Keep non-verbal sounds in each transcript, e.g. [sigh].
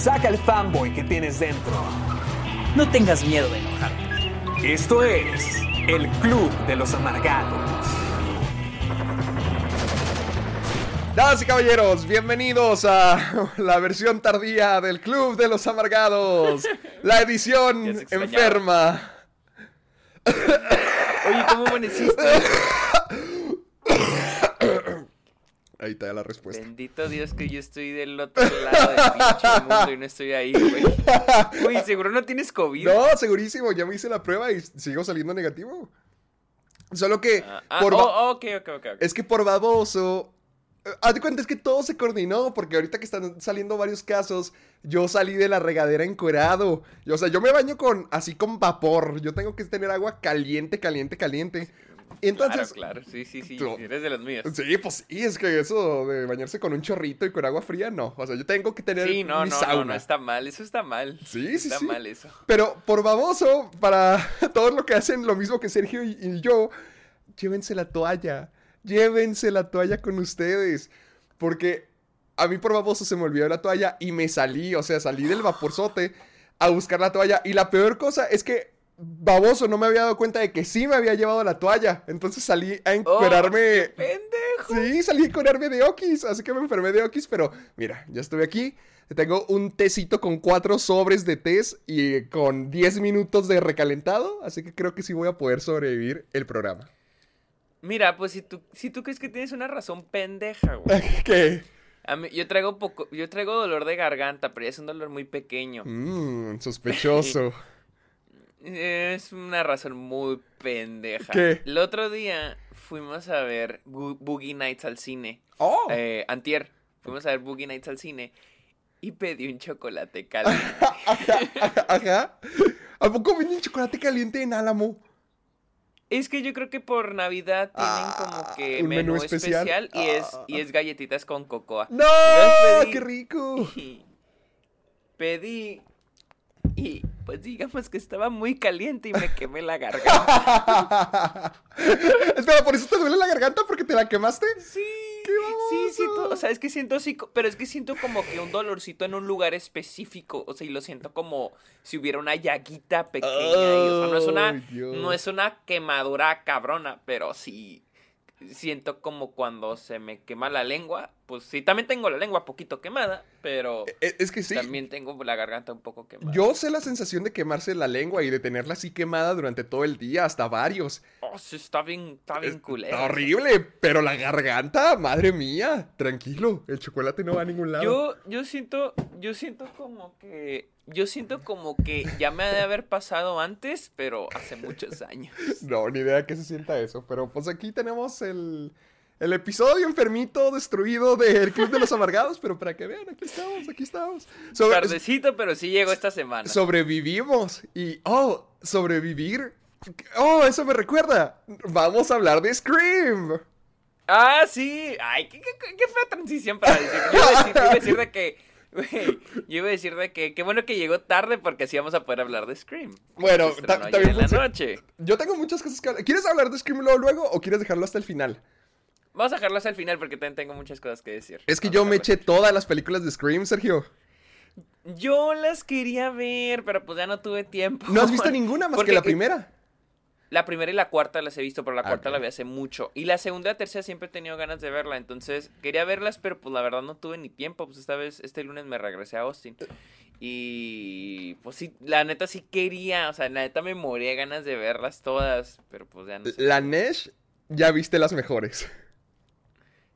Saca el fanboy que tienes dentro. No tengas miedo de enojarte. Esto es el Club de los Amargados. Damas y caballeros, bienvenidos a [laughs] la versión tardía del Club de los Amargados. La edición [laughs] enferma. Oye, ¿cómo amaneciste? [laughs] Ahí está la respuesta. Bendito Dios que yo estoy del otro lado del pinche mundo y no estoy ahí, güey. [laughs] Uy, seguro no tienes COVID. No, segurísimo, ya me hice la prueba y sigo saliendo negativo. Solo que Ah, ah, por oh, ok, ok, ok. ok. es que por baboso. eh, Haz de cuenta, es que todo se coordinó, porque ahorita que están saliendo varios casos, yo salí de la regadera encuerado. Y, o sea, yo me baño con, así con vapor. Yo tengo que tener agua caliente, caliente, caliente. Y entonces, claro, claro, sí, sí, sí, tú- eres de los míos. Sí, pues sí, es que eso de bañarse con un chorrito y con agua fría, no. O sea, yo tengo que tener Sí, no, mi no, sauna. no, no, está mal, eso está mal. Sí, sí, Está sí. mal eso. Pero por baboso, para [laughs] todos lo que hacen lo mismo que Sergio y, y yo, llévense la toalla. Llévense la toalla con ustedes. Porque a mí por baboso se me olvidó la toalla y me salí, o sea, salí del vaporzote a buscar la toalla. Y la peor cosa es que baboso no me había dado cuenta de que sí me había llevado la toalla. Entonces salí a Oh, encuerarme. Pendejo. Sí, salí a encuerarme de okis, así que me enfermé de okis, pero mira, ya estoy aquí. Tengo un tecito con cuatro sobres de tés y con 10 minutos de recalentado, así que creo que sí voy a poder sobrevivir el programa. Mira, pues si tú, si tú crees que tienes una razón pendeja, güey. [laughs] ¿Qué? A mí, yo traigo poco, yo traigo dolor de garganta, pero ya es un dolor muy pequeño. Mmm, [laughs] sospechoso. Es una razón muy pendeja. ¿Qué? El otro día fuimos a ver Boogie Nights al cine. ¡Oh! Eh, antier, fuimos a ver Boogie Nights al cine y pedí un chocolate [laughs] caliente. Ajá, ajá. ¿A poco venden chocolate caliente en Álamo? es que yo creo que por Navidad tienen Ah, como que un menú, menú especial. especial, y, es, Ah. y es galletitas con cocoa. ¡No! Pedí- ¡Qué rico! [laughs] Pedí y pues digamos que estaba muy caliente y me quemé la garganta. [laughs] Espera, ¿por eso te duele la garganta? ¿Porque te la quemaste? Sí, ¡Qué sí, siento, o sea, es que siento así, pero es que siento como que un dolorcito en un lugar específico, o sea, y lo siento como si hubiera una llaguita pequeña, y, o sea, no es una, Dios. no es una quemadura cabrona, pero sí siento como cuando se me quema la lengua, pues sí, también tengo la lengua poquito quemada, pero E- Es que sí. también tengo la garganta un poco quemada. Yo sé la sensación de quemarse la lengua y de tenerla así quemada durante todo el día, hasta varios. Oh, sí, está bien, está bien culero. está horrible, pero la garganta, madre mía, tranquilo, el chocolate no va a ningún lado. Yo, yo siento, yo siento como que, yo siento como que ya me ha de haber pasado antes, pero hace muchos [laughs] años. No, ni idea que se sienta eso, pero pues aquí tenemos el, el episodio enfermito, destruido del Club de los Amargados, pero para que vean, aquí estamos, aquí estamos. Sobre- Tardecito, pero sí llegó esta semana. sobrevivimos y, oh, sobrevivir. Oh, eso me recuerda. Vamos a hablar de Scream. Ah, sí. Ay, qué, qué, qué fea transición para decir. Yo iba a decir, yo iba a decir de que, yo iba a decir de que, qué bueno que llegó tarde porque así vamos a poder hablar de Scream. Bueno, también en la noche. Yo tengo muchas cosas que hablar. ¿Quieres hablar de Scream luego, luego o quieres dejarlo hasta el final? Vamos a dejarlo hasta el final porque también tengo muchas cosas que decir. Es que Vamos yo me eché todas las películas de Scream, Sergio. Yo las quería ver, pero pues ya no tuve tiempo. No has visto ninguna más Porque- que la primera. La primera y la cuarta las he visto, pero la Ah, cuarta la vi hace mucho. Y la segunda y la tercera siempre he tenido ganas de verla. Entonces quería verlas, pero pues la verdad no tuve ni tiempo. Pues esta vez, este lunes me regresé a Austin. Y pues sí, la neta sí quería. O sea, la neta me moría de ganas de verlas todas. Pero pues ya no sé. La Nesh, ya viste las mejores.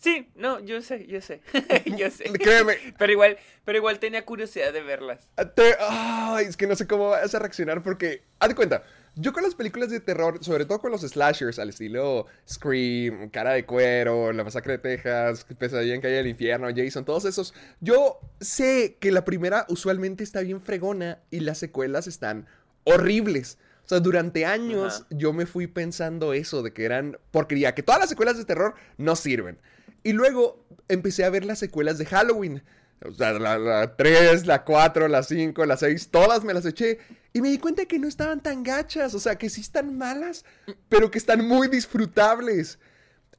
Sí, no, yo sé, yo sé. [laughs] [laughs] yo sé. Créeme. Pero igual, pero igual tenía curiosidad de verlas. Te- Ay, es que no sé cómo vas a reaccionar porque, haz de cuenta, yo con las películas de terror, sobre todo con los slashers, al estilo Scream, Cara de Cuero, La Masacre de Texas, Pesadilla en Calle del Infierno, Jason, todos esos, yo sé que la primera usualmente está bien fregona y las secuelas están horribles. O sea, durante años Ajá. yo me fui pensando eso, de que eran porquería, que todas las secuelas de terror no sirven. Y luego empecé a ver las secuelas de Halloween. O sea, la, la 3, la 4, la 5, la 6, todas me las eché. Y me di cuenta que no estaban tan gachas. O sea, que sí están malas, pero que están muy disfrutables.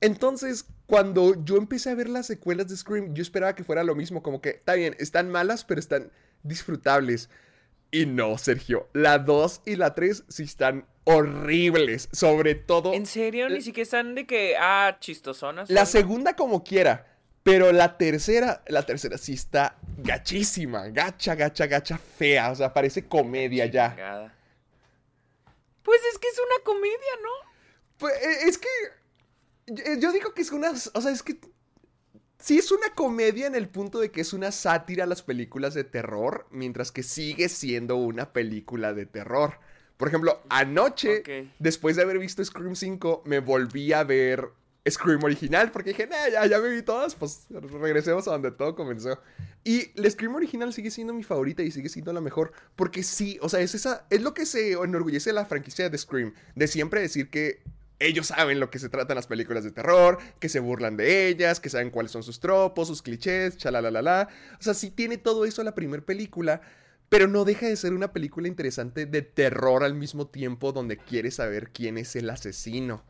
Entonces, cuando yo empecé a ver las secuelas de Scream, yo esperaba que fuera lo mismo. Como que, está bien, están malas, pero están disfrutables. Y no, Sergio. La 2 y la 3 sí están horribles. Sobre todo. ¿En serio? Ni siquiera están de que, ah, chistosonas. La segunda como quiera. Pero la tercera, la tercera sí está gachísima. Gacha, gacha, gacha, fea. O sea, parece comedia ya. Pues es que es una comedia, ¿no? Pues, eh, es que. yo- Yo digo que es una. O sea, es que. Sí es una comedia en el punto de que es una sátira a las películas de terror, mientras que sigue siendo una película de terror. Por ejemplo, anoche, después de haber visto Scream 5, me volví a ver Scream original, porque dije, nah, ya, ya me vi todas, pues regresemos a donde todo comenzó. Y la Scream original sigue siendo mi favorita y sigue siendo la mejor, porque sí, o sea, es esa, es lo que se enorgullece de la franquicia de Scream, de siempre decir que ellos saben lo que se tratan las películas de terror, que se burlan de ellas, que saben cuáles son sus tropos, sus clichés, chalalalala. O sea, sí tiene todo eso la primera película, pero no deja de ser una película interesante de terror al mismo tiempo donde quieres saber quién es el asesino.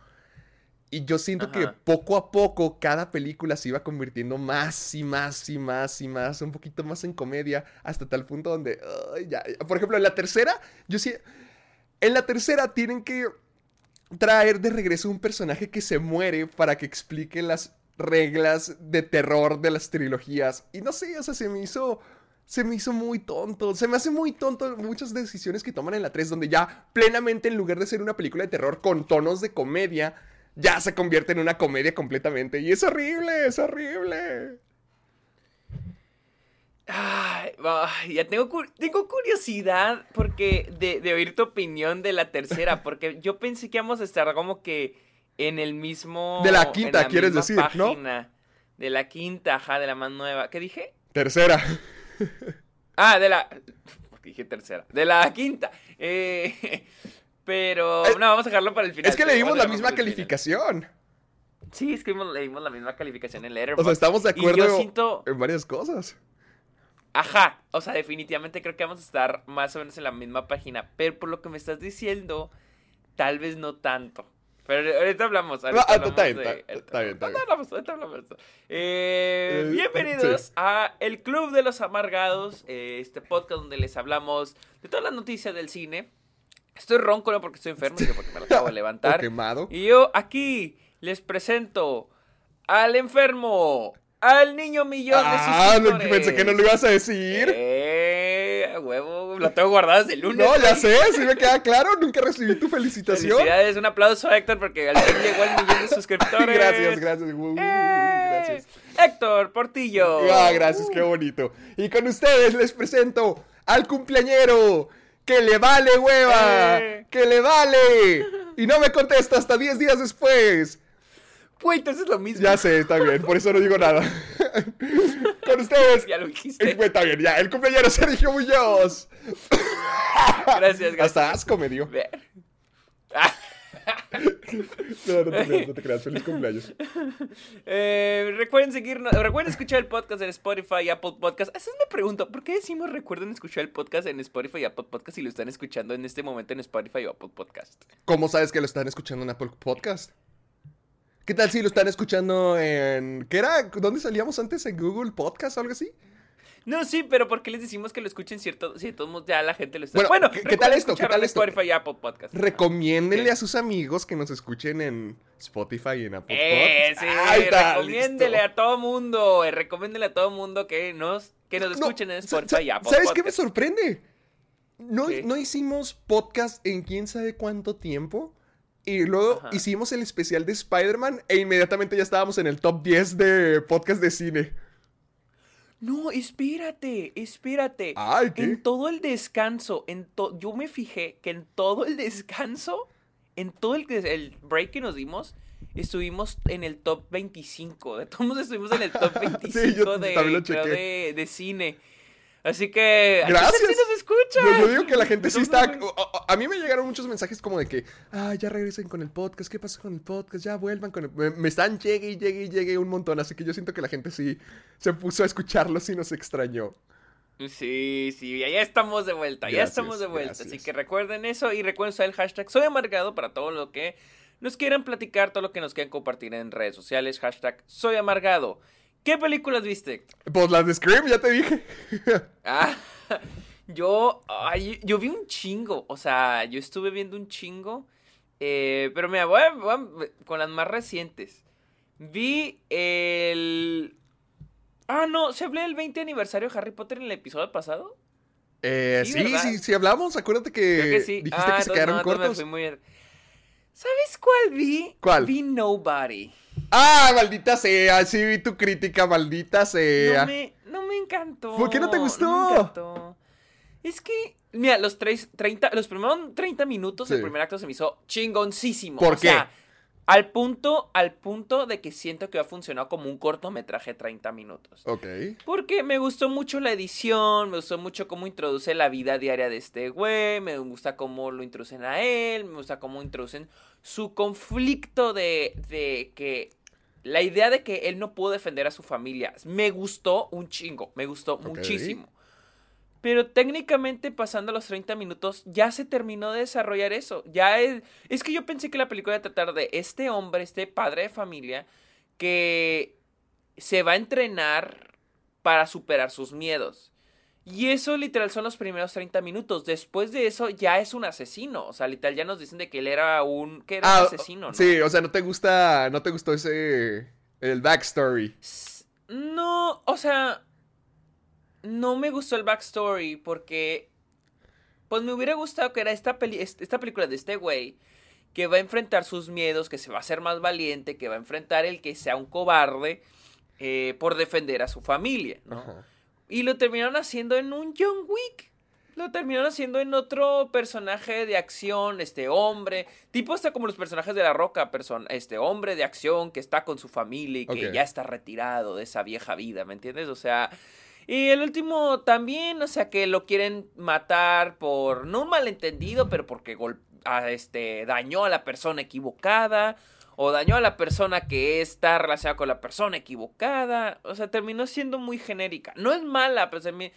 Y yo siento que poco a poco cada película se iba convirtiendo más y más y más y más, un poquito más en comedia, hasta tal punto donde, ya. por ejemplo, en la tercera, yo sí, en la tercera tienen que traer de regreso un personaje que se muere para que explique las reglas de terror de las trilogías. Y no sé, o sea, se me hizo... Se me hizo muy tonto. Se me hace muy tonto muchas decisiones que toman en la 3, donde ya plenamente, en lugar de ser una película de terror con tonos de comedia, ya se convierte en una comedia completamente. Y es horrible, es horrible. Ay, ya tengo, tengo curiosidad porque de, de oír tu opinión de la tercera, [laughs] porque yo pensé que íbamos a estar como que en el mismo... De la quinta, quieres decir, ¿no? De la quinta, ajá, de la más nueva. ¿Qué dije? Tercera. [laughs] Ah, de la... porque dije tercera. De la quinta. Eh, [laughs] pero... No, vamos a dejarlo para el final. Es que le dimos la misma final. calificación. Sí, es que le dimos la misma calificación en O Letterboxd. sea, estamos de yo acuerdo siento- en varias cosas. Ajá, o sea, definitivamente creo que vamos a estar más o menos en la misma página, pero por lo que me estás diciendo, tal vez no tanto. Pero ahorita hablamos. ahorita ah, hablamos está bien, de- está- bien, está bien. hablamos, ahorita hablamos de. Eh, Eh, bienvenidos sí. a El Club de los Amargados, eh, este podcast donde les hablamos de todas las noticias del cine. Estoy ronco no porque estoy enfermo, sino porque me lo acabo de [laughs] levantar. quemado. Y yo aquí les presento al enfermo, al niño millón de Ah, no, suscriptores. pensé que no lo ibas a decir. Eh, a huevo, lo tengo guardado desde el lunes. No, ya sé, sí me queda claro. Nunca recibí tu felicitación. Felicidades, un aplauso a Héctor porque al fin llegó al millón de [laughs] suscriptores. Gracias, gracias. uh, uh, Eh, gracias. Héctor Portillo. Ah, gracias, qué bonito. Y con ustedes les presento al cumpleañero. Que le vale hueva. Eh. Que le vale. Y no me contesta hasta 10 días después. Güey, entonces es lo mismo. Ya sé, está bien, por eso no digo nada. [laughs] con ustedes. Ya lo dijiste. Está bien, ya, el cumpleañero Sergio Muñoz. Gracias, gracias. Hasta asco me dio. Ver. [laughs] No, no te creas, no te creas. Feliz cumpleaños. eh, recuerden seguirnos, recuerden escuchar el podcast en Spotify y Apple Podcast. Esa es mi pregunta, ¿por qué decimos recuerden escuchar el podcast en Spotify y Apple Podcast si lo están escuchando en este momento en Spotify o Apple Podcast? ¿Cómo sabes que lo están escuchando en Apple Podcast? ¿Qué tal si lo están escuchando en... ¿Qué era? ¿Dónde salíamos antes? ¿En Google Podcast o algo así? No, sí, pero ¿por qué les decimos que lo escuchen cierto? Si de todos modos ya la gente lo está. Bueno, Bueno, ¿qué- tal esto? ¿Qué tal esto? Spotify y Apple Podcast. Recomiéndenle a sus amigos que nos escuchen en Spotify y en Apple Eh, Podcast. sí, Ahí está, recomiéndele listo. a todo mundo, eh, recomiéndele a todo mundo que nos, que nos No, escuchen en Spotify y Apple ¿Sabes qué me sorprende? No, ¿Qué? no hicimos podcast en quién sabe cuánto tiempo. Y luego Ajá. hicimos el especial de Spider-Man e inmediatamente ya estábamos en el top 10 de podcast de cine. No, espérate, espérate. Ay, ¿qué? En todo el descanso, en to- yo me fijé que en todo el descanso, en todo el, break que nos dimos, estuvimos en el top 25. De todos estuvimos en el top [laughs] 25 yo de, también lo chequé. de, de cine. Así que... Gracias. sí nos escucha. Yo, yo digo que la gente sí está. A mí me llegaron muchos mensajes como de que, ah, ya regresen con el podcast, ¿qué pasó con el podcast? Ya vuelvan con el. Me, me están llegue y llegue y llegue un montón, así que yo siento que la gente sí se puso a escucharlos y nos extrañó. Sí, sí, ya estamos de vuelta, ya estamos de vuelta. Así que recuerden eso y recuerden usar el hashtag Soy Amargado para todo lo que nos quieran platicar, todo lo que nos quieran compartir en redes sociales. Hashtag Soy Amargado. ¿Qué películas viste? Pues las de Scream, ya te dije. [laughs] Ah, yo, ay, yo vi un chingo, o sea, yo estuve viendo un chingo, eh, pero mira, voy a- voy a- con las más recientes. Vi el... Ah, no, se hablé del 20 aniversario de Harry Potter en el episodio pasado. Eh, Sí, sí, sí, sí, hablamos. Acuérdate que, que sí. dijiste Ah, que se quedaron no, entonces me cortos. fui muy- ¿Sabes cuál vi? ¿Cuál? Vi Nobody. Ah, maldita sea, sí vi tu crítica, maldita sea. No me, no me encantó. ¿Por qué no te gustó? No me encantó. Es que, mira, los, tres, 30, los primeros 30 minutos del Sí. primer acto se me hizo chingoncísimo. ¿Por O sea, qué? Al punto, al punto de que siento que ha funcionado como un cortometraje de 30 minutos. Ok. Porque me gustó mucho la edición, me gustó mucho cómo introduce la vida diaria de este güey, me gusta cómo lo introducen a él, me gusta cómo introducen su conflicto de, de que... La idea de que él no pudo defender a su familia, me gustó un chingo, me gustó muchísimo. Pero técnicamente pasando los 30 minutos ya se terminó de desarrollar eso. Ya es, es que yo pensé que la película iba a tratar de este hombre, este padre de familia, que se va a entrenar para superar sus miedos. Y eso literal son los primeros 30 minutos. Después de eso ya es un asesino. O sea, literal ya nos dicen de que él era un, que era Ah, un asesino, ¿no? Sí, o sea, no te gusta, no te gustó ese, el backstory. No, o sea, no me gustó el backstory porque, pues me hubiera gustado que era esta, peli est- esta película de este güey que va a enfrentar sus miedos, que se va a hacer más valiente, que va a enfrentar el que sea un cobarde eh, por defender a su familia, ¿no? Ajá. Y lo terminaron haciendo en un John Wick. Lo terminaron haciendo en otro personaje de acción, este hombre, tipo hasta como los personajes de La Roca, person este hombre de acción que está con su familia y que ya está retirado de esa vieja vida, ¿me entiendes? O sea, y el último también, o sea, que lo quieren matar por, no un malentendido, pero porque gol- a, este, dañó a la persona equivocada o dañó a la persona que está relacionada con la persona equivocada. O sea, terminó siendo muy genérica. No es mala, pero se me-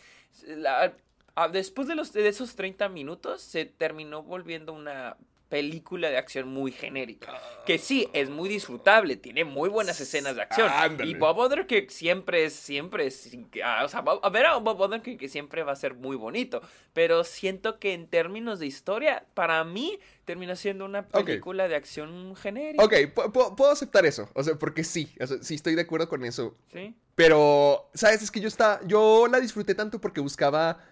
la- a- después de, los, de esos 30 minutos se terminó volviendo una película de acción muy genérica. Que sí, es muy disfrutable, tiene muy buenas escenas de acción. Ándale. Y Bob Odenkirk siempre es, siempre es, ah, o sea, Bob- a ver a Bob Odenkirk que siempre va a ser muy bonito. Pero siento que en términos de historia, para mí, terminó siendo una película de acción genérica. Ok, pu- pu- puedo aceptar eso. O sea, porque sí, o sea, sí estoy de acuerdo con eso. ¿Sí? Pero, ¿sabes? Es que yo está, yo la disfruté tanto porque buscaba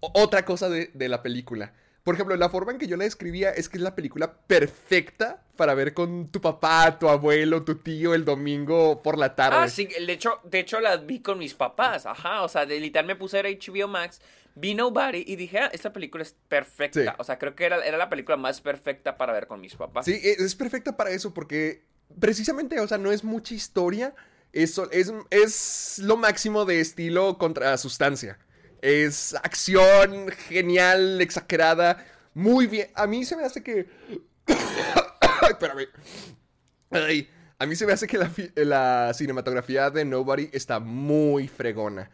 otra cosa de, de la película. Por ejemplo, la forma en que yo la describía es que es la película perfecta para ver con tu papá, tu abuelo, tu tío el domingo por la tarde. Ah, sí, de hecho, de hecho las vi con mis papás, ajá, o sea, de literal me puse a HBO Max, vi Nobody y dije, ah, esta película es perfecta, Sí. o sea, creo que era, era la película más perfecta para ver con mis papás. Sí, e- es perfecta para eso porque precisamente, o sea, no es mucha historia, es, es, es lo máximo de estilo contra sustancia. Es acción genial, exagerada, muy bien. A mí se me hace que... [coughs] Espérame. Ay, a mí se me hace que la, cinematografía de Nobody está muy fregona.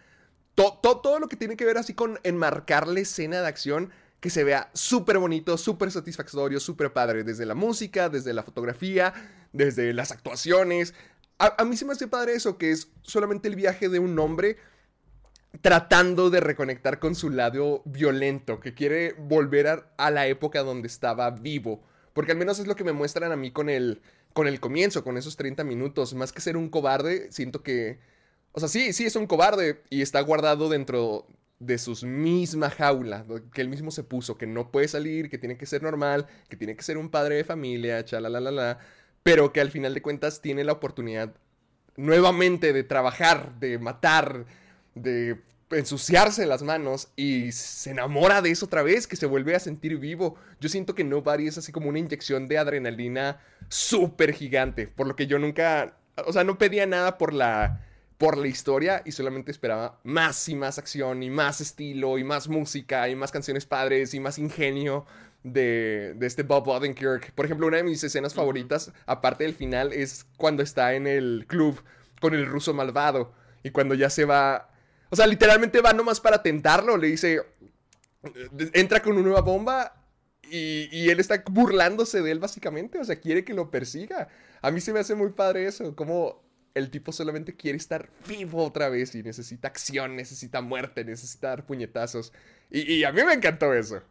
To- to- todo lo que tiene que ver así con enmarcar la escena de acción que se vea súper bonito, súper satisfactorio, súper padre. Desde la música, desde la fotografía, desde las actuaciones. A, a mí se me hace padre eso, que es solamente el viaje de un hombre tratando de reconectar con su lado violento, que quiere volver a, la época donde estaba vivo. Porque al menos es lo que me muestran a mí con el, con el comienzo, con esos 30 minutos. Más que ser un cobarde, siento que... O sea, sí, sí es un cobarde y está guardado dentro de sus misma jaula, que él mismo se puso, que no puede salir, que tiene que ser normal, que tiene que ser un padre de familia, chalalalala, pero que al final de cuentas tiene la oportunidad nuevamente de trabajar, de matar, de ensuciarse las manos y se enamora de eso otra vez, que se vuelve a sentir vivo. Yo siento que Nobody es así como una inyección de adrenalina súper gigante, por lo que yo nunca, o sea, no pedía nada por la, por la historia y solamente esperaba más y más acción y más estilo y más música y más canciones padres y más ingenio. De, de este Bob Odenkirk. Por ejemplo, una de mis escenas favoritas, aparte del final, es cuando está en el club con el ruso malvado. Y cuando ya se va o sea, literalmente va nomás para tentarlo. Le dice, entra con una nueva bomba y, él está burlándose de él básicamente. O sea, quiere que lo persiga. A mí se me hace muy padre eso. Como el tipo solamente quiere estar vivo otra vez y necesita acción, necesita muerte, necesita dar puñetazos. Y, y a mí me encantó eso.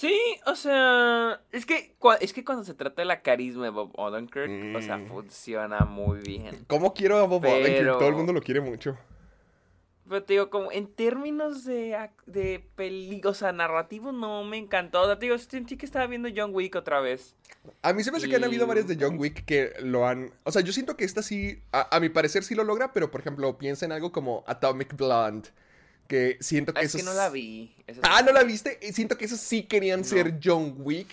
Sí, o sea, es que, es que cuando se trata de la carisma de Bob Odenkirk, o sea, mm. funciona muy bien. ¿Cómo quiero a Bob Odenkirk? Todo el mundo lo quiere mucho. Pero te digo, como en términos de, de peli, o sea, narrativo no me encantó. O sea, te digo, sentí que estaba viendo John Wick otra vez. A mí se me hace que han habido varias de John Wick que lo han... O sea, yo siento que esta sí, a, a mi parecer sí lo logra, pero por ejemplo, piensa en algo como Atomic Blonde que siento que ah, es que no la vi. ah, ¿no la viste? Siento que esos sí querían ser John Wick.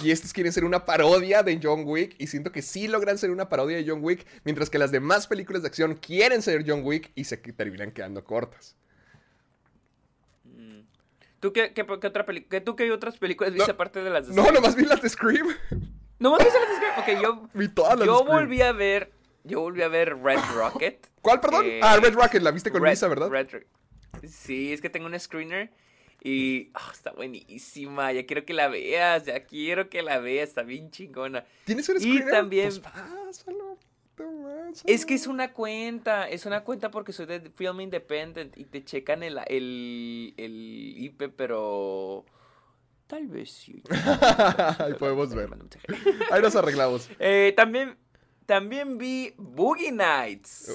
Y estos quieren ser una parodia de John Wick. Y siento que sí logran ser una parodia de John Wick. Mientras que las demás películas de acción quieren ser John Wick y se terminan quedando cortas. Mm. ¿Tú qué, otra película? ¿Tú qué otras películas viste aparte de las de No, nomás vi las de Scream. ¿Nomás viste las de Scream? Ok, yo. [laughs] Vi todas las Yo volví a ver. Yo volví a ver Red Rocket. ¿Cuál, perdón? ah, Red Rocket, la viste con Lisa, ¿verdad? Red, Sí, es que tengo un screener y ah, está buenísima. Ya quiero que la veas, ya quiero que la veas, está bien chingona. ¿Tienes un screener? Y también. Es que es una cuenta, es una cuenta porque soy de Film Independent y te checan el, el, el IP, pero tal vez sí. [laughs] Ahí podemos ver. Ahí nos arreglamos. Eh, también, también vi Boogie Nights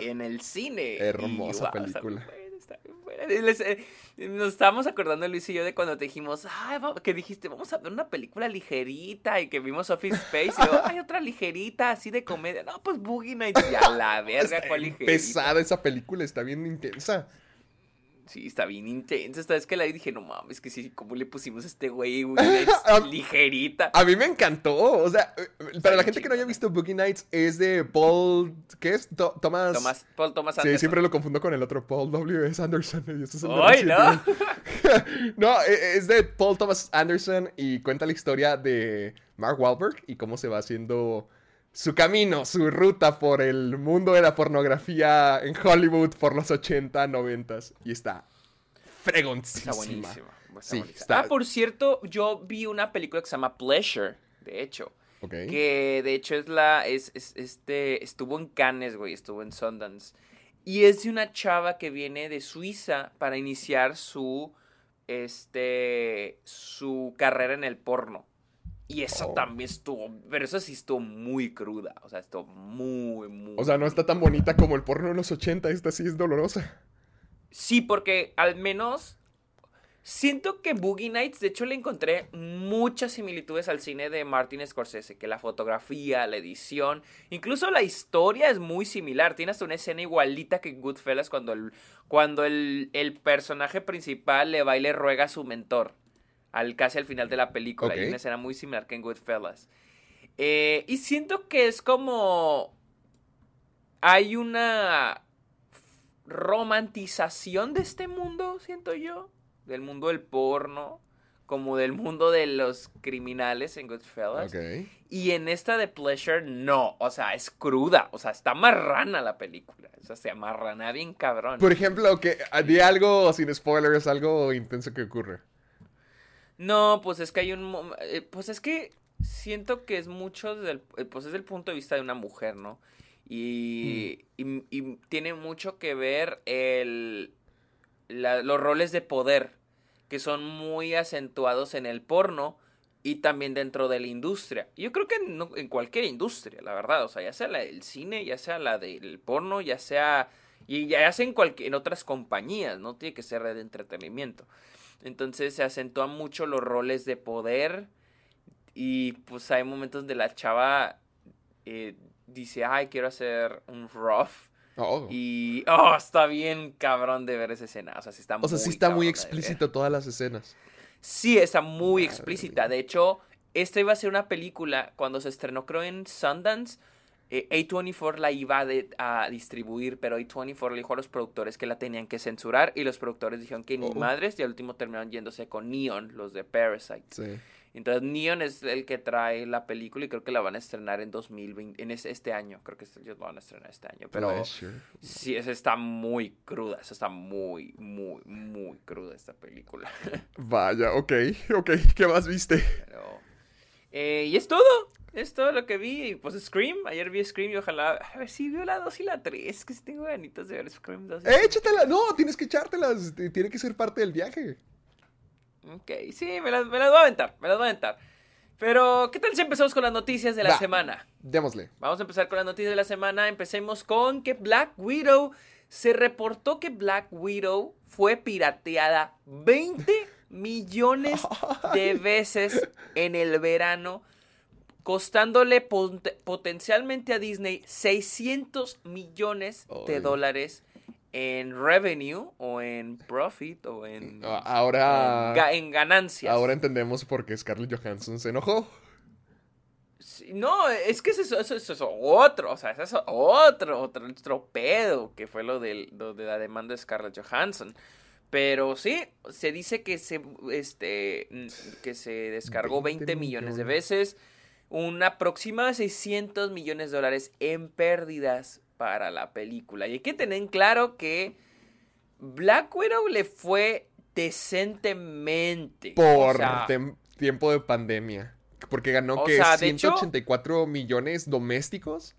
en el cine. Hermosa película. Eh, nos estábamos acordando Luis y yo de cuando te dijimos, que dijiste, vamos a ver una película ligerita y que vimos Office Space y hay otra ligerita así de comedia. No, pues Boogie Nights, ya la [laughs] verga, cuál ligerita. Pesada esa película, está bien intensa. Sí, está bien intensa. Esta vez que la vi dije, no mames, que sí, ¿cómo le pusimos a este güey [laughs] ligerita? A mí me encantó. O sea, eh, para la gente que no haya visto Boogie Nights, es de Paul. ¿Qué es? Thomas. Paul Thomas Anderson. Sí, siempre lo confundo con el otro. Paul W. S. Anderson. [laughs] ¡Ay, no! [laughs] no, e, es de Paul Thomas Anderson y cuenta la historia de Mark Wahlberg y cómo se va haciendo su camino, su ruta por el mundo de la pornografía en Hollywood por los 80, 90 y está fregoncísima. Está buenísima. sí, Está... Ah, por cierto, yo vi una película que se llama Pleasure, de hecho. Que de hecho es la. Es, este. Estuvo en Cannes, güey. Estuvo en Sundance. Y es de una chava que viene de Suiza para iniciar su. Este. su carrera en el porno. Y eso oh. también estuvo, pero eso sí estuvo muy cruda, o sea, estuvo muy, muy... O sea, no está tan bonita como el porno de los 80, esta sí es dolorosa. Sí, porque al menos siento que Boogie Nights, de hecho le encontré muchas similitudes al cine de Martin Scorsese, que la fotografía, la edición, incluso la historia es muy similar, tiene hasta una escena igualita que Goodfellas cuando el, cuando el, el personaje principal le va y le ruega a su mentor al casi al final de la película. Hay una escena muy similar que en Goodfellas. Eh, y siento que es como... Hay una romantización de este mundo, siento yo. Del mundo del porno. Como del mundo de los criminales en Goodfellas. Y en esta de Pleasure, no. O sea, es cruda. O sea, está marrana la película. O sea, se amarrana bien cabrón. Por ejemplo, que di algo sin spoilers, algo intenso que ocurre. No, pues es que hay un... Eh, pues es que siento que es mucho desde eh, pues es el punto de vista de una mujer, ¿no? Y, mm. y, tiene mucho que ver el, los roles de poder que son muy acentuados en el porno y también dentro de la industria. Yo creo que en, en cualquier industria, la verdad, o sea, ya sea la del cine, ya sea la del porno, ya sea y ya sea en, en otras compañías, no tiene que ser de entretenimiento. Entonces se acentúan mucho los roles de poder y pues hay momentos donde la chava eh, dice, ay, quiero hacer un rough Oh. Y, oh, está bien cabrón de ver esa escena. O sea, sí está O sea, sí está muy explícito todas las escenas. Sí, está muy Madre explícita. mía. De hecho, esta iba a ser una película cuando se estrenó, creo, en Sundance. Eh, A24 la iba a, de- a distribuir, pero A24 le dijo a los productores que la tenían que censurar y los productores dijeron que ni Oh. madres y al último terminaron yéndose con Neon, los de Parasite. Sí. Entonces Neon es el que trae la película y creo que la van a estrenar en 2020, en este, este año. Creo que ellos la van a estrenar este año. Pero sí, esa está muy cruda. Esa está muy, muy, muy cruda esta película. [laughs] Vaya, ok, ok. ¿Qué más viste? Pero, eh, y es todo. Es todo lo que vi. Y, Pues Scream. Ayer vi Scream y ojalá. A ver si vio la 2 y la 3. Que sí tengo ganitas de ver Scream 2 y ¡Eh, échatela! No, tienes que echártelas. t- Tiene que ser parte del viaje. Ok, sí, me las, me las voy a aventar. Me las voy a aventar. Pero, ¿qué tal si empezamos con las noticias de la Va. semana? Démosle. Vamos a empezar con las noticias de la semana. Empecemos con que Black Widow. Se reportó que Black Widow fue pirateada 20 [laughs] millones de veces en el verano, costándole potencialmente a Disney 600 millones de dólares en revenue o en profit o en, A- Ahora. en ga- en ganancias. Ahora entendemos por qué Scarlett Johansson se enojó. Sí, no, es que eso, es- eso, es- eso es otro, o sea, eso es otro, otro, otro pedo, que fue lo, del, lo de la demanda de Scarlett Johansson. Pero sí, se dice que se, este, mm, que se descargó 20 20 millones de veces, un aproximado de 600 millones de dólares en pérdidas para la película. Y hay que tener en claro que Black Widow le fue decentemente. Por o sea, tem- tiempo de pandemia. Porque ganó que sea, de hecho- 184 millones domésticos.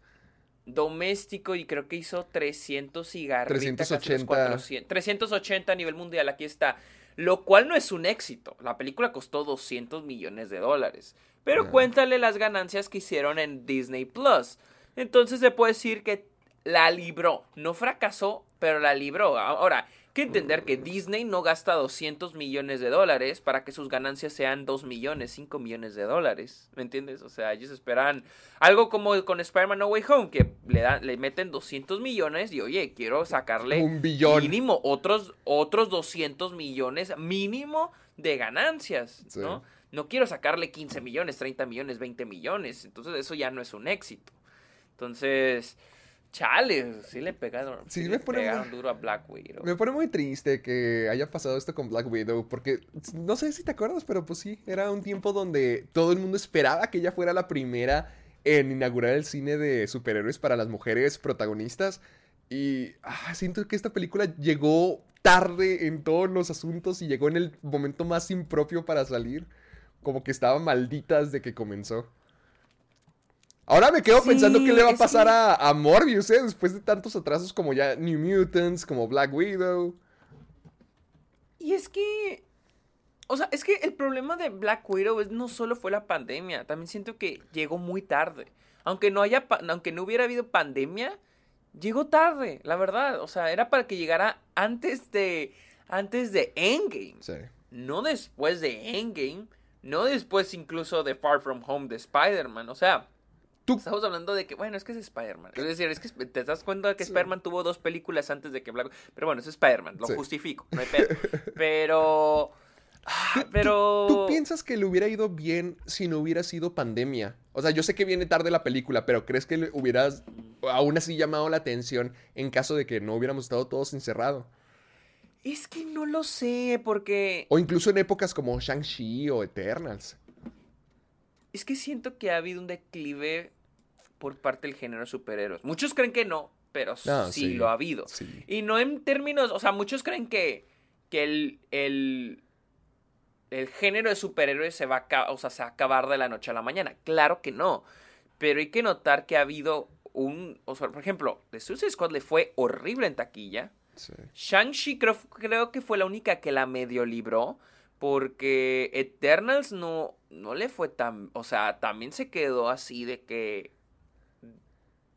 doméstico y creo que hizo 300 y garrita, casi los 380. 400, 380 a nivel mundial, aquí está. Lo cual no es un éxito. La película costó 200 millones de dólares. Pero cuéntale las ganancias que hicieron en Disney Plus. Entonces se puede decir que la libró. No fracasó, pero la libró. Ahora, hay que entender que Disney no gasta 200 millones de dólares para que sus ganancias sean 2 millones, 5 millones de dólares. ¿Me entiendes? O sea, ellos esperan algo como con Spider-Man No Way Home, que le, dan, le meten 200 millones y, oye, quiero sacarle Un billón. mínimo otros, otros 200 millones mínimo de ganancias, Sí. ¿no? No quiero sacarle 15 millones, 30 millones, 20 millones. Entonces eso ya no es un éxito. Entonces, chale, sí le pegaron, Sí, sí me le pone pegaron muy- duro a Black Widow. Me pone muy triste que haya pasado esto con Black Widow, porque no sé si te acuerdas, pero pues sí, era un tiempo donde todo el mundo esperaba que ella fuera la primera en inaugurar el cine de superhéroes para las mujeres protagonistas. Y ah, siento que esta película llegó tarde en todos los asuntos y llegó en el momento más impropio para salir. Como que estaba maldita desde que comenzó. Ahora me quedo Sí, pensando qué le va a pasar que- a, a Morbius, ¿eh? Después de tantos atrasos como ya New Mutants, como Black Widow. Y es que. O sea, es que el problema de Black Widow es no solo fue la pandemia, también siento que llegó muy tarde. Aunque no haya aunque no hubiera habido pandemia, llegó tarde, la verdad. O sea, era para que llegara antes de. antes de Endgame. Sí. No después de Endgame. No después incluso de Far From Home de Spider-Man. O sea. Tú- Estamos hablando de que, bueno, es que es Spider-Man. Es decir, es que te das cuenta que Sí. Spider-Man tuvo dos películas antes de que Black Pero bueno, es Spider-Man, lo Sí. justifico, no hay pedo. [laughs] Pero. ah, ¿Tú- tú- pero. ¿Tú piensas que le hubiera ido bien si no hubiera sido pandemia? O sea, yo sé que viene tarde la película, pero ¿crees que le hubieras aún así llamado la atención en caso de que no hubiéramos estado todos encerrados? Es que no lo sé, porque. O incluso en épocas como Shang-Chi o Eternals. Es que siento que ha habido un declive por parte del género de superhéroes. Muchos creen que no, pero Ah, sí, sí, lo ha habido. Sí. Y no en términos, o sea, muchos creen que, que el, el, el género de superhéroes se va, a, o sea, se va a acabar de la noche a la mañana. Claro que no. Pero hay que notar que ha habido un, o sea, por ejemplo, The Suicide Squad le fue horrible en taquilla. Sí. Shang-Chi creo, creo que fue la única que la medio libró. Porque Eternals no, no le fue tan. O sea, también se quedó así de que.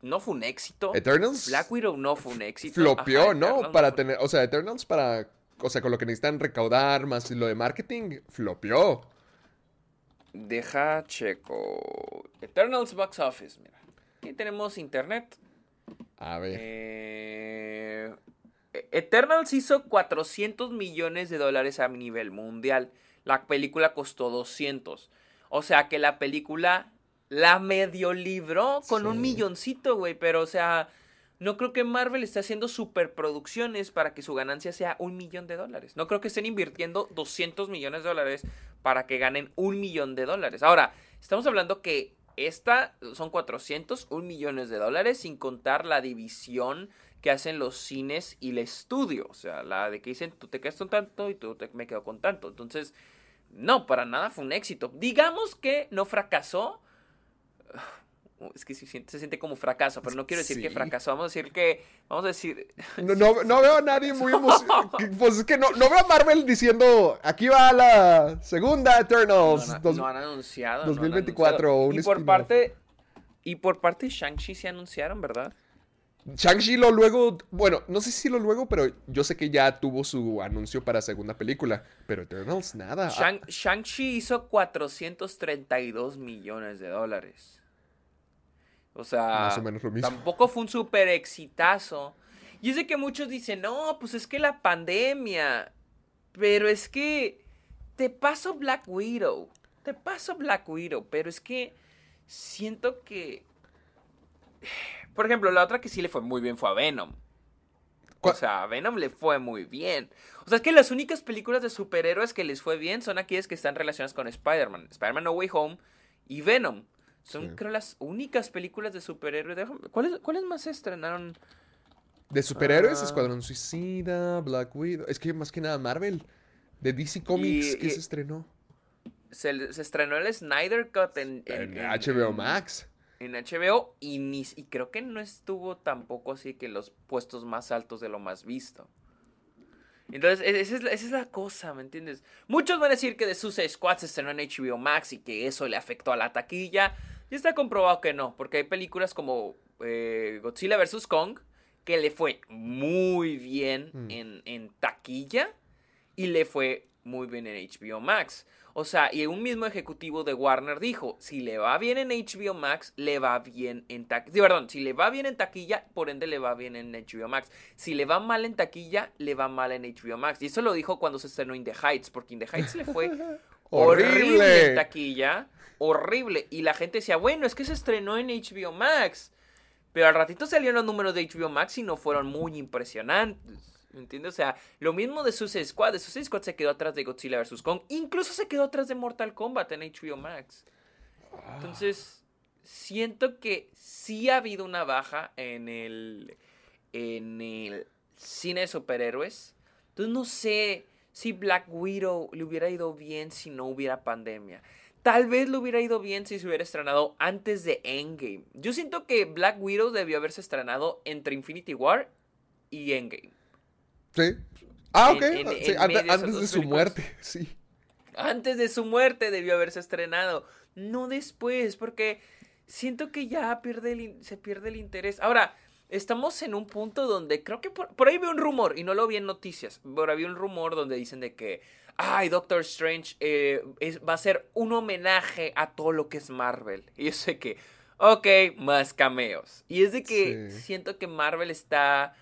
No fue un éxito. Eternals Black Widow no fue un éxito. flopeó, Ajá, ¿no? Eternals Para tener, o sea, Eternals para, o sea, con lo que necesitan recaudar más lo de marketing, flopeó. Deja checo. Eternals Box Office, mira. Aquí tenemos internet. A ver. Eh, Eternals hizo 400 millones de dólares a nivel mundial. La película costó 200. O sea que la película la medio libró con un milloncito, güey. Pero, o sea, no creo que Marvel esté haciendo superproducciones para que su ganancia sea un millón de dólares. No creo que estén invirtiendo 200 millones de dólares para que ganen un millón de dólares. Ahora, estamos hablando que esta son 400, un millones de dólares, sin contar la división que hacen los cines y el estudio. O sea, la de que dicen, tú te quedas con tanto y tú te, me quedo con tanto. Entonces, no, para nada fue un éxito. Digamos que no fracasó. [sighs] Es que se siente, se siente como fracaso, pero no quiero decir que fracasó. Vamos a decir que. Vamos a decir. [laughs] No, no, no veo a nadie [laughs] muy emocionado. Pues es que no, no veo a Marvel diciendo, aquí va la segunda Eternals. no- dos- han anunciado. no han 2024, anunciado. un y por parte. Y por parte de Shang-Chi se anunciaron, ¿verdad? Shang-Chi lo luego, bueno, no sé si lo luego, pero yo sé que ya tuvo su anuncio para segunda película. Pero Eternals, nada. Shang- Shang-Chi hizo 432 millones de dólares. O sea, Más o menos lo mismo. tampoco fue un súper exitazo. Y es de que muchos dicen, no, pues es que la pandemia. Pero es que te paso Black Widow. Te paso Black Widow. Pero es que siento que... Por ejemplo, la otra que sí le fue muy bien fue a Venom. O sea, a Venom le fue muy bien. O sea, es que las únicas películas de superhéroes que les fue bien son aquellas que están relacionadas con Spider-Man. Spider-Man No Way Home y Venom. Son, Sí. creo, las únicas películas de superhéroes. ¿Cuáles, ¿Cuáles más se estrenaron? De superhéroes, Ah. Escuadrón Suicida, Black Widow. Es que más que nada Marvel. De DC Comics, Y- ¿qué y- se estrenó? Se, se estrenó el Snyder Cut en, En, en- HBO Max. En HBO y, ni, y creo que no estuvo tampoco así que los puestos más altos de lo más visto. Entonces, e- esa es, la, esa es la cosa, ¿me entiendes? Muchos van a decir que The Suicide Squad se estrenó en HBO Max y que eso le afectó a la taquilla. Y está comprobado que no, porque hay películas como eh, Godzilla vs. Kong que le fue muy bien Mm. en, en taquilla y le fue muy bien en HBO Max. O sea, y un mismo ejecutivo de Warner dijo, si le va bien en HBO Max, le va bien en taquilla. perdón, si le va bien en taquilla, por ende le va bien en HBO Max. Si le va mal en taquilla, le va mal en HBO Max. Y eso lo dijo cuando se estrenó In the Heights, porque In the Heights le fue horrible [laughs] ¡Horrible! en taquilla. Horrible. Y la gente decía, bueno, es que se estrenó en HBO Max. Pero al ratito salieron los números de HBO Max y no fueron muy impresionantes. ¿Me entiendes? O sea, lo mismo de Suicide Squad. De Suicide Squad se quedó atrás de Godzilla vs. Kong. Incluso se quedó atrás de Mortal Kombat en HBO Max. Entonces, siento que sí ha habido una baja en el, en el cine de superhéroes. Entonces, no sé si Black Widow le hubiera ido bien si no hubiera pandemia. Tal vez le hubiera ido bien si se hubiera estrenado antes de Endgame. Yo siento que Black Widow debió haberse estrenado entre Infinity War y Endgame. Sí. Ah, ok. en- Sí, en esas antes de su películas. muerte, [laughs] sí. Antes de su muerte debió haberse estrenado. No después, porque siento que ya pierde el se pierde el interés. Ahora, estamos en un punto donde creo que por, por ahí veo un rumor, y no lo vi en noticias, pero había un rumor donde dicen de que, ay, Doctor Strange eh, es- va a ser un homenaje a todo lo que es Marvel. Y yo sé que, ok, más cameos. Y es de que Sí. siento que Marvel está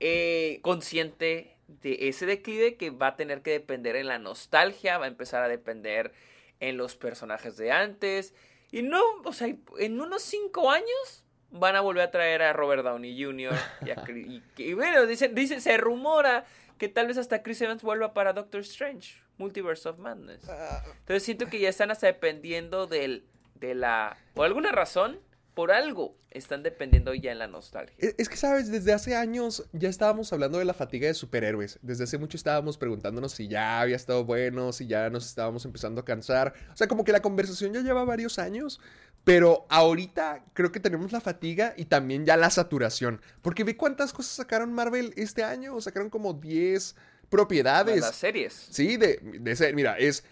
eh, consciente de ese declive que va a tener que depender en la nostalgia, va a empezar a depender en los personajes de antes. Y no, o sea, en unos cinco años van a volver a traer a Robert Downey Jr. Y, a [laughs] Chris- y y bueno, dicen, dice, se rumora que tal vez hasta Chris Evans vuelva para Doctor Strange, Multiverse of Madness. Ah, Entonces siento que ya están hasta dependiendo del, de la... Por alguna razón, por algo, están dependiendo ya en la nostalgia. Es es que, ¿sabes? Desde hace años ya estábamos hablando de la fatiga de superhéroes. Desde hace mucho estábamos preguntándonos si ya había estado bueno, si ya nos estábamos empezando a cansar. O sea, como que la conversación ya lleva varios años. Pero ahorita creo que tenemos la fatiga y también ya la saturación. Porque ve cuántas cosas sacaron Marvel este año. Sacaron como 10 propiedades. Las series. Sí, de, de ser, mira, es...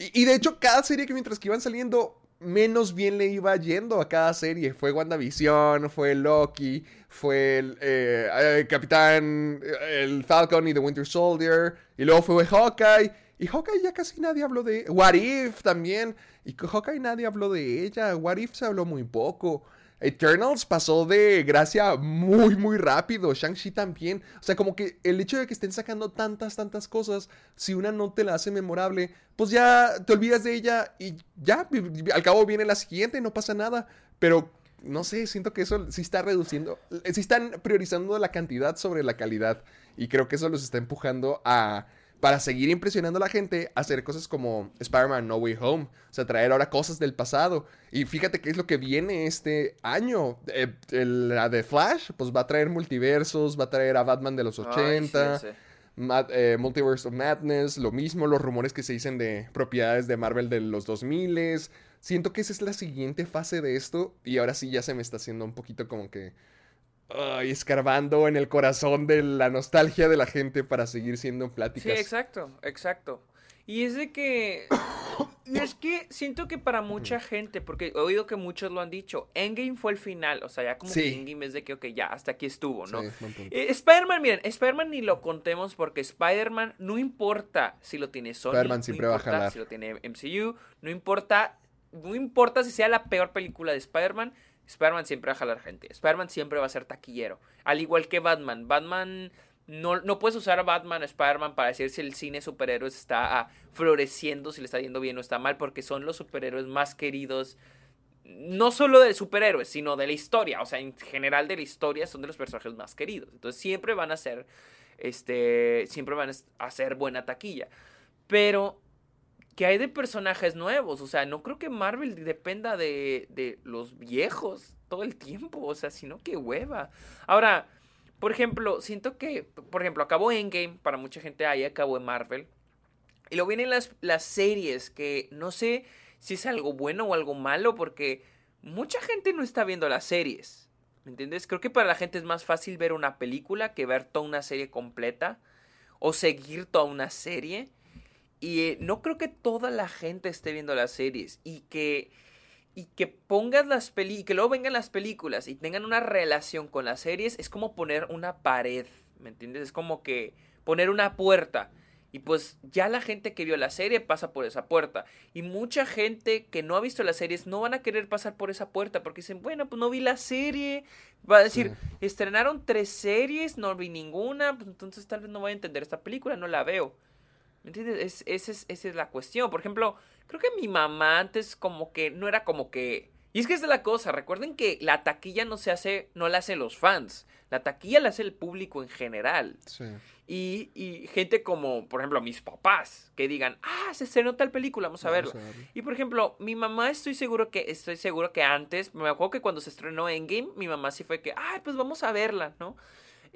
Y, y de hecho, cada serie que mientras que iban saliendo, menos bien le iba yendo a cada serie. Fue WandaVision, fue Loki, fue el eh, eh, Capitán, eh, el Falcon y The Winter Soldier, y luego fue Hawkeye. Y Hawkeye ya casi nadie habló de... What If también. Y Hawkeye nadie habló de ella. What If se habló muy poco. Eternals pasó de gracia muy, muy rápido. Shang-Chi también. O sea, como que el hecho de que estén sacando tantas, tantas cosas, si una no te la hace memorable, pues ya te olvidas de ella y ya, al cabo viene la siguiente, no pasa nada. Pero no sé, siento que eso sí está reduciendo, sí están priorizando la cantidad sobre la calidad. Y creo que eso los está empujando a, para seguir impresionando a la gente, hacer cosas como Spider-Man No Way Home. O sea, traer ahora cosas del pasado. Y fíjate qué es lo que viene este año. Eh, la de Flash, pues va a traer multiversos, va a traer a Batman de los 80. Eh, Multiverse of Madness, lo mismo, los rumores que se dicen de propiedades de Marvel de los 2000 Siento que esa es la siguiente fase de esto y ahora sí ya se me está haciendo un poquito como que ay, escarbando en el corazón de la nostalgia de la gente para seguir siendo pláticas. Sí, exacto, exacto. Y es de que. [coughs] Y es que siento que para mucha gente, porque he oído que muchos lo han dicho, Endgame fue el final. O sea, ya como que Endgame es de que, ok, ya, hasta aquí estuvo, ¿no? Eh, Spider-Man, miren, Spider-Man ni lo contemos porque Spider-Man no importa si lo tiene Sony. Spider-Man siempre va a jalar. Si lo tiene MCU, no importa. No importa si sea la peor película de Spider-Man Spider-Man siempre va a jalar gente. Spider-Man siempre va a ser taquillero. Al igual que Batman. Batman. No, no puedes usar a Batman o Spider-Man para decir si el cine superhéroes está ah, floreciendo, si le está yendo bien o está mal, porque son los superhéroes más queridos. No solo de superhéroes, sino de la historia. O sea, en general de la historia son de los personajes más queridos. Entonces siempre van a ser. Este. Siempre van a hacer buena taquilla. Pero que hay de personajes nuevos. O sea, no creo que Marvel dependa de, de los viejos todo el tiempo. O sea, sino que hueva. Ahora, por ejemplo, siento que, por ejemplo, acabó Endgame, para mucha gente ahí acabó en Marvel. Y luego vienen las, las series, que no sé si es algo bueno o algo malo, porque mucha gente no está viendo las series. ¿Me entiendes? Creo que para la gente es más fácil ver una película que ver toda una serie completa o seguir toda una serie. Y eh, no creo que toda la gente esté viendo las series y que y que pongas las películas, que luego vengan las películas y tengan una relación con las series, es como poner una pared, ¿me entiendes? Es como que poner una puerta. Y pues ya la gente que vio la serie pasa por esa puerta. Y mucha gente que no ha visto las series no van a querer pasar por esa puerta porque dicen, bueno, pues no vi la serie. Va a decir, estrenaron tres series, no vi ninguna, pues entonces tal vez no voy a entender esta película, no la veo. ¿Me entiendes? Es, es, esa es la cuestión. Por ejemplo, creo que mi mamá antes como que no era como que... Y es que es de la cosa, recuerden que la taquilla no se hace, no la hacen los fans, la taquilla la hace el público en general. Sí. Y, y, gente como, por ejemplo, mis papás, que digan, ah, se estrenó tal película, vamos a verla. Y por ejemplo, mi mamá estoy seguro que, estoy seguro que antes, me acuerdo que cuando se estrenó Endgame, mi mamá sí fue que, ah, pues vamos a verla, ¿no?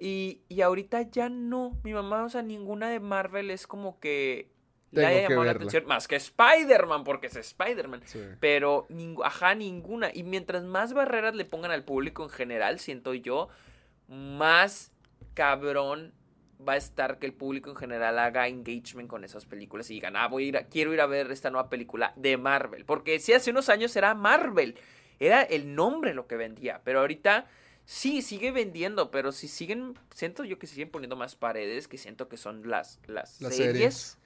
Y, y ahorita ya no. Mi mamá, o sea, ninguna de Marvel es como que le haya llamado la atención. Más que Spider-Man, porque es Spider-Man. Pero, ajá, ninguna. Y mientras más barreras le pongan al público en general, siento yo, más cabrón va a estar que el público en general haga engagement con esas películas y digan, ah, voy a ir quiero ir a ver esta nueva película de Marvel. Porque si hace unos años era Marvel. Era el nombre lo que vendía. Pero ahorita Sí, sigue vendiendo, pero si siguen, siento yo que siguen poniendo más paredes, que siento que son las, las, series,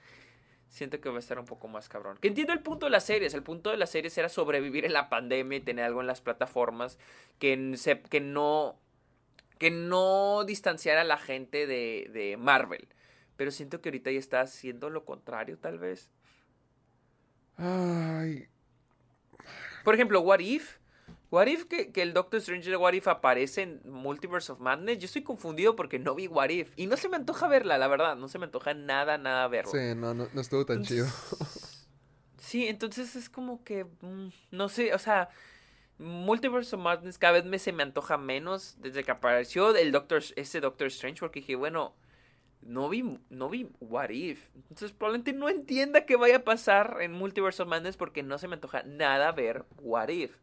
siento que va a estar un poco más cabrón. Que entiendo el punto de las series, el punto de las series era sobrevivir en la pandemia y tener algo en las plataformas que, que no que no distanciara a la gente de, de Marvel. Pero siento que ahorita ya está haciendo lo contrario, tal vez. Ay. Por ejemplo, What If What If que, el Doctor Strange de What If aparece en Multiverse of Madness, yo estoy confundido porque no vi What If. Y no se me antoja verla, la verdad. No se me antoja nada, nada verla. Sí, no, no, estuvo tan chido. Sí, entonces es como que. Mm, no sé, o sea. Multiverse of Madness cada vez me se me antoja menos desde que apareció el Doctor, ese Doctor Strange porque dije, bueno, no vi, no vi What If. Entonces probablemente no entienda qué vaya a pasar en Multiverse of Madness porque no se me antoja nada ver What If.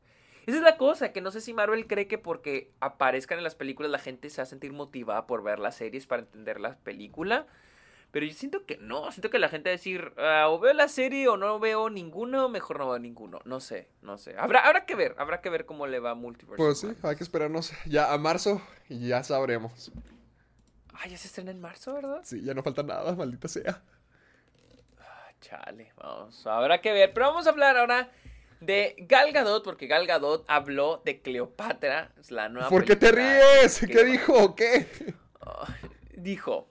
Esa es la cosa, que no sé si Marvel cree que porque aparezcan en las películas la gente se va a sentir motivada por ver las series para entender la película. Pero yo siento que no, siento que la gente va a decir, ah, o veo la serie o no veo ninguno, mejor no veo ninguno. No sé, no sé. Habrá, habrá que ver, habrá que ver cómo le va a Multiverse. Pues sí, hay que esperarnos ya a marzo y ya sabremos. Ah, ya se estrena en marzo, ¿verdad? Sí, ya no falta nada, maldita sea. Ah, chale, vamos, habrá que ver. Pero vamos a hablar ahora de Gal Gadot, porque Gal Gadot habló de Cleopatra, es la nueva ¿Por qué te ríes? ¿Qué dijo? ¿Qué? Oh, dijo.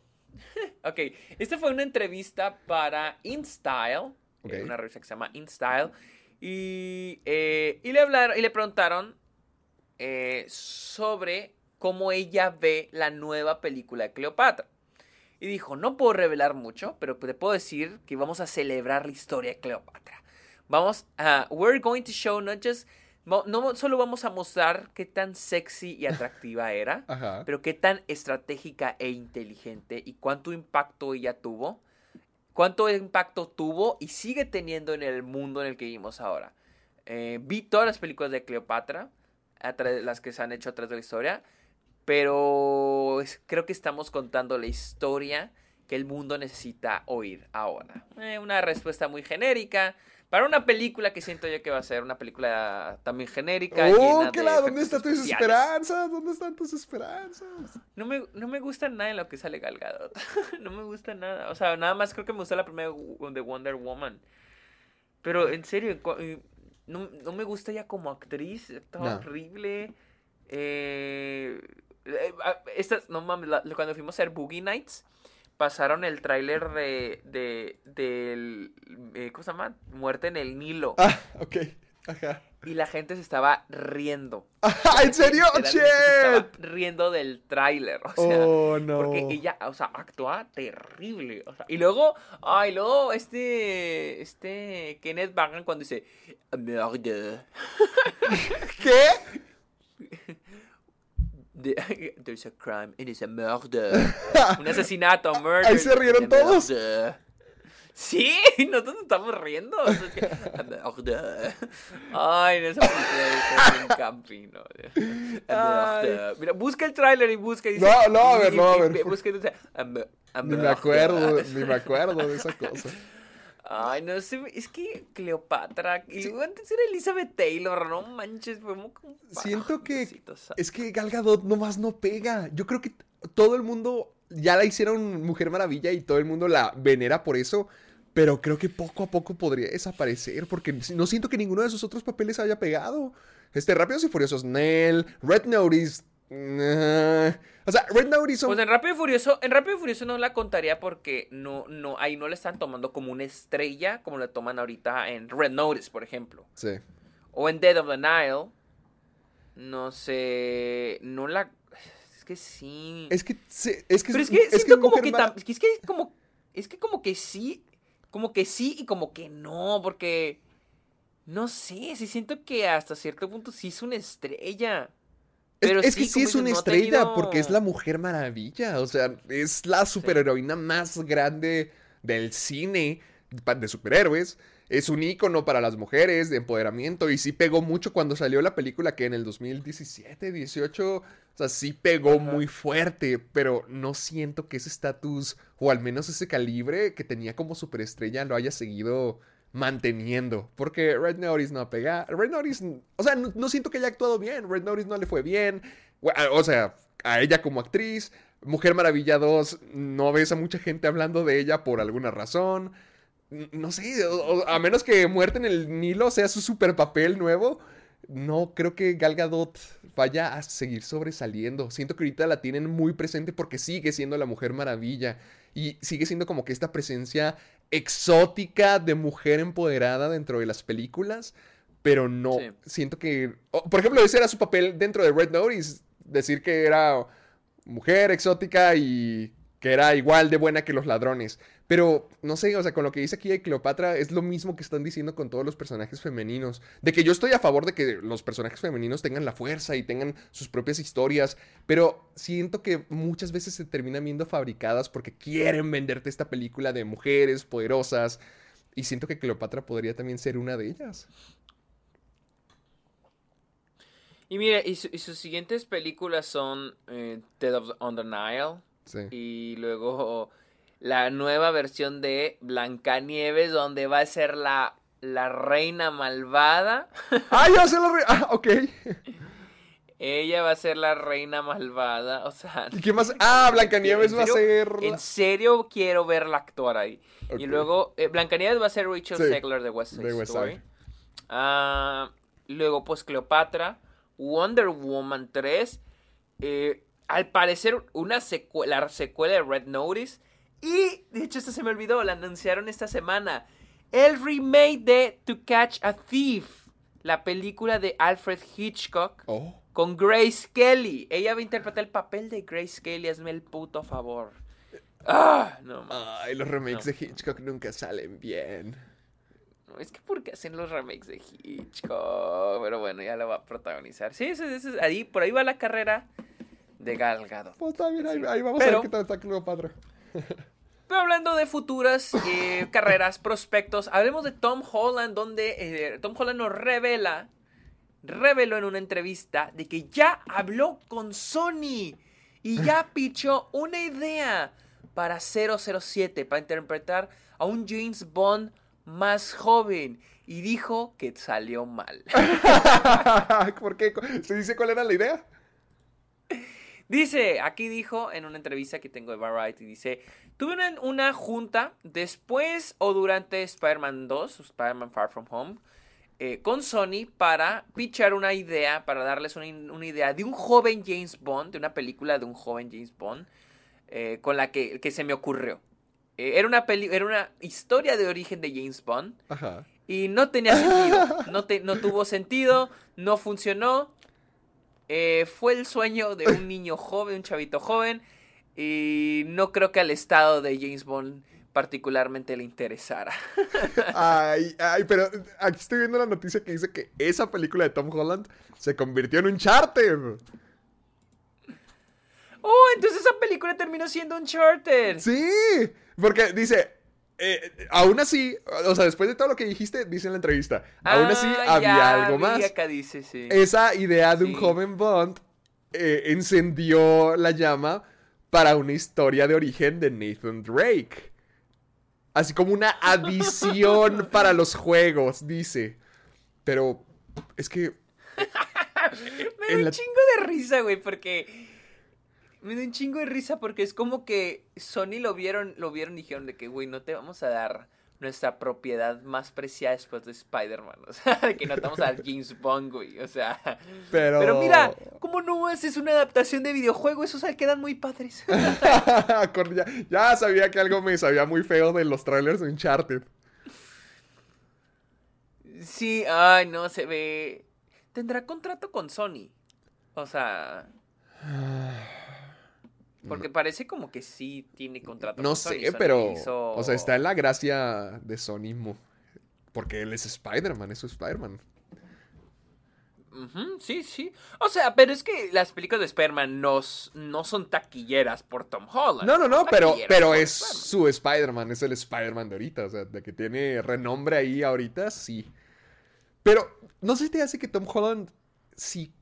[laughs] ok, esta fue una entrevista para InStyle, Ok. eh, una revista que se llama InStyle, y, eh, y le hablaron y le preguntaron eh, sobre cómo ella ve la nueva película de Cleopatra. Y dijo, no puedo revelar mucho, pero te puedo decir que vamos a celebrar la historia de Cleopatra. Vamos a, we're going to show not just, no solo vamos a mostrar qué tan sexy y atractiva [laughs] era, Ajá. pero qué tan estratégica e inteligente y cuánto impacto ella tuvo, cuánto impacto tuvo y sigue teniendo en el mundo en el que vivimos ahora. Eh, vi todas las películas de Cleopatra, las que se han hecho a través de la historia, pero es- creo que estamos contando la historia que el mundo necesita oír ahora. Eh, una respuesta muy genérica. Para una película que siento yo que va a ser una película también genérica. ¡Oh, llena qué de la! ¿Dónde están tus esperanzas? ¿Dónde están tus esperanzas? No me, no me gusta nada en lo que sale Gal Gadot. [laughs] no me gusta nada. O sea, nada más creo que me gustó la primera de Wonder Woman. Pero en serio, eh, no, no me gusta ella como actriz. Está No. horrible. Eh, eh, estas, no mames, la- cuando fuimos a hacer Boogie Nights, pasaron el tráiler de, de, del, eh, ¿cómo se llama? Muerte en el Nilo. Ah, ok. Ajá. Y la gente se estaba riendo. [laughs] Ah, ¿En serio? Literalmente se estaba ¡Shit! riendo del tráiler. O sea, Oh, no. porque ella, o sea, actúa terrible. o sea, y luego, ay, luego este, este Kenneth Bagan cuando dice, merde. [laughs] ¿Qué? The- [laughs] There's a crime and it's a murder. Un [laughs] asesinato, murder. Ahí se rieron todos. murder. Sí, [laughs] nosotros nos estamos riendo. o sea, es que, a murder. Ay, esa película camping, ¿no? A murder. Mira, busca el tráiler y busca y dice. No, no, a ver, no, a ver. y Busca y dice, a mu- a Ni me acuerdo, ni me acuerdo de esa cosa. Ay, no sé, es que Cleopatra y antes era Elizabeth Taylor, no manches, fue como como- Siento que Diosito es que Gal Gadot nomás no pega. Yo creo que todo el mundo ya la hicieron Mujer Maravilla y todo el mundo la venera por eso. Pero creo que poco a poco podría desaparecer porque no siento que ninguno de sus otros papeles haya pegado. Este, Rápidos y Furiosos, Nell, Red Notice. Nah. O sea, Red Notice son... Pues en Rápido y Furioso, en Rápido y Furioso no la contaría porque no, no, ahí no le están tomando como una estrella como le toman ahorita en Red Notice, por ejemplo. Sí. O en Dead of the Nile. No sé. No la. Es que sí. Es que, es que Pero es que es siento como Mujer que, tam- es que como es que como que sí, como que sí y como que no, porque no sé, sí siento que hasta cierto punto sí es una estrella. Es, que sí es una no estrella tenido- porque es la Mujer Maravilla. O sea, es la superheroína más grande del cine de superhéroes. Es un ícono para las mujeres de empoderamiento y sí pegó mucho cuando salió la película que en el 2017, 18, o sea, sí pegó muy fuerte, pero no siento que ese estatus o al menos ese calibre que tenía como superestrella lo haya seguido manteniendo. Porque Red Notice no pega. Red Notice, o sea, no, siento que haya actuado bien. Red Notice no le fue bien. O sea, a ella como actriz. Mujer Maravilla 2, no ves a mucha gente hablando de ella por alguna razón. No sé, a menos que Muerte en el Nilo sea su super papel nuevo. No creo que Gal Gadot vaya a seguir sobresaliendo. Siento que ahorita la tienen muy presente porque sigue siendo la Mujer Maravilla. Y sigue siendo como que esta presencia exótica de mujer empoderada dentro de las películas. Pero no, Sí. siento que... por ejemplo, ese era su papel dentro de Red Notice. Decir que era mujer exótica y que era igual de buena que los ladrones. Pero, no sé, o sea, con lo que dice aquí de Cleopatra es lo mismo que están diciendo con todos los personajes femeninos. De que yo estoy a favor de que los personajes femeninos tengan la fuerza y tengan sus propias historias, pero siento que muchas veces se terminan viendo fabricadas porque quieren venderte esta película de mujeres poderosas. Y siento que Cleopatra podría también ser una de ellas. Y mire, y, su- y sus siguientes películas son eh, Dead of the- on the Nile Sí. y luego la nueva versión de Blancanieves donde va a ser la, la reina malvada. [laughs] ¡Ah, ya se lo... re- Ah, ok. Ella va a ser la reina malvada, o sea... ¿Y qué más? Ah, [laughs] Blancanieves ¿En va a ser... la- En serio quiero verla actuar ahí. Y luego, eh, Blancanieves va a ser Rachel Sí, Zegler de West Side de West Story. Side. Ah, luego, pues Cleopatra, Wonder Woman 3. eh, al parecer, una secuela, la secuela de Red Notice. Y, de hecho, esto se me olvidó, la anunciaron esta semana. El remake de To Catch a Thief, la película de Alfred Hitchcock Oh. con Grace Kelly. Ella va a interpretar el papel de Grace Kelly, hazme el puto favor. Ah, no, Ay, los remakes No. de Hitchcock nunca salen bien. no, es que ¿por qué hacen los remakes de Hitchcock? Pero bueno, ya lo va a protagonizar. Sí, ese, ese- ahí, por ahí va la carrera de Gal Gadot. Pues está bien, ahí, ahí vamos Pero- a ver qué tal está Cleopatra. Pero hablando de futuras eh, [laughs] carreras, prospectos, hablemos de Tom Holland, donde eh, Tom Holland nos revela, reveló en una entrevista de que ya habló con Sony y ya [laughs] pichó una idea para 007, para interpretar a un James Bond más joven. Y dijo que salió mal. [laughs] ¿Por qué? ¿Se dice cuál era la idea? Dice, aquí dijo en una entrevista que tengo de Variety, dice, tuve una, una junta después o durante Spider-Man 2, Spider-Man Far From Home, eh, con Sony para pitchar una idea, para darles una, una idea de un joven James Bond, de una película de un joven James Bond, eh, con la que, que se me ocurrió. Eh, era, una peli- era una historia de origen de James Bond, Ajá. y no tenía sentido. No, te- no tuvo sentido, no funcionó. Eh, fue el sueño de un niño joven, un chavito joven. Y no creo que al estado de James Bond particularmente le interesara. [laughs] Ay, ay, pero aquí estoy viendo la noticia que dice que esa película de Tom Holland se convirtió en un charter. Oh, entonces esa película terminó siendo Uncharted. Sí, porque dice, eh, aún así, o sea, después de todo lo que dijiste, dice en la entrevista, aún así Ah, había algo más. Acá dice, sí. Esa idea de un joven Bond eh, encendió la llama para una historia de origen de Nathan Drake. Así como una adición [laughs] para los juegos, dice. Pero es que [laughs] Me da un la- chingo de risa, güey, porque. Me da un chingo de risa porque es como que Sony lo vieron, lo vieron y dijeron de que, güey, no te vamos a dar nuestra propiedad más preciada después de Spider-Man. [laughs] O sea, de que no te vamos a dar James Bond, güey. O sea. Pero... Pero mira, ¿cómo no haces una adaptación de videojuego? Esos al quedan muy padres. [laughs] Ya, ya sabía que algo me sabía muy feo de los trailers de Uncharted. sí, ay, no, se ve. Tendrá contrato con Sony. O sea. Porque parece como que sí tiene contrato No con Sony. sé, Sony pero... hizo- O sea, está en la gracia de Sony. mo- Porque él es Spider-Man, es su Spider-Man. Sí, sí. O sea, pero es que las películas de Spider-Man no, no son taquilleras por Tom Holland. No, no, no, pero, pero es su Spider-Man, es el Spider-Man de ahorita, o sea, de que tiene renombre ahí ahorita, sí. Pero, ¿no sé si te hace que Tom Holland sí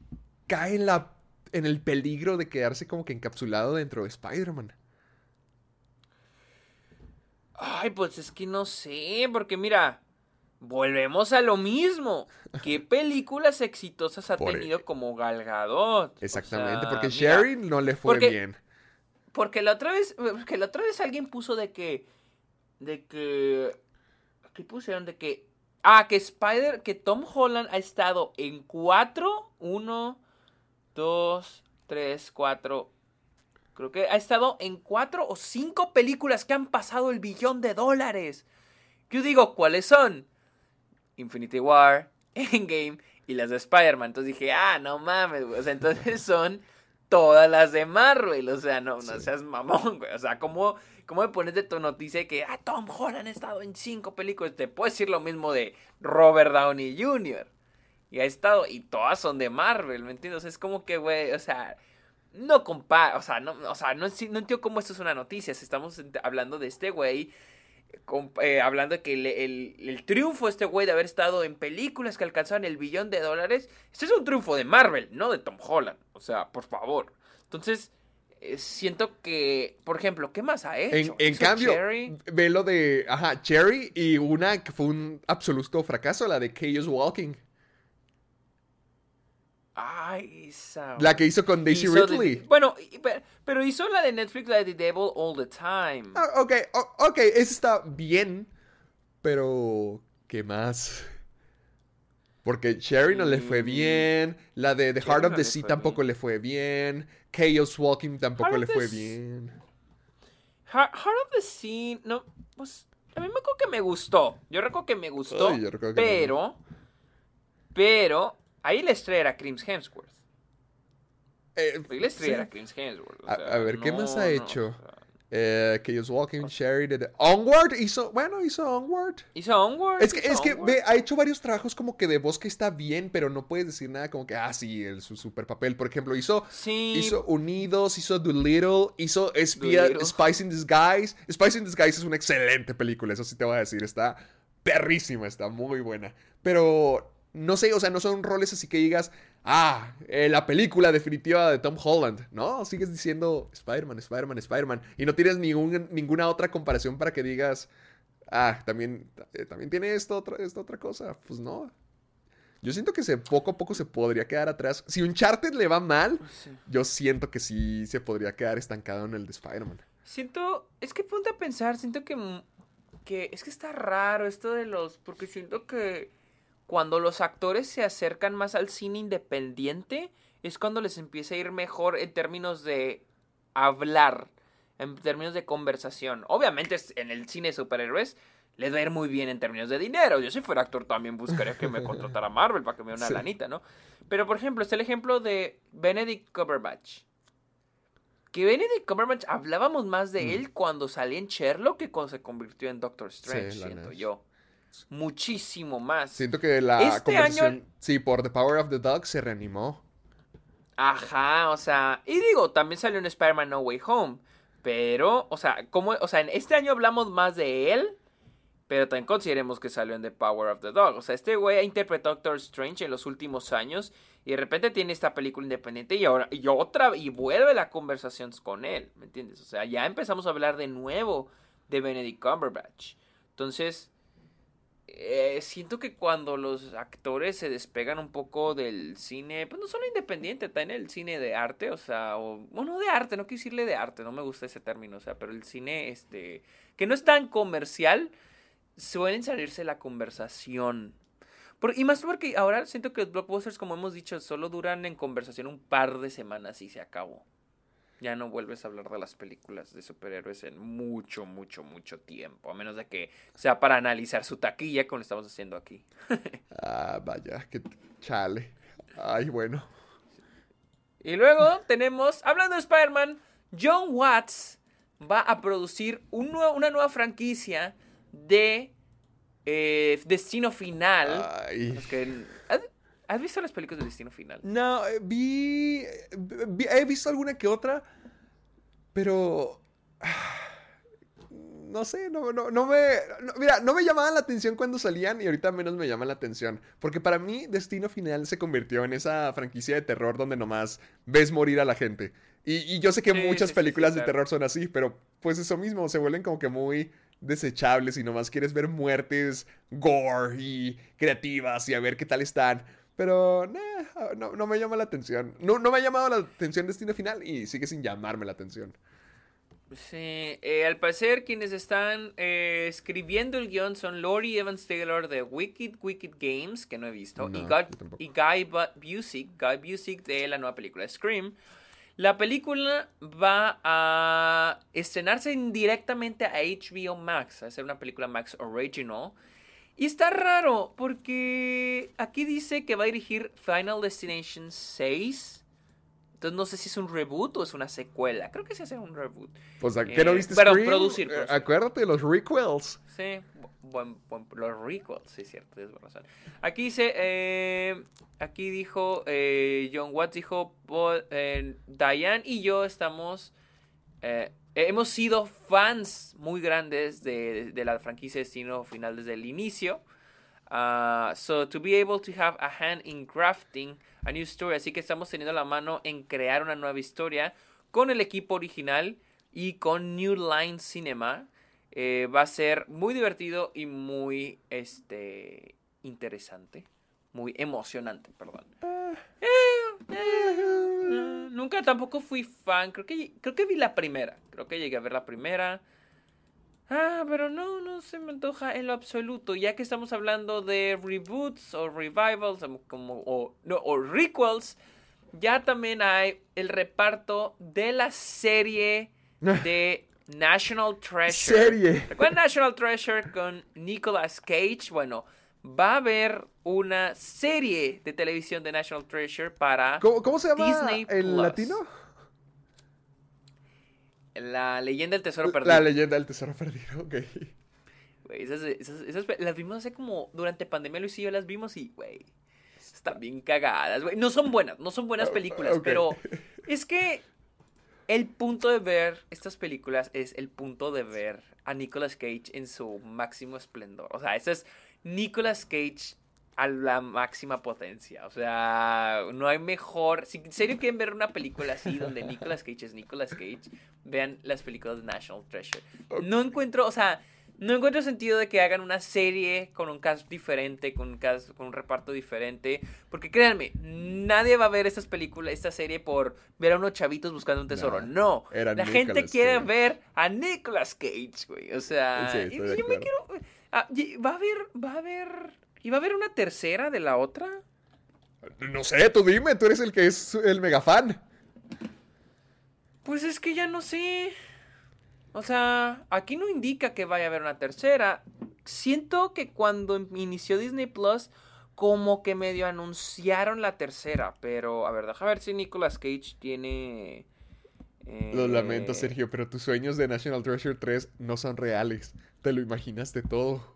cae en, la, en el peligro de quedarse como que encapsulado dentro de Spider-Man? Ay, pues es que no sé, porque mira, volvemos a lo mismo. ¿Qué [laughs] películas exitosas ha Por- tenido como Gal Gadot? O Exactamente, sea, porque mira, Sherry no le fue porque- bien. Porque la otra vez, porque la otra vez alguien puso de que, de que, ¿qué pusieron? De que, ah, que Spider, que Tom Holland ha estado en cuatro, uno, dos, tres, cuatro, creo que ha estado en cuatro o cinco películas que han pasado el billón de dólares. Yo digo, ¿cuáles son? Infinity War, [laughs] Endgame y las de Spider-Man. Entonces dije, ah, no mames, güey. O sea, entonces [laughs] son todas las de Marvel. O sea, no, no Sí. seas mamón, güey. O sea, ¿cómo, ¿cómo me pones de tu noticia que, ah, Tom Holland ha estado en cinco películas? Te puedo decir lo mismo de Robert Downey Jr. Y ha estado, y todas son de Marvel, ¿me entiendes? Es como que, güey, o sea, no compara, o sea, no, o sea, no, no entiendo cómo esto es una noticia. Si estamos hablando de este güey, eh, hablando de que el, el- el triunfo de este güey de haber estado en películas que alcanzaron el billón de dólares, este es un triunfo de Marvel, no de Tom Holland. O sea, por favor. Entonces, eh, siento que, por ejemplo, ¿qué más ha hecho? en cambio, Cherry. ve lo de, ajá, Cherry y una que fue un absoluto fracaso, la de Chaos Walking. Ay, esa. La que hizo con Daisy Hizo de- Ridley. bueno, pero hizo la de Netflix, la de The Devil All the Time. Ah, ok, ok, esa está bien, pero ¿qué más? Porque Sherry no le fue bien. La de The Sherry Heart of no the Sea tampoco bien. le fue bien. Chaos Walking tampoco Heart le the fue bien. Heart, Heart of the Sea, no, pues a mí me acuerdo que me gustó. Yo recuerdo que me gustó, Ay, yo recuerdo que no. pero, pero, ahí la estrella era Crims Hemsworth. Eh, Ahí la estrella sí. era Crims Hemsworth. o A- sea, a ver, ¿qué más no, ha no, hecho? o sea, Eh, Walking, Sherry. de- Onward hizo. Bueno, hizo Onward. Hizo Onward. Es que, hizo es que Onward. ve, ha hecho varios trabajos como que de voz que está bien, pero no puedes decir nada como que, ah, sí, el, su super papel. Por ejemplo, hizo, Sí. hizo Unidos, hizo Doolittle, hizo Espía, Doolittle. Spice in Disguise. Spice in Disguise es una excelente película, eso sí te voy a decir. Está perrísima, está muy buena. Pero, no sé, o sea, no son roles así que digas, ah, eh, la película definitiva de Tom Holland. No, sigues diciendo Spider-Man, Spider-Man, Spider-Man. Y no tienes ningún, ninguna otra comparación para que digas, ah, también, eh, también tiene esto, otra, esta otra cosa. Pues no. Yo siento que se, poco a poco se podría quedar atrás. Si Uncharted le va mal, Sí. yo siento que sí se podría quedar estancado en el de Spider-Man. Siento, es que ponte a pensar, siento que, que es que está raro esto de los, porque siento que cuando los actores se acercan más al cine independiente es cuando les empieza a ir mejor en términos de hablar, en términos de conversación. Obviamente en el cine de superhéroes les va a ir muy bien en términos de dinero. Yo si fuera actor también buscaría que me [laughs] contratara Marvel para que me dé una Sí. lanita, ¿no? Pero por ejemplo, está el ejemplo de Benedict Cumberbatch. Que Benedict Cumberbatch hablábamos más de él cuando salía en Sherlock que cuando se convirtió en Doctor Strange, Sí, siento yo. Muchísimo más. Siento que la Este conversación, año- sí, por The Power of the Dog se reanimó. Ajá, o sea, y digo, también salió en Spider-Man No Way Home, pero, o sea, como, o sea, en este año hablamos más de él, pero también consideremos que salió en The Power of the Dog, o sea, este güey ha interpretado a Doctor Strange en los últimos años y de repente tiene esta película independiente y ahora y otra y vuelve la conversación con él, ¿me entiendes? O sea, ya empezamos a hablar de nuevo de Benedict Cumberbatch. Entonces, eh, siento que cuando los actores se despegan un poco del cine, pues no solo independiente, también el cine de arte, o sea, o, bueno, de arte, no quiero decirle de arte, no me gusta ese término, o sea, pero el cine, este, que no es tan comercial, suelen salirse la conversación. Y más porque ahora siento que los blockbusters, como hemos dicho, solo duran en conversación un par de semanas y se acabó. Ya no vuelves a hablar de las películas de superhéroes en mucho, mucho, mucho tiempo. A menos de que sea para analizar su taquilla, como lo estamos haciendo aquí. [laughs] Ah, vaya, que chale. Ay, bueno. Y luego tenemos, hablando de Spider-Man, John Watts va a producir un nuevo- una nueva franquicia de eh, Destino Final. Ay. Los que- ¿has, visto las películas de Destino Final? No, eh, vi, vi- He visto alguna que otra, pero. [sighs] No sé, no, no, no me. no- mira, no me llamaban la atención cuando salían y ahorita menos me llaman la atención. Porque para mí, Destino Final se convirtió en esa franquicia de terror donde nomás ves morir a la gente. Y, y yo sé que Sí, muchas sí, películas sí, de terror son así, pero pues eso mismo, se vuelven como que muy desechables y nomás quieres ver muertes gore y creativas y a ver qué tal están. Pero nah, no, no me llama la atención. No, no me ha llamado la atención Destino Final y sigue sin llamarme la atención. Sí, eh, al parecer quienes están eh, escribiendo el guion son Lori Evans Taylor de Wicked Wicked Games, que no he visto, No, y, tampoco. y Guy Bu- Busick, Guy Busick de la nueva película Scream. La película va a estrenarse directamente a HBO Max, a ser una película Max Original. Y está raro porque aquí dice que va a dirigir Final Destination 6. Entonces no sé si es un reboot o es una secuela. Creo que sí hace un reboot. Pues, ¿qué no Eh, viste perdón, Scream? producir, Eh. Acuérdate los requels. Sí, bu- buen, buen- los requels, sí, cierto, tienes razón. Aquí dice, eh, aquí dijo, eh, John Watts dijo, "Po- eh, Diane y yo estamos, eh, hemos sido fans muy grandes de, de la franquicia Destino Final desde el inicio. Uh, so to be able to have a hand in crafting a new story, así que estamos teniendo la mano en crear una nueva historia con el equipo original y con New Line Cinema. Eh, va a ser muy divertido y muy este interesante, muy emocionante, perdón. Eh, eh, nunca tampoco fui fan, creo que creo que vi la primera, creo que llegué a ver la primera. Ah, pero no, no se me antoja en lo absoluto. Ya que estamos hablando de reboots o revivals como, o, no, o requels, ya también hay el reparto de la serie [laughs] de National Treasure. Serie. ¿Recuerdan National Treasure con Nicolas Cage? Bueno, va a haber una serie de televisión de National Treasure para ¿Cómo, cómo se llama Disney el Plus. latino? La leyenda del tesoro perdido. La leyenda del tesoro perdido, ok. Güey, esas, esas- las vimos hace como durante pandemia Luis y yo las vimos y, güey, están bien cagadas, güey. No son buenas, no son buenas [laughs] películas, pero es que el punto de ver estas películas es el punto de ver a Nicolas Cage en su máximo esplendor. O sea, ese es Nicolas Cage a la máxima potencia. O sea, no hay mejor. Si en serio quieren ver una película así donde [laughs] Nicolas Cage es Nicolas Cage, vean las películas de National Treasure. No encuentro, o sea, no encuentro sentido de que hagan una serie con un cast diferente, con un cast, con un reparto diferente. Porque créanme, nadie va a ver estas películas, esta serie por ver a unos chavitos buscando un tesoro. No, la gente quiere ver a Nicolas Cage, güey. O sea, Sí, yo me quiero. ah, va a haber, va a haber. ¿Y va a haber una tercera de la otra? No sé, tú dime, tú eres el que es el mega fan. Pues es que ya no sé. O sea, aquí no indica que vaya a haber una tercera. Siento que cuando inició Disney Plus, como que medio anunciaron la tercera. Pero, a ver, deja ver si Nicolas Cage tiene. eh, Lo lamento, Sergio, pero tus sueños de National Treasure 3 no son reales. Te lo imaginaste todo.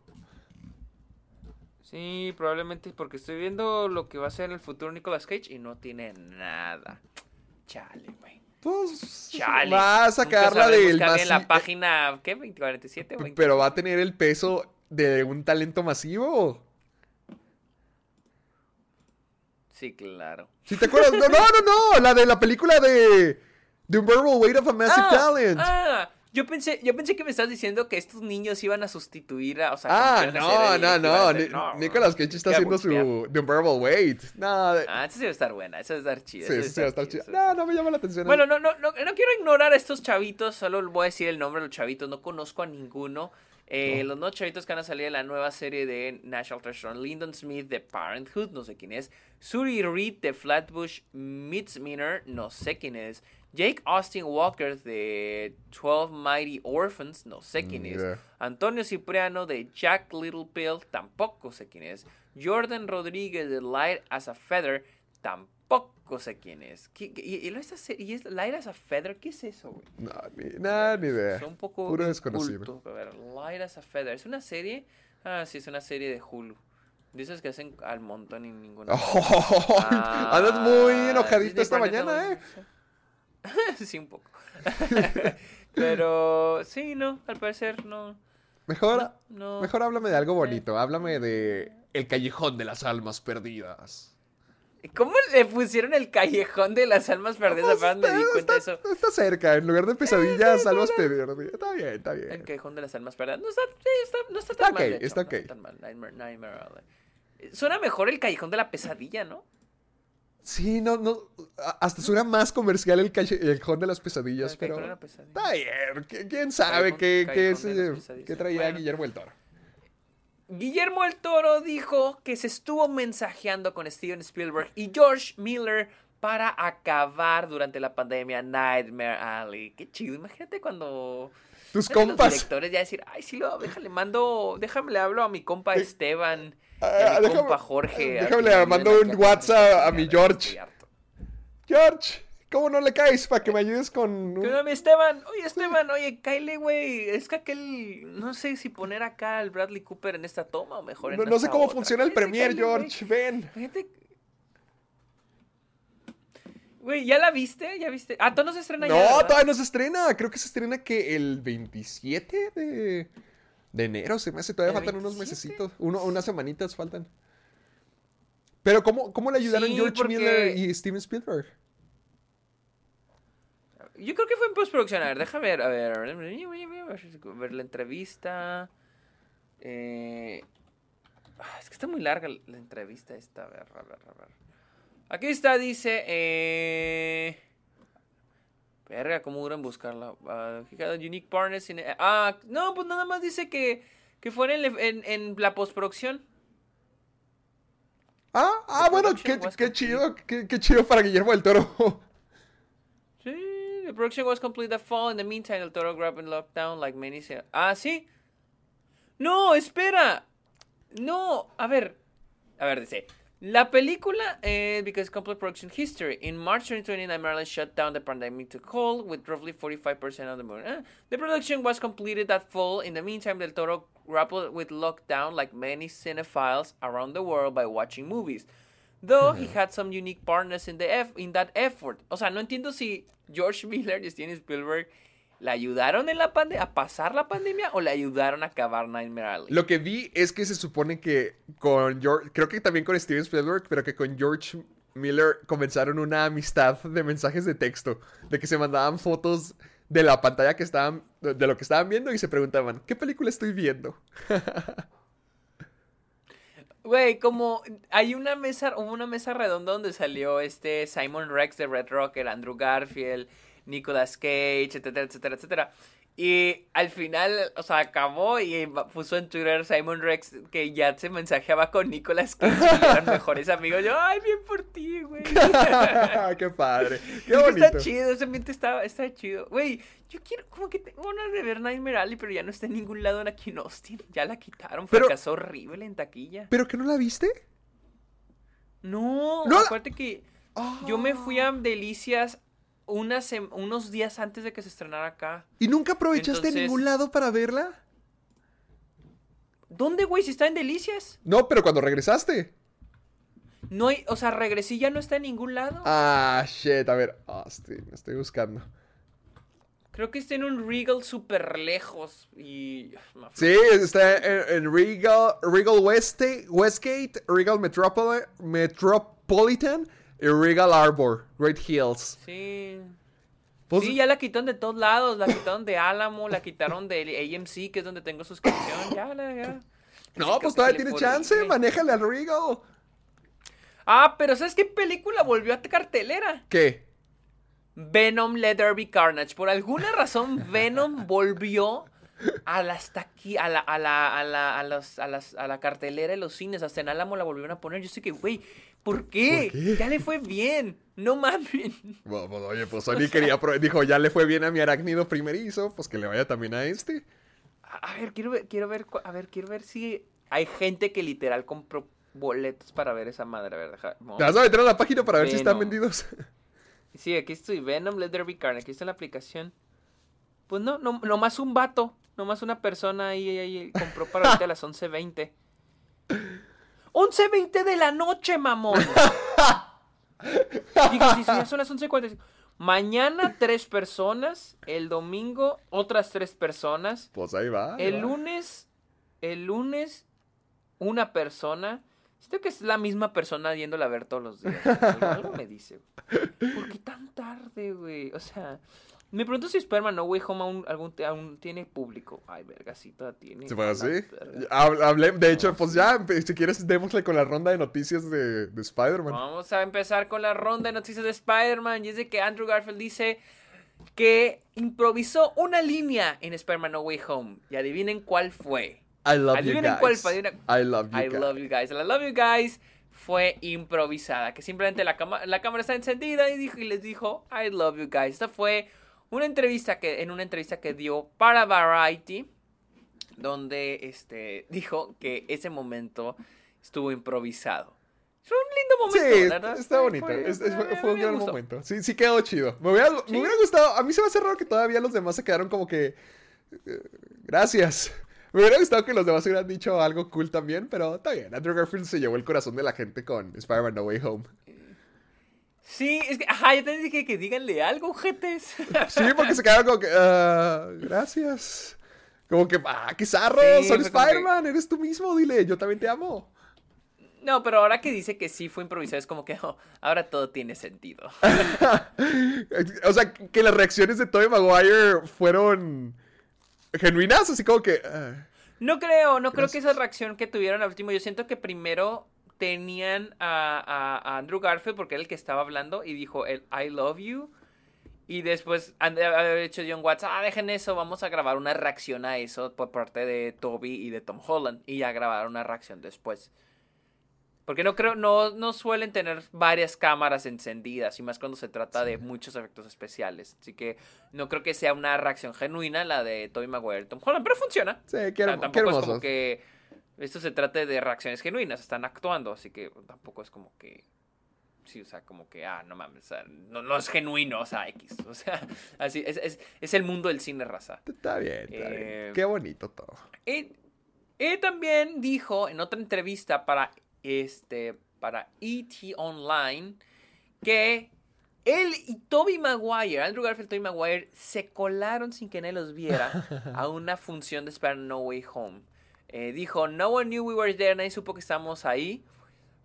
Sí, probablemente porque estoy viendo lo que va a ser en el futuro Nicolas Cage y no tiene nada. Chale, güey. Pues Chale. va a sacarla del había en la masi- página, ¿qué? ¿2047 o 20? Pero va a tener el peso de un talento masivo. Sí, claro. Si te acuerdas, no, no, no, no, la de la película de The Unbearable Weight of a Massive ah, Talent. ah, yo pensé, yo pensé que me estás diciendo que estos niños iban a sustituir a, o sea, Ah, no, no, no. Ni- Nicolas Cage está haciendo su. The Unbearable Weight. No, de- Ah, esa sí va a estar buena, esa va a estar chida. sí, esa va a estar chido. esa No, no me llama la atención. Bueno, no, no, no, no quiero ignorar a estos chavitos, solo voy a decir el nombre de los chavitos, no conozco a ninguno. Eh, Los nuevos chavitos que van a salir en la nueva serie de National Treasure, Lyndon Smith de Parenthood, no sé quién es. Suri Reed de Flatbush Misdemeanor, no sé quién es. Jake Austin Walker de 12 Mighty Orphans, no sé quién es. Yeah. Antonio Cipriano de Jack Little Pill, tampoco sé quién es. Jordan Rodríguez de Light as a Feather, tampoco sé quién es. ¿Qué- qué- y, es Light as a Feather? ¿Qué es eso, güey? No, ni, ni idea. Son un poco Puro desconocido. A ver, Light as a Feather. ¿Es una serie? Ah, sí, es una serie de Hulu. Esas que hacen al montón y ninguna. [laughs] Ah, Andas muy enojadito Disney esta mañana, ¿eh? [laughs] sí, un poco. [laughs] Pero sí, no, al parecer no. Mejor, no. mejor háblame de algo bonito. Háblame de El Callejón de las Almas Perdidas. ¿Cómo le pusieron el callejón de las almas perdidas? Pues, Apenas me di está, cuenta de está- eso. está cerca. En lugar de pesadillas, almas perdidas. Está bien, está El bien. callejón de las almas perdidas. No está, está, no está tan Está mal. ok, hecho, está ok. Nightmare, Nightmare Alley. Suena mejor el callejón de la pesadilla, ¿no? Sí, no, no. Hasta suena más comercial el calle- el callejón de las pesadillas, El pero. callejón de la pesadilla. Está bien. ¿qui- ¿Quién sabe qué, qué, es, eh, qué traía Bueno. Guillermo el Toro? Guillermo el Toro dijo que se estuvo mensajeando con Steven Spielberg y George Miller para acabar durante la pandemia Nightmare Alley. Qué chido, imagínate cuando Tus Los compas. directores ya decir, ay, sí, lo, déjale, mando, déjame le hablo a mi compa Eh, Esteban, ah, déjame- compa Jorge. déjame le mando un WhatsApp a mi George. George, ¿cómo no le caes para que me ayudes con un- ¿Qué onda, mi Esteban? Oye, Esteban, oye, Kyle, güey. Es que aquel. No sé si poner acá al Bradley Cooper en esta toma o mejor en No, no sé cómo otra. funciona el güey. George. Ven. Fíjate. Güey, ¿ya la viste? ¿Ya viste? Ah, ¿tú no se estrena No, ya? ¿verdad? todavía no se estrena. Creo que se estrena que el 27 de, de enero. Se me hace. Todavía ¿El faltan unos 27? mesecitos. Uno, unas semanitas faltan. Pero ¿cómo, cómo le ayudaron Sí, George porque- Miller y Steven Spielberg? Yo creo que fue en postproducción. A ver, deja ver. A ver. Ver la entrevista. Eh... ah, Es que está muy larga la entrevista esta. A ver, a ver, a ver. Aquí está, dice. Eh... Verga, ¿cómo duran buscarla? Uh, unique partners in- Ah, no, pues nada más dice que, que fue en, en, en la postproducción. Ah, ah, The bueno, qué, qué chido, qué, qué chido para Guillermo del Toro. Sí, the production was complete that fall. In the meantime, el Toro grabbed in lockdown like many. Ah, sí. No, espera. No, a ver. A ver, dice. La película, eh, because complete production history. In March 2029, Maryland shut down the pandemic to cold with roughly 45% of the movie. Eh, the production was completed that fall. In the meantime, Del Toro grappled with lockdown like many cinephiles around the world by watching movies. Though he had some unique partners in, the eff- in that effort. O sea, no entiendo si George [laughs] Miller y Steven Spielberg le ayudaron en la pande- a pasar la pandemia o le ayudaron a acabar Nightmare Alley. Lo que vi es que se supone que con George, creo que también con Steven Spielberg, pero que con George Miller comenzaron una amistad de mensajes de texto, de que se mandaban fotos de la pantalla que estaban, de de lo que estaban viendo y se preguntaban, ¿qué película estoy viendo? [laughs] Güey, como hay una mesa, hubo una mesa redonda donde salió este Simon Rex de Red Rocker, Andrew Garfield, Nicolas Cage, etcétera, etcétera, etcétera. Y al final, o sea, acabó y puso en Twitter Simon Rex que ya se mensajeaba con Nicolas Cage y eran mejores amigos. Yo, ay, bien por ti, güey. [laughs] ¡Qué padre! ¡Qué Es que bonito! Está chido, ese ambiente está, está chido. Güey, yo quiero, como que tengo ganas de ver Nightmare Alley, pero ya no está en ningún lado en aquí en Austin. Ya la quitaron, Pero- fracasó horrible en taquilla. ¿Pero que no la viste? No, No la- acuérdate que yo me fui a Delicias unas unos días antes de que se estrenara acá. ¿Y nunca aprovechaste Entonces- ningún lado para verla? ¿Dónde, güey? Si está en Delicias. No, pero cuando regresaste. No hay, o sea, regresé y ya no está en ningún lado. Ah, shit, a ver. Austin, estoy buscando. Creo que está en un Regal súper lejos y... Sí, está en, en Regal, Regal Westgate, Regal Metropoli- Metropolitan Regal Arbor, Great Hills. Sí. Pues- sí, ya la quitaron de todos lados. La quitaron de Álamo, la quitaron de AMC, que es donde tengo suscripción. Ya, la, ya. No, pues todavía tiene chance, horrible. manéjale al Regal. Ah, pero ¿sabes qué película volvió a cartelera? ¿Qué? Venom Let There Be Carnage. Por alguna razón, Venom volvió a la, hasta aquí, a la, a la, a la, a los- a las- a la cartelera de los cines. Hasta en Álamo la volvieron a poner. Yo sé que, güey, ¿por qué? ¿Por qué? Ya le fue bien. No mames. Bueno, pues, oye, pues Sony quería, dijo, ya le fue bien a mi arácnido primerizo, pues que le vaya también a este. A a ver, quiero ver, quiero ver, a ver, quiero ver si hay gente que literal compró boletos para ver esa madre. A ver, deja. ¿Te vas a meter a la página para ver si están vendidos? Sí, aquí estoy. Venom Let There Be. Aquí está la aplicación. Pues no, no, nomás un vato. Nomás una persona ahí, ahí, compró para ahorita a las 11.20. 11.20 [laughs] de la noche, mamón. Digo, si son las 11.45. Mañana tres personas. El domingo otras tres personas. Pues ahí va. ahí El va. lunes, el lunes, una persona. Siento que es la misma persona yéndola a ver todos los días. Algo, algo me dice. güey. ¿Por qué tan tarde, güey? O sea, me pregunto si Spider-Man No Way Home aún, algún, aún tiene público. Ay, vergasita, tiene. ¿Se fue así? verga. Hab- hablé- de hecho, pues ya, si quieres, démosle con la ronda de noticias de, de Spider-Man. Vamos a empezar con la ronda de noticias de Spider-Man. Y es de que Andrew Garfield dice que improvisó una línea en Spider-Man No Way Home. Y adivinen cuál fue. I love you Adivinen guys. cuál fue, adivinen- I love you I guys. love you guys. I love you guys fue improvisada. Que simplemente la, cama- la cámara está encendida y, dijo, y les dijo I love you guys. Esta fue una entrevista que, en una entrevista que dio para Variety. Donde este, dijo que ese momento estuvo improvisado. Fue un lindo Sí, momento. la verdad. está bonito. fue- Es- es- me- fue un gran gustó. momento. Sí, sí quedó chido. Me hubiera, me Sí. hubiera gustado. A mí se me hace raro que todavía los demás se quedaron como que. eh, gracias. Me hubiera gustado que los demás hubieran dicho algo cool también, pero está bien. Andrew Garfield se llevó el corazón de la gente con Spider-Man No Way Home. Sí, es que, ajá, yo también dije que díganle algo, jetes. [laughs] Sí, porque se quedaron como que. "Ah, gracias. Como que, ah, qué zarro. Sí, que- Spider-Man, eres tú mismo. Dile, yo también te amo. No, pero ahora que dice que sí fue improvisado, es como que oh, ahora todo tiene sentido. [laughs] o sea, que las reacciones de Tobey Maguire fueron genuinas, así como que. ah, No creo, no creo que esa reacción que tuvieron al último, yo siento que primero tenían a, a- a Andrew Garfield porque era el que estaba hablando y dijo el I love you Y después haber hecho John Watts, ah, dejen eso, vamos a grabar una reacción a eso por parte de Toby y de Tom Holland. Y ya grabar una reacción después. Porque no creo, no, no suelen tener varias cámaras encendidas, y más cuando se trata de muchos efectos especiales. Así que no creo que sea una reacción genuina la de Tobey Maguire y Tom Holland, pero funciona. Sí, O qué, sea, hermo- tampoco qué es hermosos. como que esto se trate de reacciones genuinas, están actuando, así que tampoco es como que sí, o sea, como que ah, no mames, o sea, no, no es genuino, o sea, X, o sea, [laughs] así es, es, es el mundo del cine raza. Está bien, está bien. Eh, Qué bonito todo. Y, y también dijo en otra entrevista para este para ET Online que él y Toby Maguire, Andrew Garfield y Toby Maguire, se colaron sin que nadie los viera [laughs] a una función de Spider-Man No Way Home. Eh, dijo, no one knew we were there, nadie supo que estábamos ahí.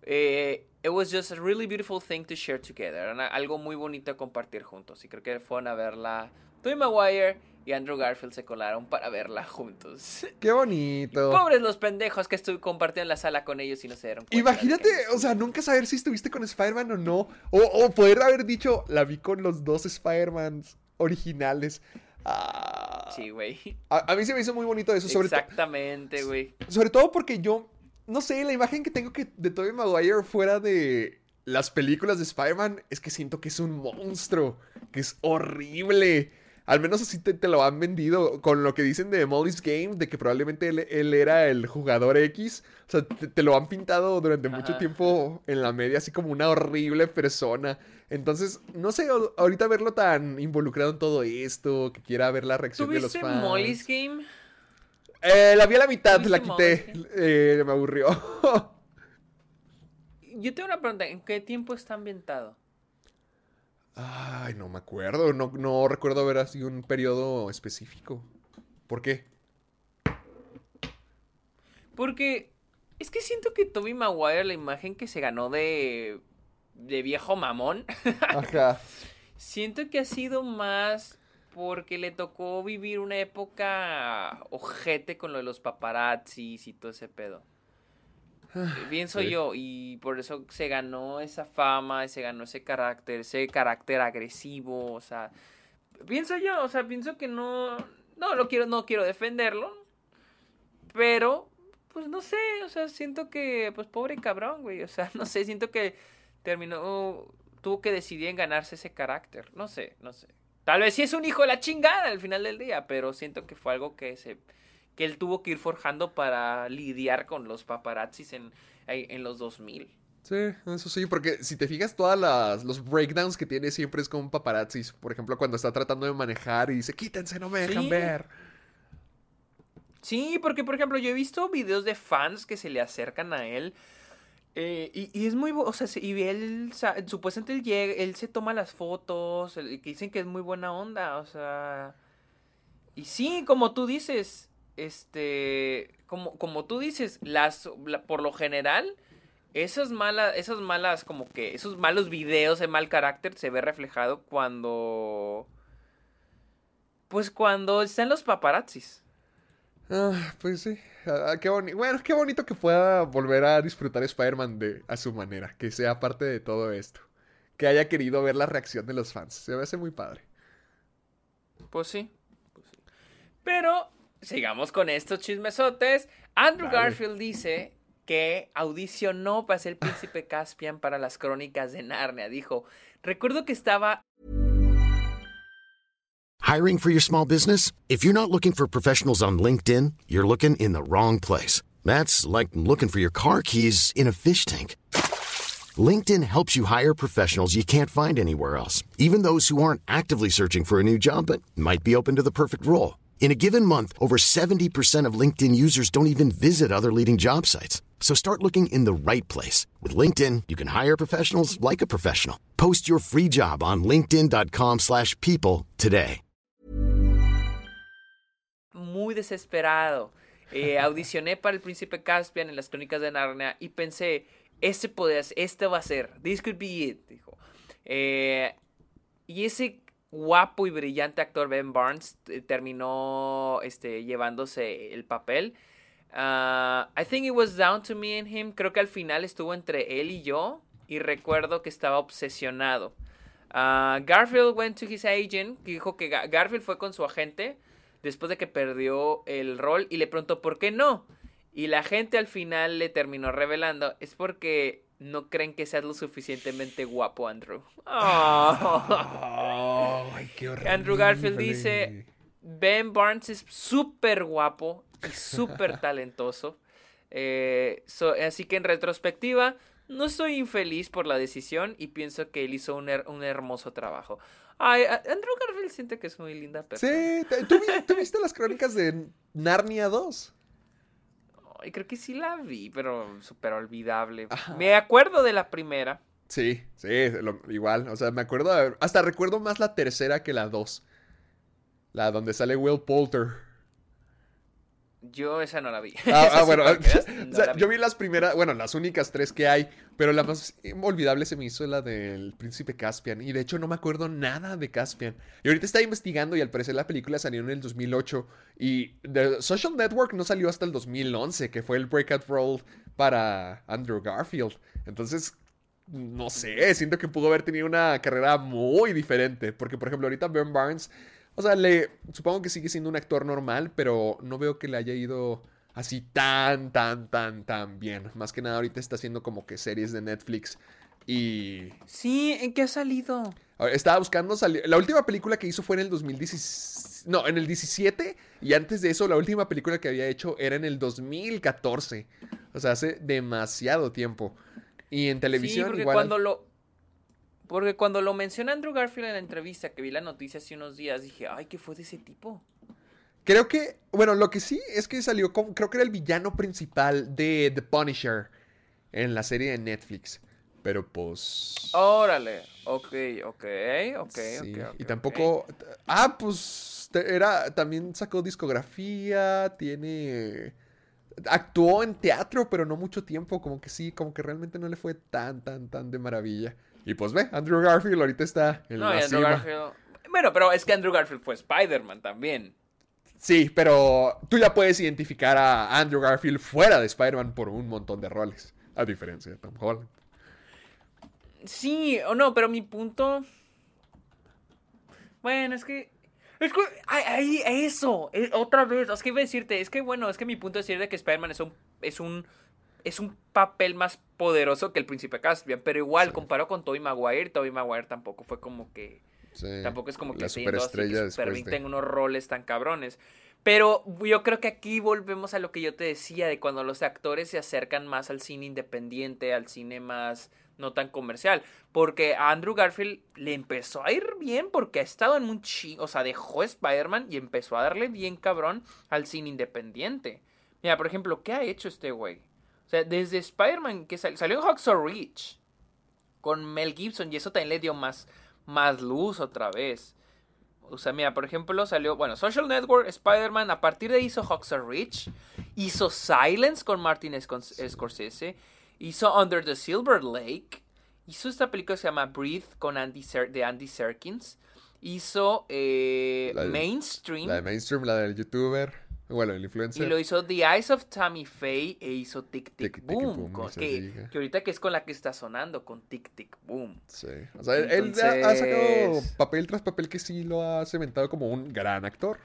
Eh, it was just a really beautiful thing to share together. Era una- algo muy bonito compartir juntos. Y creo que fueron a verla. Tobey Maguire y Andrew Garfield se colaron para verla juntos. [laughs] Qué bonito. Pobres los pendejos que estuve compartiendo la sala con ellos y no se dieron cuenta. Imagínate, o sea, nunca saber si estuviste con Spider-Man o no. O, o poder haber dicho, la vi con los dos Spider-Mans originales. Ah, Sí, güey. a, a mí se me hizo muy bonito eso, sobre, Exactamente, güey. sobre todo porque yo, no sé, la imagen que tengo que, de Tobey Maguire fuera de las películas de Spider-Man es que siento que es un monstruo, que es horrible. Al menos así te, te lo han vendido con lo que dicen de Molly's Game, de que probablemente él, él era el jugador X. O sea, te, te lo han pintado durante mucho tiempo en la media así como una horrible persona. Entonces, no sé, ahorita verlo tan involucrado en todo esto, que quiera ver la reacción de los ¿Tuviste fans. Molly's Game? Eh, la vi a la mitad, la ¿Tuviste quité. Eh, me aburrió. [laughs] Yo tengo una pregunta. ¿En qué tiempo está ambientado? Ay, no me acuerdo. No, no recuerdo haber así un periodo específico. ¿Por qué? Porque es que siento que Toby Maguire, la imagen que se ganó de, de viejo mamón, [laughs] Ajá. siento que ha sido más porque le tocó vivir una época ojete con lo de los paparazzis y todo ese pedo. Pienso sí. yo, y por eso se ganó esa fama, se ganó ese carácter, ese carácter agresivo, o sea, pienso yo, o sea, pienso que no, no lo quiero, no quiero defenderlo, pero, pues no sé, o sea, siento que, pues pobre cabrón, güey, o sea, [laughs] no sé, siento que terminó, tuvo que decidir en ganarse ese carácter, no sé, no sé. Tal vez sí es un hijo de la chingada al final del día, pero siento que fue algo que se que él tuvo que ir forjando para lidiar con los paparazzis en, en los 2000. Sí, eso sí, porque si te fijas, todas las los breakdowns que tiene siempre es con paparazzis. Por ejemplo, cuando está tratando de manejar y dice, quítense, no me dejan Sí. ver. Sí, porque por ejemplo yo he visto videos de fans que se le acercan a él eh, y, y es muy, o sea, se- y él, supuestamente él llega, él se toma las fotos, que dicen que es muy buena onda, o sea, y sí, como tú dices, este, como, como tú dices, las, la- por lo general, esas malas, esas malas, como que, esos malos videos de mal carácter se ve reflejado cuando, pues cuando están los paparazzis. Ah, pues sí. Ah, qué bonito. Bueno, qué bonito que pueda volver a disfrutar Spider-Man de, a su manera. Que sea parte de todo esto. Que haya querido ver la reacción de los fans. Se me hace muy padre. Pues sí. pues sí. Pero sigamos con estos chismesotes. Andrew Dale. Garfield dice que audicionó para ser el príncipe Caspian para las crónicas de Narnia. Dijo, recuerdo que estaba Hiring for your small business? If you're not looking for professionals on LinkedIn, you're looking in the wrong place. That's like looking for your car keys in a fish tank. LinkedIn helps you hire professionals you can't find anywhere else, even those who aren't actively searching for a new job but might be open to the perfect role. In a given month, over 70% of LinkedIn users don't even visit other leading job sites. So start looking in the right place. With LinkedIn, you can hire professionals like a professional. Post your free job on linkedin.com/people slash people today. muy desesperado. Eh, [laughs] audicioné para el príncipe Caspian en las crónicas de Narnia y pensé, este podría este va a ser, this could be it, dijo. Eh, y ese guapo y brillante actor Ben Barnes terminó este, llevándose el papel. Ah, I think it was down to me and him. Creo que al final estuvo entre él y yo. Y recuerdo que estaba obsesionado. Ah, Garfield went to his agent, que dijo que Ga- Garfield fue con su agente después de que perdió el rol y le preguntó por qué no. Y la gente al final le terminó revelando, es porque no creen que seas lo suficientemente guapo, Andrew. Oh. [laughs] Ay, qué horrible. Andrew Garfield dice, Ben Barnes es súper guapo y súper [laughs] talentoso. Eh, so- así que en retrospectiva, no estoy infeliz por la decisión y pienso que él hizo un, her- un hermoso trabajo. Ay, Andrew Garfield siente que es muy linda persona. Sí, te- ¿tú, vi- tú [laughs] viste las crónicas de Narnia 2? Ay, creo que sí la vi, pero súper olvidable. Ajá. Me acuerdo de la primera. Sí, sí, lo- igual. O sea, me acuerdo, hasta recuerdo más la tercera que la 2. La donde sale Will Poulter. Yo esa no la vi. Ah, [laughs] ah, bueno, [laughs] no o sea, vi. yo vi las primeras, bueno, las únicas tres que hay, pero la más olvidable se me hizo la del príncipe Caspian, y de hecho no me acuerdo nada de Caspian. Y ahorita estaba investigando y al parecer la película salió en el 2008 y The Social Network no salió hasta el 2011, que fue el breakout role para Andrew Garfield. Entonces, no sé, siento que pudo haber tenido una carrera muy diferente, porque por ejemplo ahorita Ben Barnes, o sea, le supongo que sigue siendo un actor normal, pero no veo que le haya ido así tan, tan, tan, tan bien. Más que nada ahorita está haciendo como que series de Netflix y... Sí, ¿en qué ha salido? Estaba buscando salir... La última película que hizo fue en el 2017... No, en el 17 y antes de eso la última película que había hecho era en el 2014. O sea, hace demasiado tiempo. Y en Sí, televisión porque igual... cuando lo porque cuando lo menciona Andrew Garfield en la entrevista que vi la noticia hace unos días dije, "Ay, ¿qué fue de ese tipo?" Creo que, bueno, lo que sí es que salió como, creo que era el villano principal de The Punisher en la serie de Netflix. Pero pues... Órale. Ok, ok, ok, sí, ok, ok, y tampoco... Ah, pues era, también sacó discografía, tiene... Actuó en teatro, pero no mucho tiempo, como que sí, como que realmente no le fue tan, tan, tan de maravilla. Y pues ve, Andrew Garfield ahorita está en No, y Andrew cima. Garfield. Bueno, pero es que Andrew Garfield fue Spider-Man también. Sí, pero tú ya puedes identificar a Andrew Garfield fuera de Spider-Man por un montón de roles. A diferencia de Tom Holland. Sí, o no, pero mi punto. Bueno, es que. Es que. Ahí, eso. eh, otra vez. Es que iba a decirte. Es que bueno, es que mi punto es decir de que Spider-Man es un. Es un. Es un papel más poderoso que el príncipe Caspian. Pero igual, Sí. comparado con Tobey Maguire, Tobey Maguire tampoco fue como que. Sí, Tampoco es como que la así superestrella super después de... en unos roles tan cabrones. Pero yo creo que aquí volvemos a lo que yo te decía, de cuando los actores se acercan más al cine independiente, al cine más no tan comercial. Porque a Andrew Garfield le empezó a ir bien porque ha estado en un chi... O sea, dejó Spider-Man y empezó a darle bien cabrón al cine independiente. Mira, por ejemplo, ¿qué ha hecho este güey? O sea, desde Spider-Man que sal- salió en Hacksaw Ridge con Mel Gibson y eso también le dio más, más luz otra vez. O sea, mira, por ejemplo, salió, bueno, Social Network, Spider-Man, a partir de ahí hizo Hacksaw Ridge, hizo Silence con Martin Scorsese, hizo Under the Silver Lake, hizo esta película que se llama Breathe con Andy Ser- de Andy Serkins, hizo eh, La de- Mainstream, La de mainstream, la del youtuber. Bueno, el y lo hizo The Eyes of Tammy Faye e hizo Tic Tic, Tic, Tic, Boom, con- que, que ahorita que es con la que está sonando, con Tic Tic Boom. Sí. O sea, él- él ha- ha sacado papel tras papel que sí lo ha cementado como un gran actor.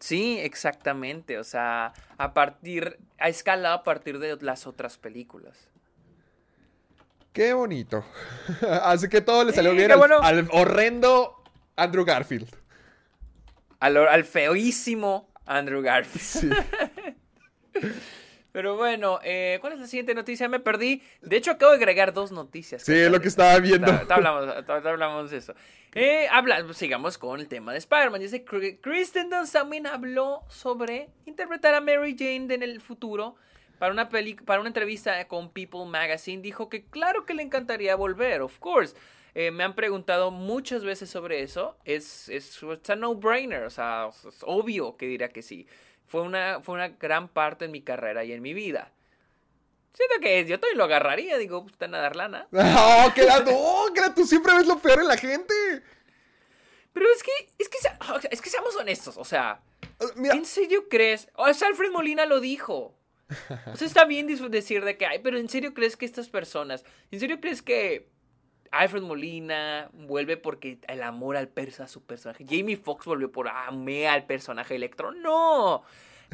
Sí, exactamente. O sea, a partir. Ha escalado a partir de las otras películas. Qué bonito. [laughs] Así que todo le salió Sí, bien qué al, bueno. al horrendo Andrew Garfield. Al, al feísimo Andrew Garfield. Sí. [laughs] Pero bueno, eh, ¿cuál es la siguiente noticia? Me perdí. De hecho, acabo de agregar dos noticias. Sí, es lo que estaba viendo. Ta hablamos, hablamos de eso. Eh, habla- sigamos con el tema de Spider-Man. Dice Kristen Dunst también habló sobre interpretar a Mary Jane en el futuro. Para una, peli para una entrevista con People Magazine dijo que claro que le encantaría volver, of course. Eh, me han preguntado muchas veces sobre eso. Es, es it's a no-brainer, o sea, es obvio que dirá que sí. Fue una, fue una gran parte en mi carrera y en mi vida. Siento que yo también lo agarraría, digo, pues, están a dar lana. ¡Oh, [laughs] que la, no, que la- tú siempre ves lo peor en la gente! Pero es que, es que, es que seamos honestos, o sea, Mira, ¿en serio crees? O sea, Alfred Molina lo dijo. O sea, está bien decir de que, ay, pero ¿en serio crees que estas personas, ¿en serio crees que Alfred Molina vuelve porque el amor al persa, a su personaje. Jamie Foxx volvió por amé al personaje Electro. No.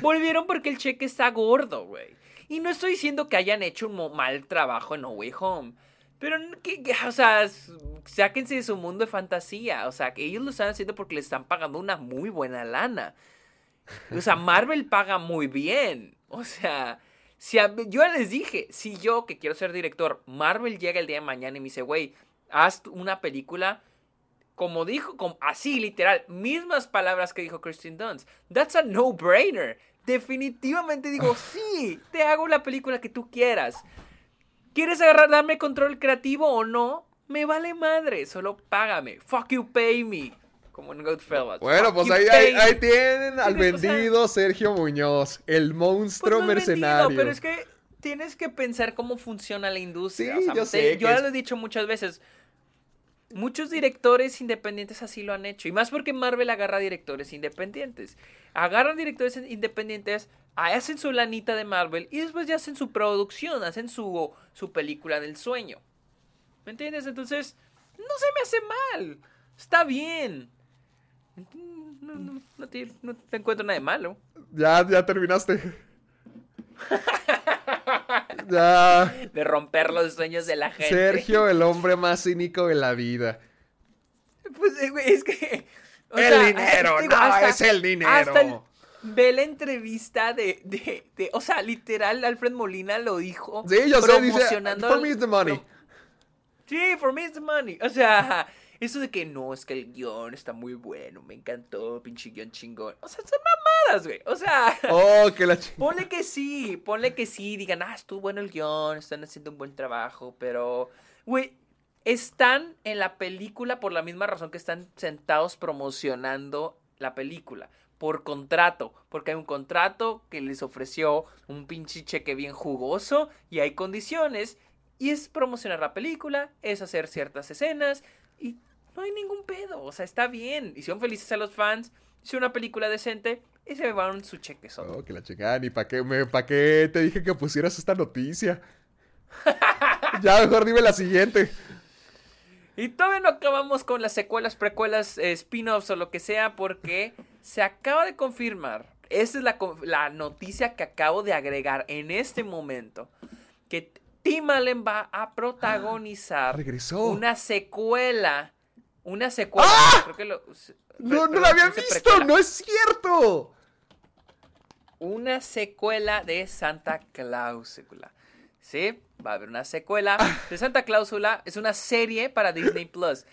Volvieron porque el cheque está gordo, güey. Y no estoy diciendo que hayan hecho un mal trabajo en No Way Home. Pero, que, o sea, sáquense de su mundo de fantasía. O sea, que ellos lo están haciendo porque le están pagando una muy buena lana. O sea, Marvel paga muy bien. O sea, si yo les dije, si yo que quiero ser director, Marvel llega el día de mañana y me dice, güey, haz una película como dijo, como, así literal, mismas palabras que dijo Christine Dunst. That's a no-brainer. Definitivamente digo, sí, te hago la película que tú quieras. ¿Quieres agarrar, darme control creativo o no? Me vale madre, solo págame. Fuck you, pay me. Como en Goodfellas. Bueno, pues ahí, ahí, tienen al vendido Sergio Muñoz, el monstruo pues mercenario. pero es que tienes que pensar cómo funciona la industria. yo sé. Yo ya lo he dicho muchas veces. Muchos directores independientes así lo han hecho. Y más porque Marvel agarra directores independientes. Agarran directores independientes, hacen su lanita de Marvel y después ya hacen su producción, hacen su, su película del sueño. ¿Me entiendes? Entonces, no se me hace mal. Está bien. No, te, no te encuentro nada de malo. Ya, ya terminaste. [laughs] De romper los sueños de la gente. Sergio, el hombre más cínico de la vida. Pues, eh, es que. el dinero, no, es el dinero. ve la entrevista de, de, O sea, literal, Alfred Molina lo dijo. Sí, yo sé, dice. For me it's the money. Sí, for me it's the money. O sea, eso de que no, es que el guion está muy bueno, me encantó, pinche guion chingón. O sea, son mamadas, güey. O sea. [laughs] Oh, que la Ponle que sí, ponle que sí, digan, ah, estuvo bueno el guion, están haciendo un buen trabajo, pero. Güey, están en la película por la misma razón que están sentados promocionando la película. Por contrato, porque hay un contrato que les ofreció un pinche cheque bien jugoso y hay condiciones. Y es promocionar la película, es hacer ciertas escenas y no hay ningún pedo. O sea, está bien. Hicieron felices a los fans. Hicieron una película decente y se llevaron su cheque solo. Oh, que la checan. ¿Y para qué, me, qué te dije que pusieras esta noticia? [laughs] ya, mejor dime la siguiente. Y todavía no acabamos con las secuelas, precuelas, eh, spin-offs o lo que sea, porque [laughs] se acaba de confirmar. Esta es la, la noticia que acabo de agregar en este momento. Que Tim Allen va a protagonizar [gasps] una secuela. Una secuela. ¡Ah! no, no la había visto, no es cierto. Una secuela de Santa Cláusula. ¿Sí? Va a haber una secuela de Santa Cláusula. Es una serie para Disney Plus.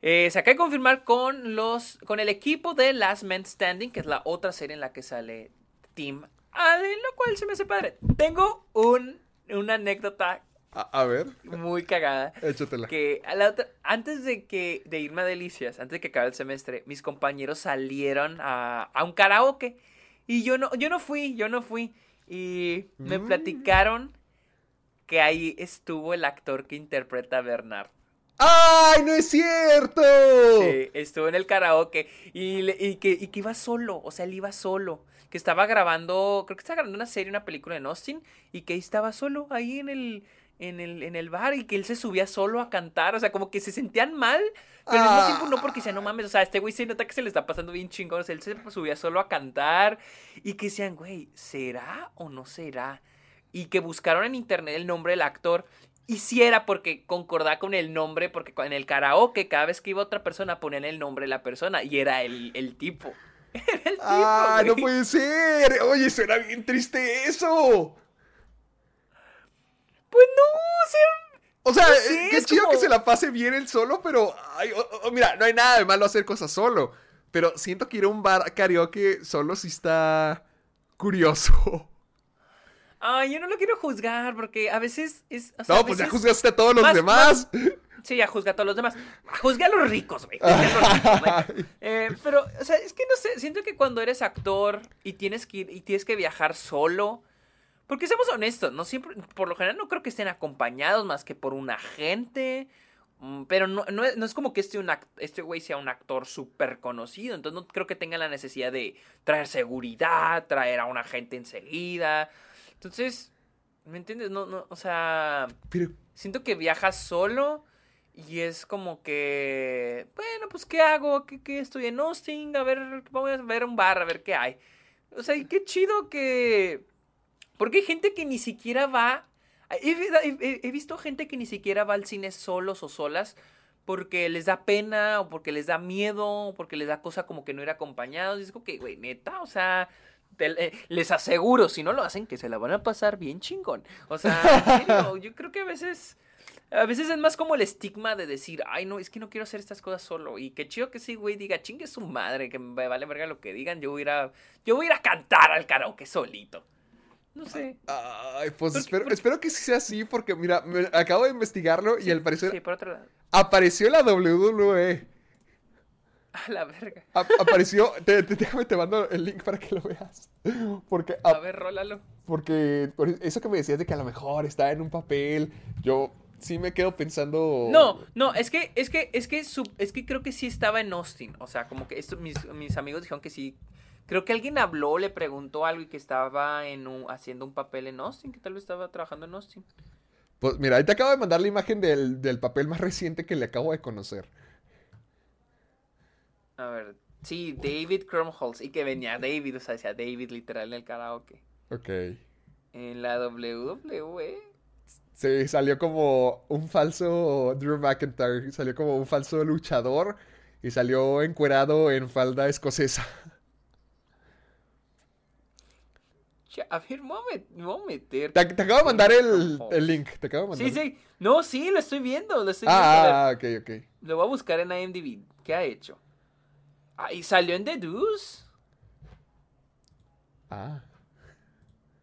Eh, se acaba de confirmar con los. con el equipo de Last Man Standing, que es la otra serie en la que sale Tim Allen, lo cual se me hace padre. Tengo un una anécdota. A, ver. Muy cagada. Échatela. Que a la otra, antes de que de irme a Delicias, antes de que acabe el semestre, mis compañeros salieron a, a un karaoke. Y yo no, yo no fui, yo no fui. Y me mm. platicaron que ahí estuvo el actor que interpreta a Bernard. ¡Ay, no es cierto! Sí, estuvo en el karaoke y, y, que, y que iba solo, o sea, él iba solo que estaba grabando, creo que estaba grabando una serie, una película en Austin, y que estaba solo ahí en el, en el, en el bar y que él se subía solo a cantar, o sea, como que se sentían mal, pero al mismo tiempo no porque sea, no mames, o sea, este güey se nota que se le está pasando bien chingón, o sea, él se subía solo a cantar y que decían, güey, ¿será o no será? Y que buscaron en internet el nombre del actor y si era porque concordaba con el nombre, porque en el karaoke cada vez que iba otra persona ponían el nombre de la persona y era el, el tipo. [laughs] ¡Ah, no puede ser! Oye, suena bien triste eso. Pues no, o sea... O sea, qué chido que se la pase bien él solo, pero... mira, no hay nada de malo hacer cosas solo. Pero siento que ir a un bar karaoke solo si está curioso. Ay, yo no lo quiero juzgar porque a veces es... no, pues ya juzgaste a todos los demás. Sí, ya juzga a todos los demás. Juzga a los ricos, güey. Eh, pero, o sea, es que no sé, siento que cuando eres actor y tienes que ir, y tienes que viajar solo, porque seamos honestos, no siempre, por lo general no creo que estén acompañados más que por un agente. Mm, pero no, no, es como que este, un este güey sea un actor súper conocido. Entonces no creo que tenga la necesidad de traer seguridad, traer a un agente enseguida. Entonces, ¿me entiendes? No, no, o sea. Siento que viaja solo Y es como que, bueno, pues ¿qué hago? ¿Qué, qué estoy en Austin? A ver, vamos a ver un bar, a ver qué hay. O sea, y qué chido que... Porque hay gente que ni siquiera va... He, he- he visto gente que ni siquiera va al cine solos o solas porque les da pena o porque les da miedo o porque les da cosa como que no ir acompañados. Y es como que, güey, neta, o sea, te- eh, les aseguro, si no lo hacen, que se la van a pasar bien chingón. O sea, en serio, [laughs] yo creo que a veces... A veces es más como el estigma de decir, ay, no, es que no quiero hacer estas cosas solo. Y qué chido que sí, güey, diga, chingue su madre, que me vale verga lo que digan. Yo voy a ir a, yo voy a, ir a cantar al karaoke solito. No sé. Ay, pues Porque- espero, porque- espero que sí sea así, porque mira, me- acabo de investigarlo y al parecer Sí, por otro lado. apareció la WWE. [laughs] A la verga. A- apareció, te, te- déjame te mando el link para que lo veas. Porque, A a- ver, rólalo. porque por eso que me decías de que a lo mejor está en un papel, yo sí me quedo pensando. No, no, es que, es que, es que, su- es que creo que sí estaba en Austin. O sea, como que esto, mis, mis amigos dijeron que sí. Creo que alguien habló, le preguntó algo y que estaba en un- haciendo un papel en Austin, que tal vez estaba trabajando en Austin. Pues mira, ahí te acabo de mandar la imagen del, del papel más reciente que le acabo de conocer. A ver, sí, David Crumholz. Y que venía David, o sea, decía David literal en el karaoke. Ok. En la WWE. Sí, salió como un falso Drew McIntyre, salió como un falso luchador y salió encuerado en falda escocesa. [laughs] A ver, me voy a met- me voy a meter. Te, te acabo de mandar el, el link, te acabo de mandar. Sí, sí. No, sí, lo estoy viendo, lo estoy viendo. A ver, Ah, ah, ok, ok. Lo voy a buscar en IMDb. ¿Qué ha hecho? Ah, y salió en The Deuce. Ah,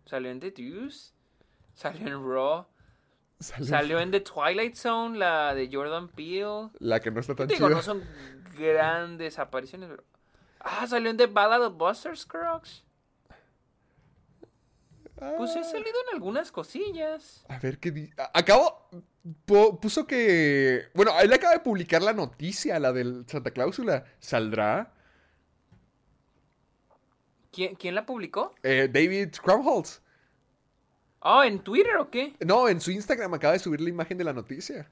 Salió en The Deuce. Salió en Raw. salió Salió en The Twilight Zone, la de Jordan Peele. la que no está tan Digo, chida. no son grandes apariciones, pero... Ah, salió en The Ballad of Buster Scruggs. Pues he Ah, salido en algunas cosillas. A ver qué di... a- Acabo... pu- puso que... Bueno, él acaba de publicar la noticia, la del Santa Cláusula. ¿Saldrá? ¿Quién, quién la publicó? Eh, David Crumholtz. Oh, ¿en Twitter o qué? No, en su Instagram acaba de subir la imagen de la noticia.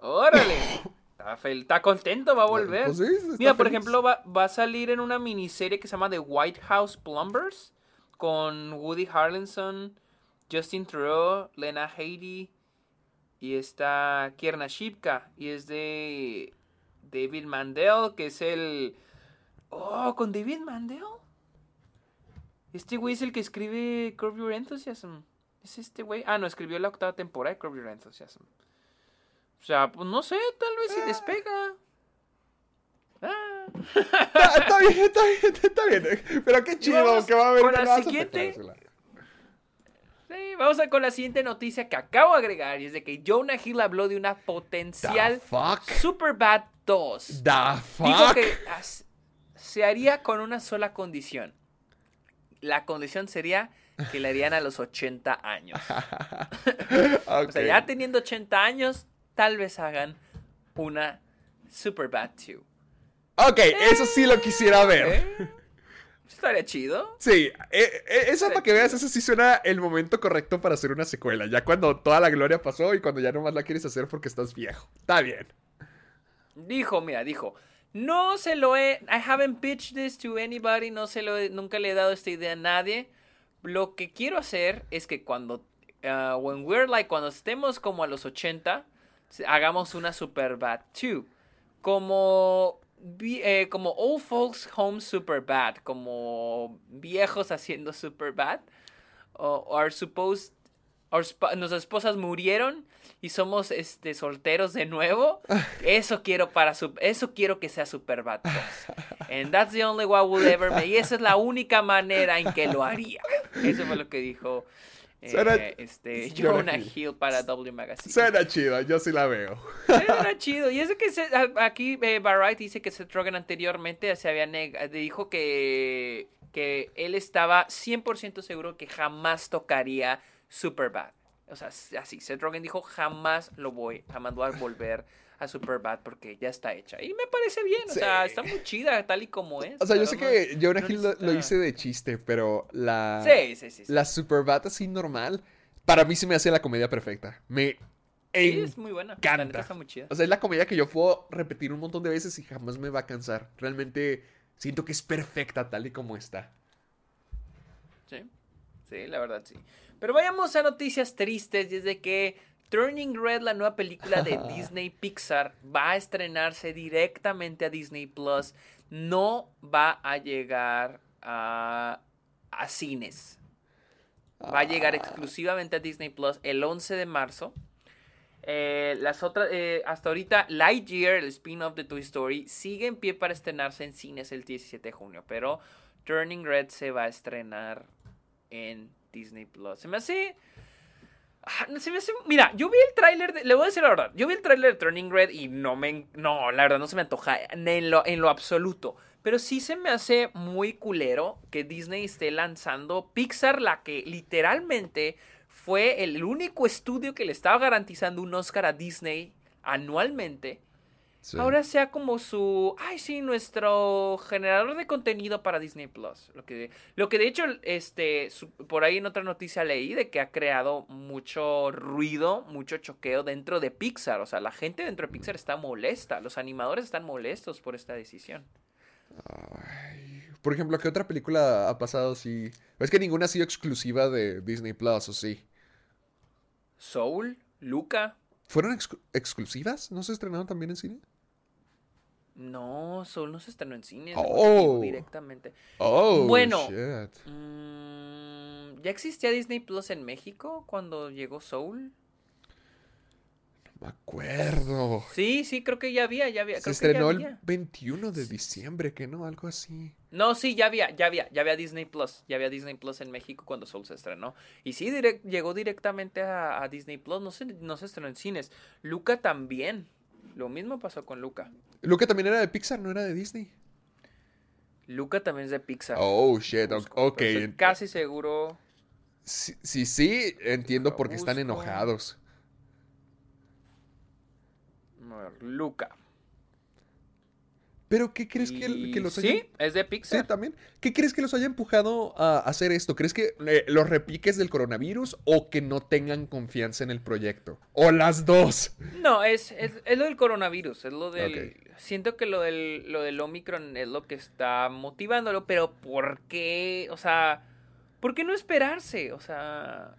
¡Órale! [coughs] Está, contento, va a volver. Pues sí, está Mira, por feliz. ejemplo, va, va a salir en una miniserie que se llama The White House Plumbers con Woody Harrelson, Justin Theroux, Lena Headey y está Kierna Shipka y es de David Mandel, que es el... Oh, con David Mandel. Este güey es el que escribe Curb Your Enthusiasm. Es este güey. Ah, no, escribió la octava temporada de Curb Your Enthusiasm. O sea, pues no sé, tal vez si despega. Ah. Está, está bien, está bien, está bien. Pero qué chido vamos que va a haber con una la siguiente. Sí, vamos a con la siguiente noticia que acabo de agregar. Y es de que Jonah Hill habló de una potencial fuck? Superbad 2. The fuck? que as- se haría con una sola condición. La condición sería que la harían a los 80 años. [laughs] O sea, ya teniendo 80 años, tal vez hagan una Superbad 2. Ok, eso sí lo quisiera ver. ¿Eh? Estaría chido. Sí, eh, eh, eso Está para que chido. veas, eso sí suena el momento correcto para hacer una secuela. Ya cuando toda la gloria pasó y cuando ya nomás la quieres hacer porque estás viejo. Está bien. Dijo, mira, dijo, no se lo he, I haven't pitched this to anybody, no se lo he- nunca le he dado esta idea a nadie. Lo que quiero hacer es que cuando, uh, when we're like, cuando estemos como a los 80, se- hagamos una Superbad 2. Como, eh, como Old Folks Home Superbad, como viejos haciendo Superbad. O or supposed our nuestras esposas murieron y somos este solteros de nuevo. [laughs] Eso quiero para su- eso quiero que sea Superbad 2. And that's the only way we'll ever make. Y esa es la única manera en que lo haría. Eso fue lo que dijo eh, Suena- este Jonah Hill. Para W Magazine. Suena chido, yo sí la veo. Era chido. Y es de que se- aquí eh, Variety dice que Seth Rogen anteriormente se había dijo que, que él estaba 100% seguro que jamás tocaría Superbad. O sea, así, Seth Rogen dijo jamás lo voy, jamás voy a volver a Superbad porque ya está hecha. Y me parece bien, o sea, está muy chida tal y como es. O sea, yo sé no- que Jonah no Hill lo, lo hice de chiste, pero la... Sí, sí, sí. sí. La Superbat así normal, para mí se me hace la comedia perfecta. Me Sí, es muy buena. La neta está muy chida. O sea, es la comedia que yo puedo repetir un montón de veces y jamás me va a cansar. Realmente siento que es perfecta tal y como está. Sí, sí, la verdad sí. Pero vayamos a noticias tristes y es de que Turning Red, la nueva película de [laughs] Disney Pixar, va a estrenarse directamente a Disney Plus. No va a llegar a, a cines. Va a llegar exclusivamente a Disney Plus el 11 de marzo. Eh, las otras, eh, hasta ahorita, Lightyear, el spin-off de Toy Story, sigue en pie para estrenarse en cines el 17 de junio. Pero Turning Red se va a estrenar en Disney Plus. Se me hace. Ah. Mira, yo vi el tráiler. Le voy a decir la verdad. Yo vi el tráiler de Turning Red y no me. No, la verdad no se me antoja en lo, en lo absoluto. Pero sí se me hace muy culero que Disney esté lanzando Pixar, la que literalmente fue el único estudio que le estaba garantizando un Oscar a Disney anualmente. Sí. Ahora sea como su, ay sí, nuestro generador de contenido para Disney Plus. Lo que, lo que de hecho, este, su- por ahí en otra noticia leí de que ha creado mucho ruido, mucho choqueo dentro de Pixar. O sea, la gente dentro de Pixar está molesta, los animadores están molestos por esta decisión. Por ejemplo, ¿qué otra película ha pasado así? Es que ninguna ha sido exclusiva de Disney Plus, ¿o sí? Soul, Luca, ¿Fueron exclu- exclusivas? ¿No se estrenaron también en cine? no, Soul no se estrenó en cine, Oh. directamente. Oh, Bueno. shit. Mm, ¿Ya existía Disney Plus en México cuando llegó Soul? Me acuerdo. Sí, sí, creo que ya había, ya había. Se creo que ya estrenó el había. 21 de diciembre, que no, algo así. No, sí, ya había, ya había, ya había Disney Plus, ya había Disney Plus en México cuando Soul se estrenó. Y sí, direct- llegó directamente a, a Disney Plus, no se, no se estrenó en cines. Luca también, lo mismo pasó con Luca. Luca también era de Pixar, no era de Disney. Luca también es de Pixar. Oh, shit, Busco, ok. casi seguro. Sí, sí, sí, entiendo por qué están enojados. A ver, Luca. Pero, ¿qué crees que, Y que los Sí, haya... es de Sí, Pixar. también. ¿Qué crees que los haya empujado a hacer esto? ¿Crees que eh, los repiques del coronavirus o que no tengan confianza en el proyecto? O las dos. No, es, es, es lo del coronavirus, es lo del... Siento que lo del, lo del Omicron es lo que está motivándolo, pero ¿por qué? O sea, ¿por qué no esperarse? O sea...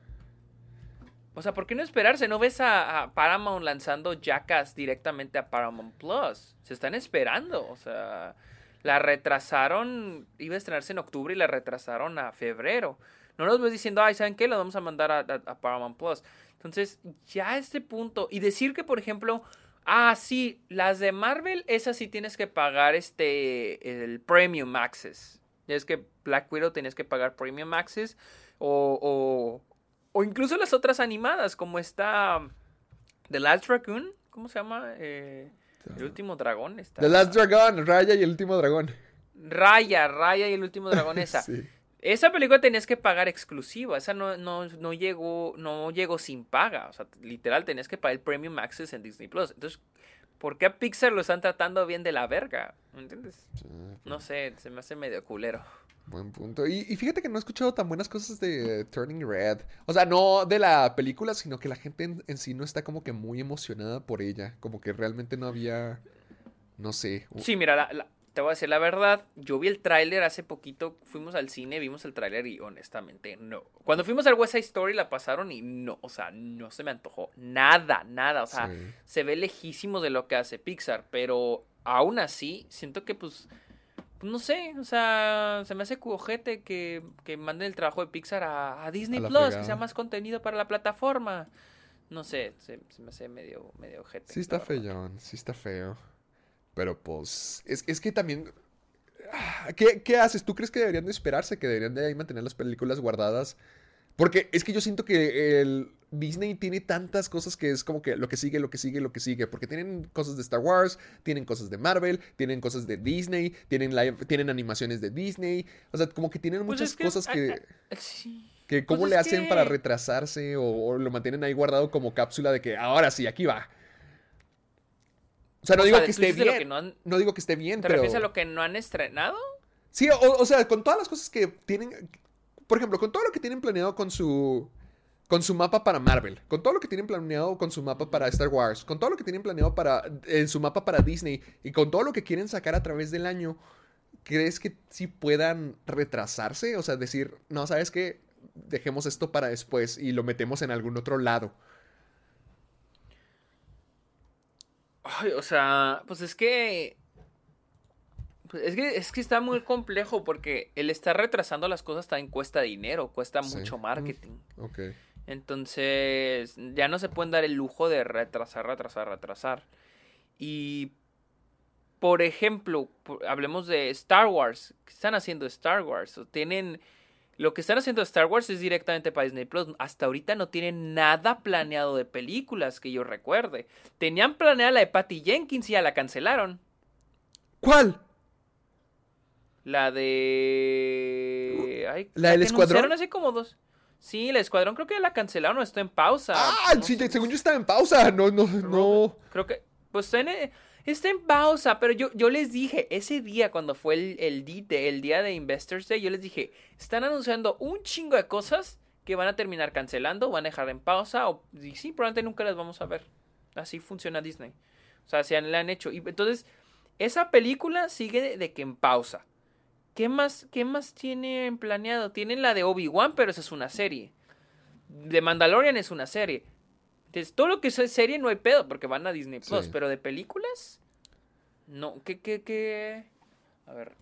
O sea, ¿por qué no esperarse? ¿No ves a, Paramount lanzando Jackass directamente a Paramount Plus? Se están esperando, o sea... La retrasaron, iba a estrenarse en octubre y la retrasaron a febrero. No nos ves diciendo, ay, ¿saben qué? Lo vamos a mandar a, Paramount Plus. Entonces, ya a este punto, y decir que, por ejemplo, ah, sí, las de Marvel, esas sí tienes que pagar este, el Premium Access. Es que Black Widow tienes que pagar Premium Access, o, o incluso las otras animadas, como está The Last Raccoon, ¿cómo se llama? Eh, el último dragón. Está... The Last Dragon, Raya y el último dragón. Raya, Raya y el último dragón [laughs] esa. Sí. Esa película tenías que pagar exclusiva, esa no, no, no llegó, no llegó sin paga, o sea, literal tenías que pagar el Premium Access en Disney Plus. Entonces, ¿por qué a Pixar lo están tratando bien de la verga? ¿Me entiendes? No sé, se me hace medio culero. Buen punto. Y, y fíjate que no he escuchado tan buenas cosas de Turning Red. O sea, no de la película, sino que la gente en, en sí no está como que muy emocionada por ella. Como que realmente no había, no sé. Sí, mira, la- la- te voy a decir la verdad, yo vi el tráiler hace poquito, fuimos al cine, vimos el tráiler y honestamente no. Cuando fuimos al West Side Story la pasaron y no, o sea, no se me antojó nada, nada, o sea, Sí. se ve lejísimo de lo que hace Pixar, pero aún así siento que pues pues, no sé, o sea, se me hace cojete que, que manden el trabajo de Pixar a, a Disney A Plus, que sea más contenido para la plataforma. No sé, se, se me hace medio, medio ojete. Sí está feyón, sí está feo. Pero pues, es, es que también... ah, ¿Qué, qué haces? ¿Tú crees que deberían de esperarse? ¿Que deberían de ahí mantener las películas guardadas? Porque es que yo siento que el Disney tiene tantas cosas que es como que lo que sigue, lo que sigue, lo que sigue. Porque tienen cosas de Star Wars, tienen cosas de Marvel, tienen cosas de Disney, tienen, live- tienen animaciones de Disney. O sea, como que tienen Pues muchas es que, cosas que... sí. Que cómo Pues le es hacen para retrasarse o, o lo mantienen ahí guardado como cápsula de que ahora sí, aquí va. O sea, no O digo sea, que esté bien. que no han- No digo que esté bien, ¿Te pero... refieres a lo que no han estrenado? Sí, o, o sea, con todas las cosas que tienen... Por ejemplo, con todo lo que tienen planeado con su... con su mapa para Marvel, con todo lo que tienen planeado con su mapa para Star Wars, con todo lo que tienen planeado para en su mapa para Disney y con todo lo que quieren sacar a través del año, ¿crees que sí puedan retrasarse? O sea, decir, no, ¿sabes qué? Dejemos esto para después y lo metemos en algún otro lado. Ay, o sea, pues es que. pues es que, es que está muy complejo porque el estar retrasando las cosas también cuesta dinero, cuesta Sí. mucho marketing. Ok. Entonces, ya no se pueden dar el lujo de retrasar, retrasar, retrasar. Y, por ejemplo, hablemos de Star Wars. ¿Qué están haciendo Star Wars? O Tienen, lo que están haciendo Star Wars es directamente para Disney Plus. Hasta ahorita no tienen nada planeado de películas que yo recuerde. Tenían planeada la de Patty Jenkins y ya la cancelaron. ¿Cuál? La de... ay, ¿La del Escuadrón? hace como dos. Sí, el Escuadrón creo que ya la cancelaron o está en pausa. Ah, No sí, sé. según yo estaba en pausa. No, no, no. Creo que. Pues en, está en pausa, pero yo, yo les dije, ese día cuando fue el, el, el día de Investors Day, yo les dije, están anunciando un chingo de cosas que van a terminar cancelando, van a dejar en pausa, o y sí, probablemente nunca las vamos a ver. Así funciona Disney. O sea, se han, le han hecho. Y entonces, esa película sigue de, de que en pausa. ¿Qué más, ¿Qué más tienen planeado? Tienen la de Obi-Wan, pero esa es una serie. De Mandalorian es una serie. Entonces, todo lo que es serie no hay pedo porque van a Disney Plus. Sí. Pero de películas, no. ¿Qué, qué, qué? A ver.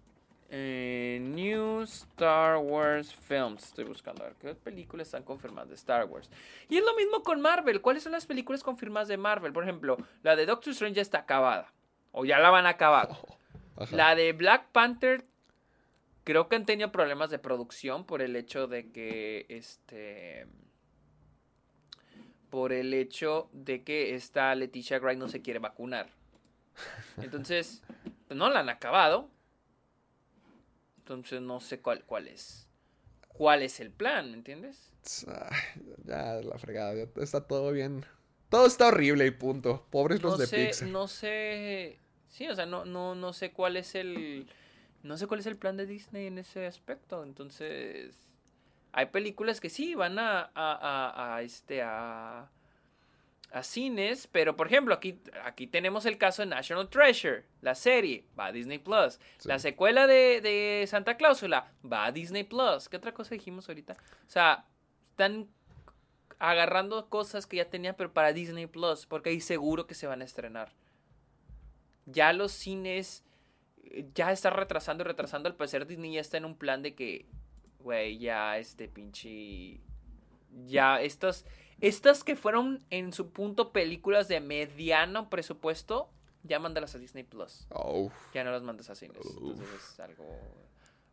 Eh, New Star Wars Films. Estoy buscando a ver qué películas están confirmadas de Star Wars. Y es lo mismo con Marvel. ¿Cuáles son las películas confirmadas de Marvel? Por ejemplo, la de Doctor Strange ya está acabada. O ya la van a acabar. Ajá. La de Black Panther, creo que han tenido problemas de producción por el hecho de que, este, por el hecho de que esta Leticia Wright no se quiere vacunar. Entonces, pues no la han acabado. Entonces no sé cuál, cuál es. ¿Cuál es el plan? ¿Me entiendes? Ay, ya, la fregada. ya está todo bien. Todo está horrible y punto. Pobres los no de sé, Pixar. no sé. Sí, o sea, no, no, no sé cuál es el. No sé cuál es el plan de Disney en ese aspecto. Entonces. Hay películas que sí van a. a, a, a, este. a. a cines. Pero por ejemplo, aquí, aquí tenemos el caso de National Treasure. La serie. Va a Disney Plus. Sí. La secuela de, de Santa Cláusula. Va a Disney Plus. ¿Qué otra cosa dijimos ahorita? O sea, están agarrando cosas que ya tenían, pero para Disney Plus, porque ahí seguro que se van a estrenar. Ya los cines eh, ya está retrasando y retrasando. Al parecer Disney ya está en un plan de que, güey, ya este pinche. Ya estas. Estas que fueron en su punto películas de mediano presupuesto, ya mándalas a Disney Plus. Oh, Ya no las mandas a cines. Entonces es algo,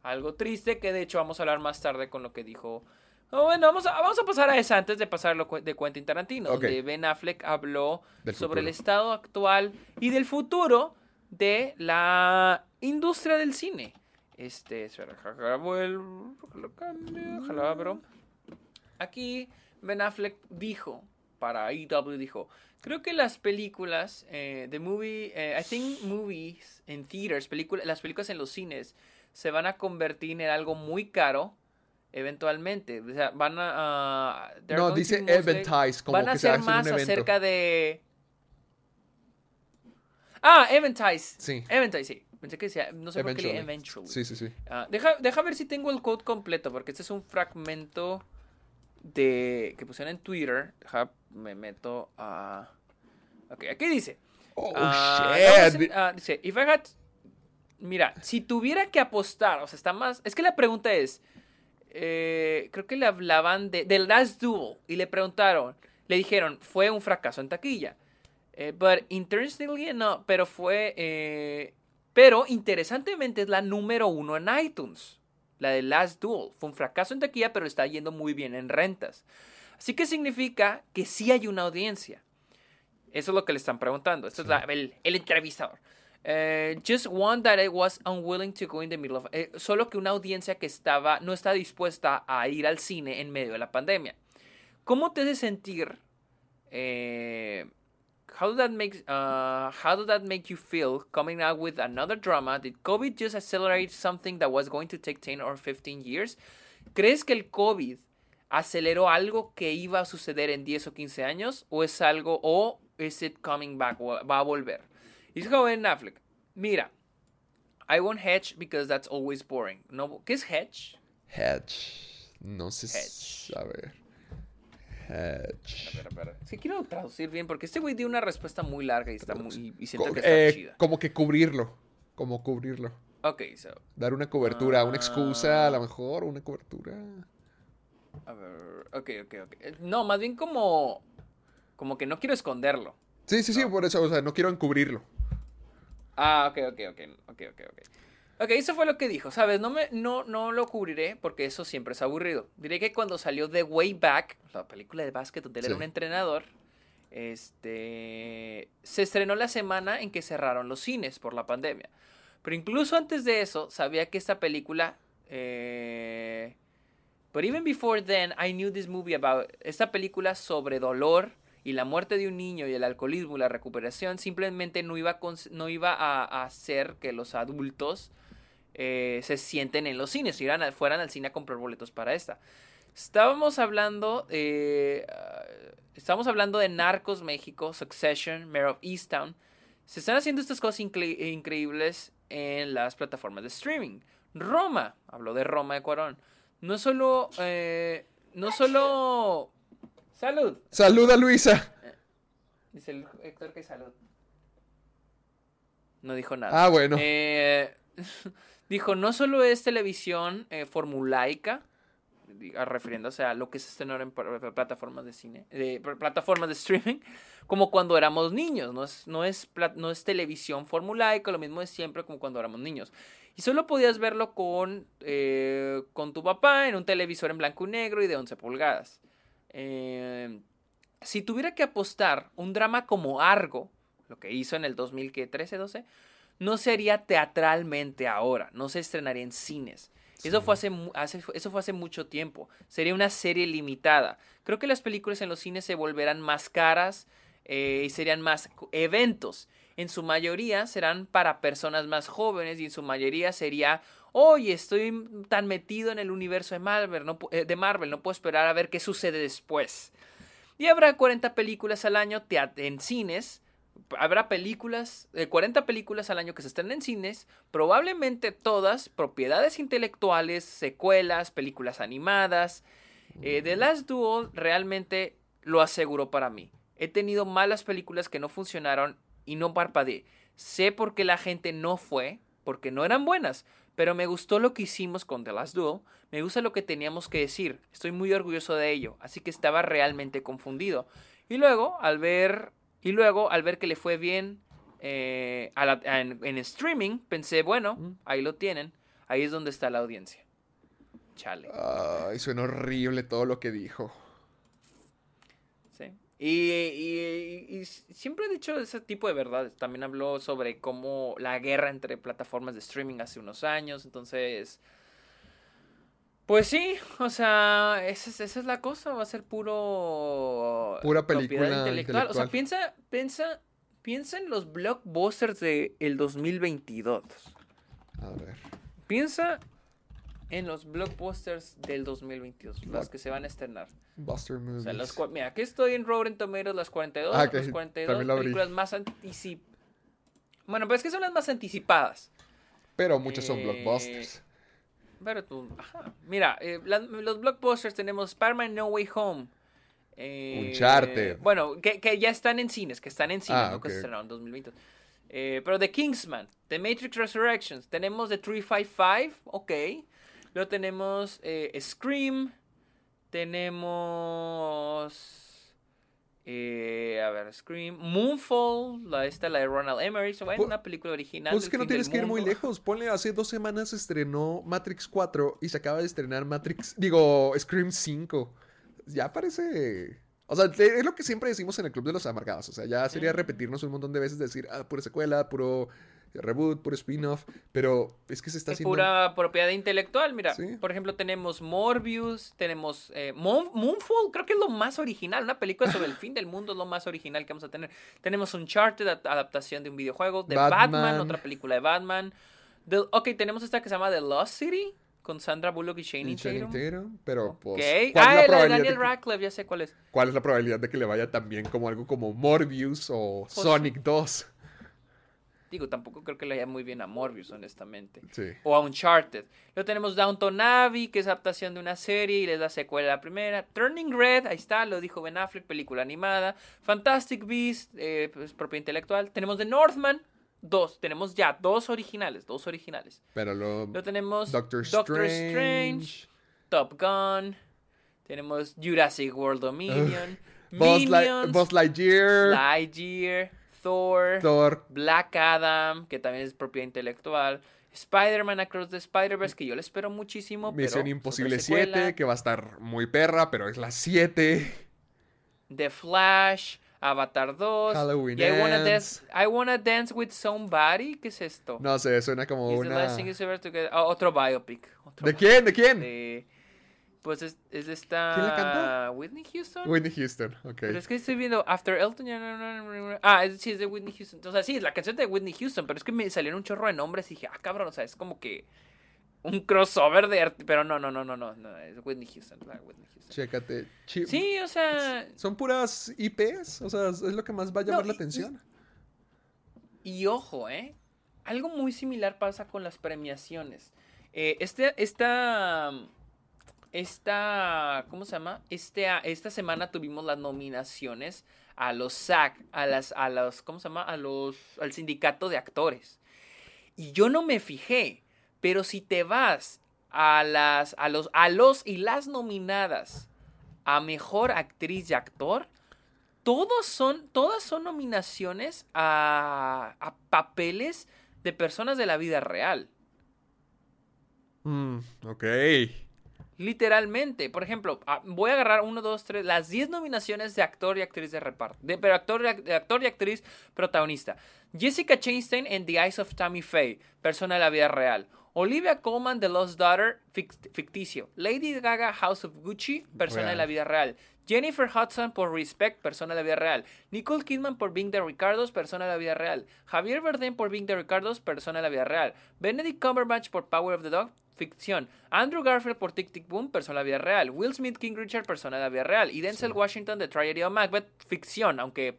algo triste que de hecho vamos a hablar más tarde con lo que dijo. Oh, bueno, vamos a, vamos a pasar a esa antes de pasar lo de Quentin Tarantino, Ok. donde Ben Affleck habló Del sobre el estado actual y del futuro de la industria del cine. Este, espera, ojalá vuel- ojalá cambie, ojalá, bro. Aquí Ben Affleck dijo, para EW dijo, creo que las películas, eh, the movie, eh, I think movies in theaters, película- las películas en los cines, se van a convertir en algo muy caro eventualmente. O sea, van a... they're No, dice eventize, como Van a que se hacer hace un más acerca de... Ah, Eventize. Sí. Eventize, sí. Pensé que decía, no sé por qué Eventually. eventually. Sí, sí, sí. Ah, deja, deja ver si tengo el code completo, porque este es un fragmento de que pusieron en Twitter. Deja, me meto a... Ok, aquí dice. Oh, ah, shit. a- ah, dice, if I had... Mira, si tuviera que apostar, o sea, está más... Es que la pregunta es... eh, creo que le hablaban de, del Last Duel y le preguntaron, le dijeron, fue un fracaso en taquilla. Eh, but interestingly no, pero fue... eh, pero interesantemente es la número uno en iTunes. La de Last Duel. Fue un fracaso en taquilla, pero está yendo muy bien en rentas. Así que significa que sí hay una audiencia. Eso es lo que le están preguntando. Esto es la- el, el entrevistador. Eh, just one that I was unwilling to go in the middle of. eh, solo que una audiencia que estaba no está dispuesta a ir al cine en medio de la pandemia. ¿Cómo te hace sentir? Eh, how did that make uh, how did that make you feel coming out with another drama? Did COVID just accelerate something that was going to take 10 or 15 years? ¿Crees que el COVID aceleró algo que iba a suceder en 10 o 15 años o es algo o is it coming back va a volver. Y dijo Ben Affleck, mira, I won't hedge because that's always boring. No, ¿Qué es hedge? Hedge. No sé. Hedge. A ver. Hedge. Es que quiero traducir bien porque este güey dio una respuesta muy larga y está muy y siento Co- que está eh, chida. como que cubrirlo. Como cubrirlo. Ok, so, Dar una cobertura, una excusa, a Ah. lo mejor, una cobertura. a ver, ok, ok, ok. Eh, No, más bien como como que no quiero esconderlo. Sí, sí, sí, por eso, o sea, no quiero encubrirlo. Ah, ok, ok, ok, ok, ok, ok. Ok, eso fue lo que dijo, ¿sabes? No, me, no, no lo cubriré porque eso siempre es aburrido. Diré que cuando salió The Way Back, la película de básquet donde él era un entrenador, este, se estrenó la semana en que cerraron los cines por la pandemia. Pero incluso antes de eso, sabía que esta película... Eh, but even before then, I knew this movie about... Esta película sobre dolor y la muerte de un niño y el alcoholismo y la recuperación simplemente no iba a, no iba a, a hacer que los adultos eh, se sienten en los cines, fueran, al- fueran al cine a comprar boletos para esta. Estábamos hablando, eh, ah, estábamos hablando de Narcos México, Succession, Mayor of Easttown. Se están haciendo estas cosas incre- increíbles en las plataformas de streaming. Roma, habló de Roma de Cuarón. No solo, eh, no solo, salud. Saluda, Luisa. Dice el Héctor que salud. No dijo nada. Ah, bueno. Eh, [laughs] dijo, no solo es televisión eh, formulaica, refiriéndose a lo que se estrenó en pl- plataformas de cine, de pl- plataformas de streaming, [laughs] como cuando éramos niños. No es, no es, no es televisión formulaica, lo mismo es siempre como cuando éramos niños. Y solo podías verlo con, eh, con tu papá en un televisor en blanco y negro y de 11 pulgadas. Eh, si tuviera que apostar un drama como Argo, lo que hizo en el 2013, 12, no sería teatralmente ahora, no se estrenaría en cines. Eso, fue hace, hace- eso fue hace mucho tiempo. Sería una serie limitada. Creo que las películas en los cines se volverán más caras eh, y serían más eventos. En su mayoría serán para personas más jóvenes y en su mayoría sería, oye, estoy tan metido en el universo de Marvel, no, eh, de Marvel, no puedo esperar a ver qué sucede después. Y habrá 40 películas al año en cines. Habrá películas, eh, 40 películas al año que se estén en cines, probablemente todas propiedades intelectuales, secuelas, películas animadas. Eh, The Last Duel realmente lo aseguró para mí. He tenido malas películas que no funcionaron y no parpadeé. Sé por qué la gente no fue, porque no eran buenas, pero me gustó lo que hicimos con The Last Duel, me gusta lo que teníamos que decir, estoy muy orgulloso de ello, así que estaba realmente confundido. Y luego, al ver, y luego, al ver que le fue bien eh, a la- a- en, en streaming, pensé, bueno, ahí lo tienen, ahí es donde está la audiencia. Chale. Ay, suena horrible todo lo que dijo. Sí. Y, y- y- y siempre he dicho ese tipo de verdades. También habló sobre cómo la guerra entre plataformas de streaming hace unos años. Entonces, pues sí, o sea, esa es, esa es la cosa. Va a ser puro... Pura película intelectual. O sea, intelectual. piensa, piensa, piensa en los blockbusters del el 2022. A ver. Piensa en los blockbusters del 2022. Los Block- que se van a estrenar. Buster O Movies. sea, los cua- mira, aquí estoy en Rotten Tomatoes, las 42, Ah, las 42 también lo abrí. películas más anticipadas. Bueno, pero es que son las más anticipadas. Pero muchos son Eh, blockbusters. Pero tú, ajá. Mira, eh, los blockbusters tenemos Spider-Man No Way Home. eh, Uncharted. Bueno, que, que ya están en cines, que están en cines, Ah, no que se estrenaron en 2020. Eh, pero The Kingsman, The Matrix Resurrections, tenemos The 355, ok. Luego tenemos eh, Scream, tenemos... eh, a ver, Scream, Moonfall, la, esta, la de Ronald Emmerich, bueno, Pu- una película original. Pues es que no tienes que ir muy lejos. Ponle, hace dos semanas se estrenó Matrix 4 y se acaba de estrenar Matrix, [laughs] digo, Scream 5. Ya parece... O sea, es lo que siempre decimos en el Club de los Amargados. O sea, ya sería repetirnos un montón de veces decir, ah, pura secuela, puro reboot, puro spin-off. Pero es que se está Es haciendo... pura propiedad intelectual, mira. Sí. Por ejemplo, tenemos Morbius, tenemos eh, Moon- Moonfall, creo que es lo más original. Una película sobre el [laughs] fin del mundo es lo más original que vamos a tener. Tenemos Uncharted, ad- adaptación de un videojuego. De Batman, Batman. otra película de Batman. The- ok, tenemos esta que se llama The Lost City, con Sandra Bullock y Shane Tatum. Tatum, pero pues. Ok. ¿cuál, Ah, es la la de probabilidad Daniel de que, Radcliffe, ya sé cuál es. cuál es la probabilidad de que le vaya tan bien como algo como Morbius o Pues- Sonic 2? Digo, tampoco creo que le vaya muy bien a Morbius, honestamente. Sí. O a Uncharted. Luego tenemos Downton Abbey, que es adaptación de una serie y les da secuela a la primera. Turning Red, ahí está, lo dijo Ben Affleck, película animada. Fantastic Beast, eh, pues, propiedad intelectual. Tenemos The Northman, dos. Tenemos ya dos originales, dos originales. Pero lo. Luego tenemos Doctor, Doctor Strange. Strange, Top Gun. Tenemos Jurassic World Dominion. Minions, Buzz Lightyear. Lightyear, Thor, Thor. Black Adam, que también es propiedad intelectual. Spider-Man Across the Spider-Verse, que yo le espero muchísimo. Misión Imposible otra secuela. 7, que va a estar muy perra, pero es la 7. The Flash, Avatar 2. Halloween y I wanna, dance, I Wanna Dance with Somebody. ¿Qué es esto? No sé, suena como Is the una. last thing is ever together- oh, otro biopic. otro ¿De quién? ¿De quién? de- pues es, es de esta. ¿Quién la canta? Whitney Houston. Whitney Houston, ok. Pero es que estoy viendo After Elton. ya no- no- no- no- Ah, es, sí, es de Whitney Houston. O sea, sí, es la canción de Whitney Houston. Pero es que me salieron un chorro de nombres y dije, ah, cabrón, o sea, es como que un crossover de arte. Pero no, no, no, no, no, no, es Whitney Houston. la Whitney Houston. Chécate. Sí, o sea, Son puras IPs, o sea, es lo que más va a llamar No, la y- atención. Y ojo, ¿eh? Algo muy similar pasa con las premiaciones. Eh, este, esta, esta, ¿cómo se llama? Este, esta semana tuvimos las nominaciones a los SAG, a las, a los, ¿cómo se llama? A los, al sindicato de actores. Y yo no me fijé, pero si te vas a las, a los, a los y las nominadas a mejor actriz y actor, todos son, todas son nominaciones a, a papeles de personas de la vida real. Mm, ok. Literalmente. Por ejemplo, ah, voy a agarrar uno, dos, tres, las 10 nominaciones de actor y actriz de reparto. De, pero actor, de actor y actriz protagonista. Jessica Chastain en The Eyes of Tammy Faye, persona de la vida real. Olivia Colman, The Lost Daughter, fict- ficticio. Lady Gaga, House of Gucci, persona de la vida real. Jennifer Hudson por Respect, persona de la vida real. Nicole Kidman por Being the Ricardos, persona de la vida real. Javier Bardem por Being the Ricardos, persona de la vida real. Benedict Cumberbatch por Power of the Dog, ficción. Andrew Garfield por Tic Tic Boom, persona de la vida real. Will Smith, King Richard, persona de la vida real. Y Denzel Washington de Tragedy of Macbeth, ficción, aunque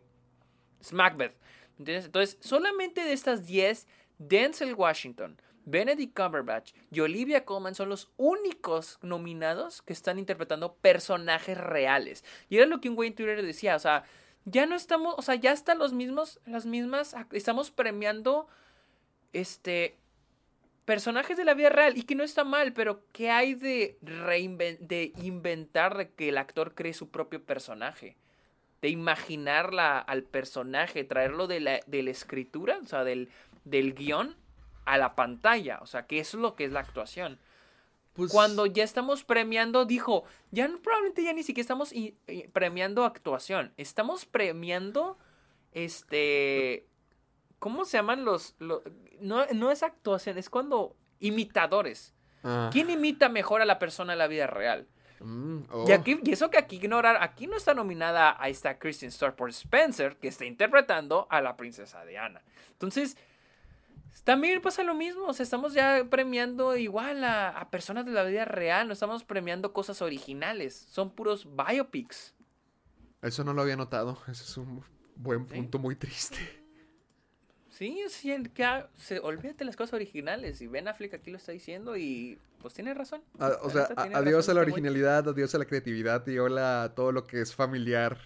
es Macbeth. ¿Entiendes? Entonces, solamente de estas 10, Denzel Washington, Benedict Cumberbatch y Olivia Colman son los únicos nominados que están interpretando personajes reales. Y era lo que un güey en Twitter decía, o sea, ya no estamos, o sea, ya están los mismos, las mismas, estamos premiando, este, personajes de la vida real y que no está mal, pero ¿qué hay de, de inventar de que el actor cree su propio personaje? De imaginarla al personaje, traerlo de la, de la escritura, o sea, del, del guion a la pantalla, o sea, que eso es lo que es la actuación. Pues, Cuando ya estamos premiando, dijo, ya no- probablemente ya ni siquiera estamos premiando actuación, estamos premiando, este, ¿cómo se llaman los, lo- no, no es actuación, es cuando imitadores. ah, ¿Quién imita mejor a la persona en la vida real? mm, oh, Y, aquí, y eso que aquí ignorar, aquí no está nominada a esta Kristen Stewart por Spencer, que está interpretando a la princesa Diana. Entonces, también pasa lo mismo, o sea, estamos ya premiando igual a, a personas de la vida real, no estamos premiando cosas originales, son puros biopics. Eso no lo había notado. Ese es un buen Sí. punto muy triste. Sí, sí, el que ha- se, olvídate las cosas originales, y Ben Affleck aquí lo está diciendo y pues tiene razón. Ah, o sea, a- adiós a la originalidad, adiós a la creatividad y hola a todo lo que es familiar.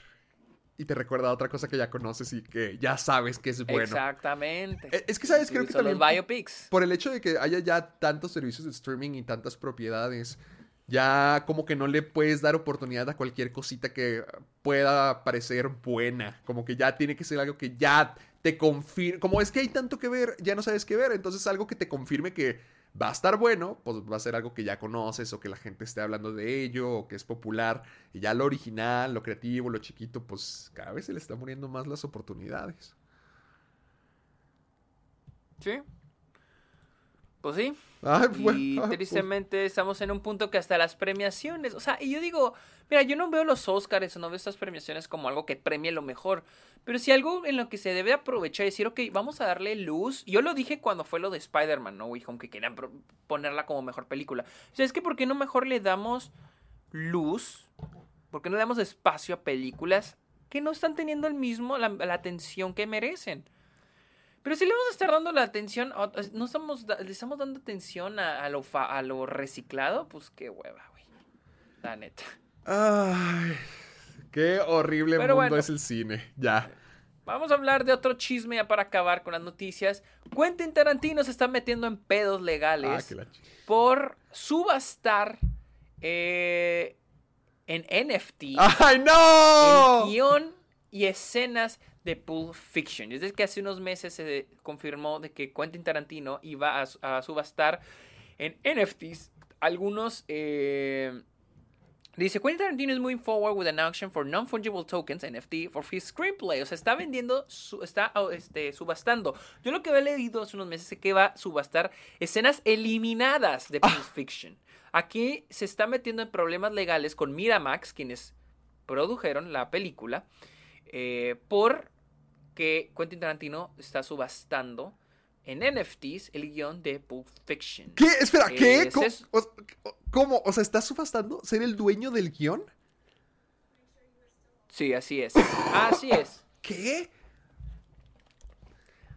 Y te recuerda a otra cosa que ya conoces y que ya sabes que es bueno. Exactamente. Eh, Es que, ¿sabes? Creo que son los también biopics. por el hecho de que haya ya tantos servicios de streaming y tantas propiedades, ya como que no le puedes dar oportunidad a cualquier cosita que pueda parecer buena. Como que ya tiene que ser algo que ya te confirme. Como es que hay tanto que ver, ya no sabes qué ver. Entonces algo que te confirme que va a estar bueno, pues va a ser algo que ya conoces o que la gente esté hablando de ello o que es popular. Y ya lo original, lo creativo, lo chiquito, pues cada vez se le está muriendo más las oportunidades. Sí. Pues sí. Ay, bueno, y ah, pues. tristemente estamos en un punto que hasta las premiaciones, o sea, y yo digo, mira, yo no veo los Oscars o no veo estas premiaciones como algo que premie lo mejor, pero si algo en lo que se debe aprovechar y decir, ok, vamos a darle luz, yo lo dije cuando fue lo de Spider-Man, ¿no? Home, que querían ponerla como mejor película. O sea, es que ¿por qué no mejor le damos luz? ¿Por qué no le damos espacio a películas que no están teniendo el mismo, la, la atención que merecen? Pero si le vamos a estar dando la atención, no estamos, le estamos dando atención a, a lo, fa- a lo reciclado, pues qué hueva, güey. La neta. Ay, qué horrible Pero mundo bueno. es el cine. Ya. Vamos a hablar de otro chisme ya para acabar con las noticias. Quentin Tarantino se está metiendo en pedos Ah, legales ch- por subastar eh, en NFT ¡Ay, no! el guion y escenas de Pulp Fiction. Desde que hace unos meses se confirmó de que Quentin Tarantino iba a, su- a subastar en NFTs algunos... eh, Dice, Quentin Tarantino is moving forward with an auction for non-fungible tokens, NFT, for his screenplay. O sea, está vendiendo, su- está oh, este, subastando. Yo lo que había leído hace unos meses es que va a subastar escenas eliminadas de Pulp Fiction. Aquí se está metiendo en problemas legales con Miramax, quienes produjeron la película, eh, por que Quentin Tarantino está subastando en NFTs el guion de Pulp Fiction. ¿Qué? Espera, ¿qué? Ese ¿Cómo? es- O, ¿Cómo? O sea, ¿estás subastando ser el dueño del guion? Sí, así es. Así es. ¿Qué?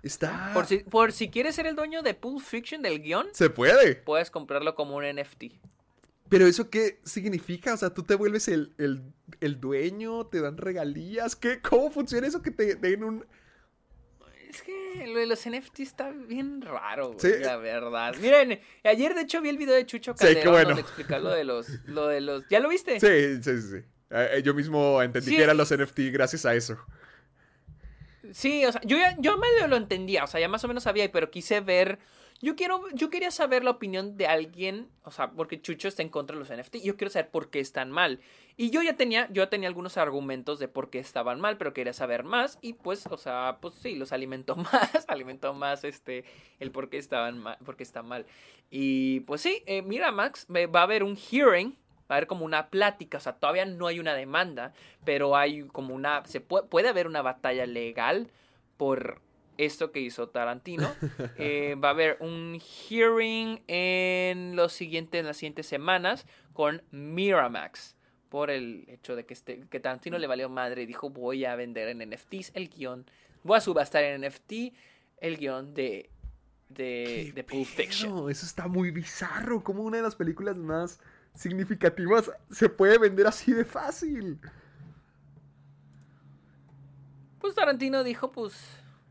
Está... Por si, por si quieres ser el dueño de Pulp Fiction del guion, Se puede. puedes comprarlo como un NFT. Pero eso qué significa? O sea, tú te vuelves el, el, el dueño, te dan regalías. ¿Qué? ¿Cómo funciona eso que te den un... Es que lo de los NFT está bien raro, güey, Sí. la verdad. Miren, ayer de hecho vi el video de Chucho Sí, Calderón bueno. donde explica lo de los, lo de los, ¿ya lo viste? Sí, sí, sí. sí. Eh, yo mismo entendí Sí. que eran los NFT gracias a eso. Sí, o sea, yo ya, yo medio lo entendía, o sea, ya más o menos sabía, pero quise ver, yo quiero, yo quería saber la opinión de alguien, o sea, porque Chucho está en contra de los NFT, yo quiero saber por qué están mal. Y yo ya tenía, yo ya tenía algunos argumentos de por qué estaban mal, pero quería saber más, y pues, o sea, pues sí, los alimentó [laughs] más, alimentó más este, el por qué estaban mal, por qué está mal. Y pues sí, eh, mira, Max, va a haber un hearing, va a haber como una plática, o sea, todavía no hay una demanda, pero hay como una, se puede, puede haber una batalla legal por esto que hizo Tarantino. [laughs] Eh, va a haber un hearing en los siguientes, en las siguientes semanas con Miramax por el hecho de que, este, que Tarantino le valió madre y dijo voy a vender en NFTs el guion, voy a subastar en NFT el guion de, de, ¿Qué de Pulp Fiction. Eso está muy bizarro. Como una de las películas más significativas se puede vender así de fácil. Pues Tarantino dijo, pues,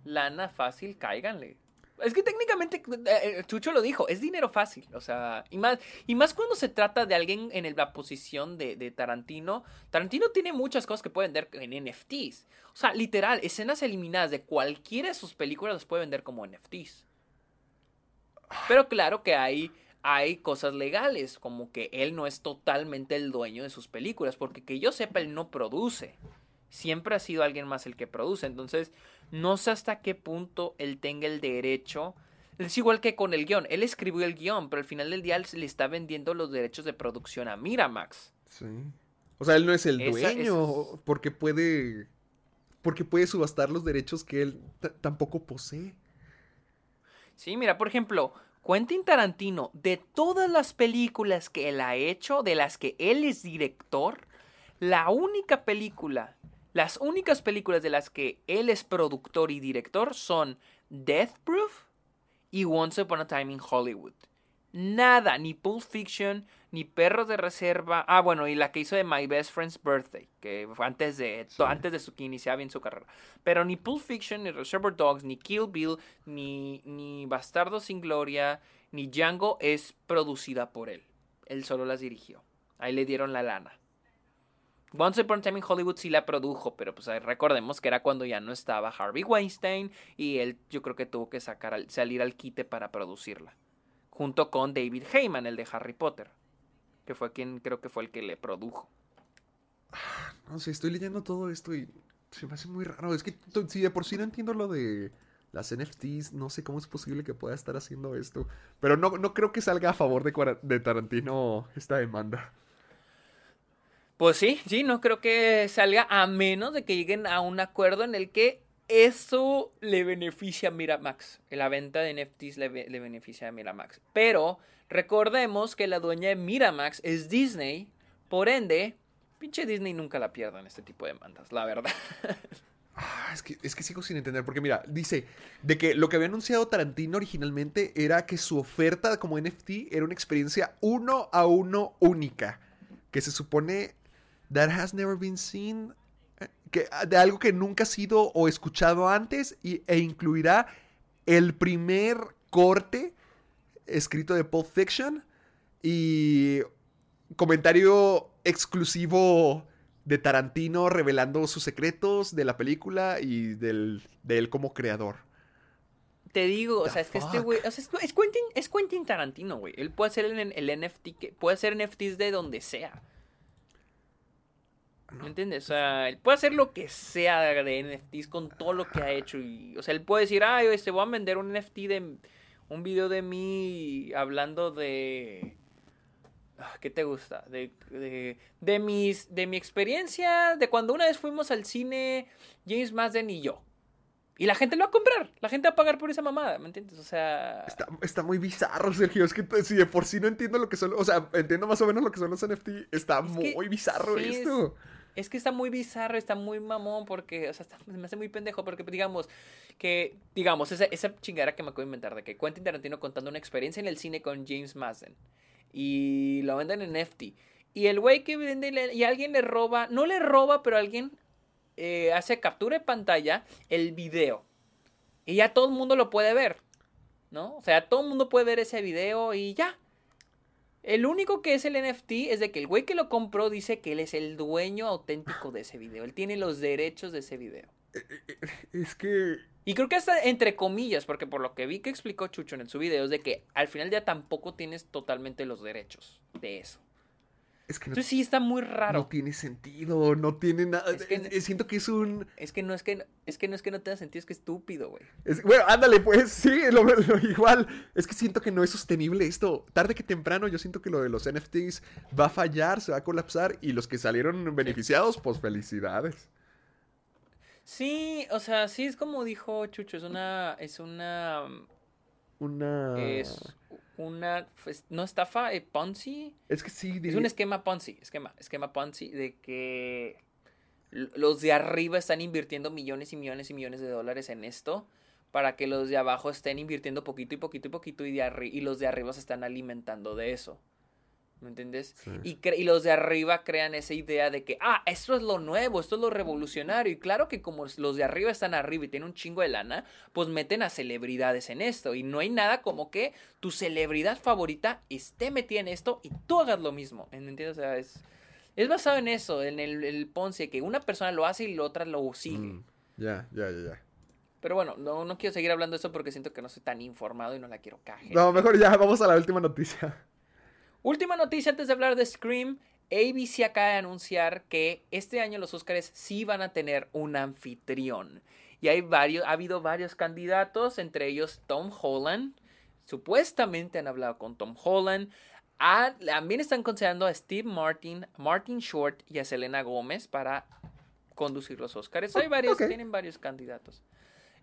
lana fácil, cáiganle. Es que técnicamente, eh, eh, Chucho lo dijo, es dinero fácil, o sea, y más, y más cuando se trata de alguien en la posición de, de Tarantino. Tarantino tiene muchas cosas que puede vender en NFTs. O sea, literal, escenas eliminadas de cualquiera de sus películas las puede vender como NFTs. Pero claro que hay, hay cosas legales, como que él no es totalmente el dueño de sus películas, porque que yo sepa, él no produce. Siempre ha sido alguien más el que produce. Entonces, no sé hasta qué punto él tenga el derecho. Es igual que con el guion. Él escribió el guion, pero al final del día él le está vendiendo los derechos de producción a Miramax. Sí. O sea, él no es el dueño. esa es- Porque puede. Porque puede subastar los derechos que él tampoco posee. Sí, mira, por ejemplo, Quentin Tarantino, de todas las películas que él ha hecho, de las que él es director, la única película, las únicas películas de las que él es productor y director son Death Proof y Once Upon a Time in Hollywood. Nada, ni Pulp Fiction, ni Perros de Reserva. Ah, bueno, y la que hizo de My Best Friend's Birthday, que fue antes de, to- antes de su, que iniciaba bien su carrera. Pero ni Pulp Fiction, ni Reservoir Dogs, ni Kill Bill, ni, ni Bastardo sin Gloria, ni Django es producida por él. Él solo las dirigió. Ahí le dieron la lana. Once Upon a Time in Hollywood sí la produjo, pero pues recordemos que era cuando ya no estaba Harvey Weinstein y él yo creo que tuvo que sacar al- salir al quite para producirla. Junto con David Heyman, el de Harry Potter, que fue quien creo que fue el que le produjo. No sé, estoy leyendo todo esto y se me hace muy raro. Es que si de por sí no entiendo lo de las NFTs, no sé cómo es posible que pueda estar haciendo esto. Pero no, no creo que salga a favor de, de Tarantino esta demanda. Pues sí, sí, no creo que salga a menos de que lleguen a un acuerdo en el que eso le beneficia a Miramax. La venta de NFTs le, be- le beneficia a Miramax. Pero recordemos que la dueña de Miramax es Disney. Por ende, pinche Disney nunca la pierda en este tipo de demandas, la verdad. [laughs] Ah, es, que, es que sigo sin entender, porque mira, dice de que lo que había anunciado Tarantino originalmente era que su oferta como NFT era una experiencia uno a uno única, que se supone that has never been seen, que, de algo que nunca ha sido o escuchado antes y, e incluirá el primer corte escrito de Pulp Fiction y comentario exclusivo de Tarantino revelando sus secretos de la película y del, de él como creador. Te digo, o sea, es que este güey, o sea, es, Quentin, es Quentin Tarantino, güey. Él puede hacer el, el NFT, que, puede hacer NFTs de donde sea. ¿Me entiendes? O sea, él puede hacer lo que sea de NFTs con todo lo que ha hecho. Y, o sea, él puede decir, ay, este, voy a vender un NFT de un video de mí hablando de... ah, ¿Qué te gusta? De, de, de mis, de mi experiencia, de cuando una vez fuimos al cine, James Marsden y yo. Y la gente lo va a comprar, la gente va a pagar por esa mamada, ¿me entiendes? O sea... Está, está muy bizarro, Sergio. Es que si de por sí no entiendo lo que son, o sea, entiendo más o menos lo que son los NFT, está Es que muy bizarro sí, esto. Es que está muy bizarro, está muy mamón, porque, o sea, me hace muy pendejo, porque digamos que, digamos, esa, esa chingadera que me acabo de inventar, de que Quentin Tarantino contando una experiencia en el cine con James Marsden, y lo venden en NFT, y el güey que vende, y alguien le roba, no le roba, pero alguien eh, hace captura de pantalla el video, y ya todo el mundo lo puede ver, ¿no? O sea, todo el mundo puede ver ese video y ya, el único que es el NFT es de que el güey que lo compró dice que él es el dueño auténtico de ese video. Él tiene los derechos de ese video. Es que. Y creo que hasta entre comillas, porque por lo que vi que explicó Chucho en su video es de que al final ya tampoco tienes totalmente los derechos de eso. Es que no, Entonces sí está muy raro. no tiene sentido, no tiene nada. Es que- eh, siento que es un. Es que no es que es que no es que no tenga sentido, es que estúpido, güey. es- bueno, ándale, pues sí, lo, lo igual. Es que siento que no es sostenible esto. Tarde que temprano, yo siento que lo de los NFTs va a fallar, se va a colapsar. Y los que salieron beneficiados, pues felicidades. Sí, o sea, sí es como dijo Chucho, es una es una Una. es una no estafa, eh, Ponzi. Es que sí, Es un esquema Ponzi, esquema, esquema Ponzi de que los de arriba están invirtiendo millones y millones y millones de dólares en esto para que los de abajo estén invirtiendo poquito y poquito y poquito y, de arri- y los de arriba se están alimentando de eso. ¿Me entiendes? Sí. Y, y los de arriba crean esa idea de que, ah, esto es lo nuevo, esto es lo revolucionario. Y claro que como los de arriba están arriba y tienen un chingo de lana, pues meten a celebridades en esto. Y no hay nada como que tu celebridad favorita esté metida en esto y tú hagas lo mismo. ¿Me entiendes? O sea, es, es basado en eso, en el, el Ponce, que una persona lo hace y la otra lo sigue. Mm, Ya, ya, ya, ya. Pero bueno, no, no quiero seguir hablando de eso porque siento que no soy tan informado y no la quiero cajer. No, mejor ya, vamos a la última noticia. Última noticia antes de hablar de Scream. ABC acaba de anunciar que este año los Oscars sí van a tener un anfitrión. Y hay varios, ha habido varios candidatos, entre ellos Tom Holland. Supuestamente han hablado con Tom Holland. Ah, también están considerando a Steve Martin, Martin Short y a Selena Gómez para conducir los Oscars. Hay varios, ok. tienen varios candidatos.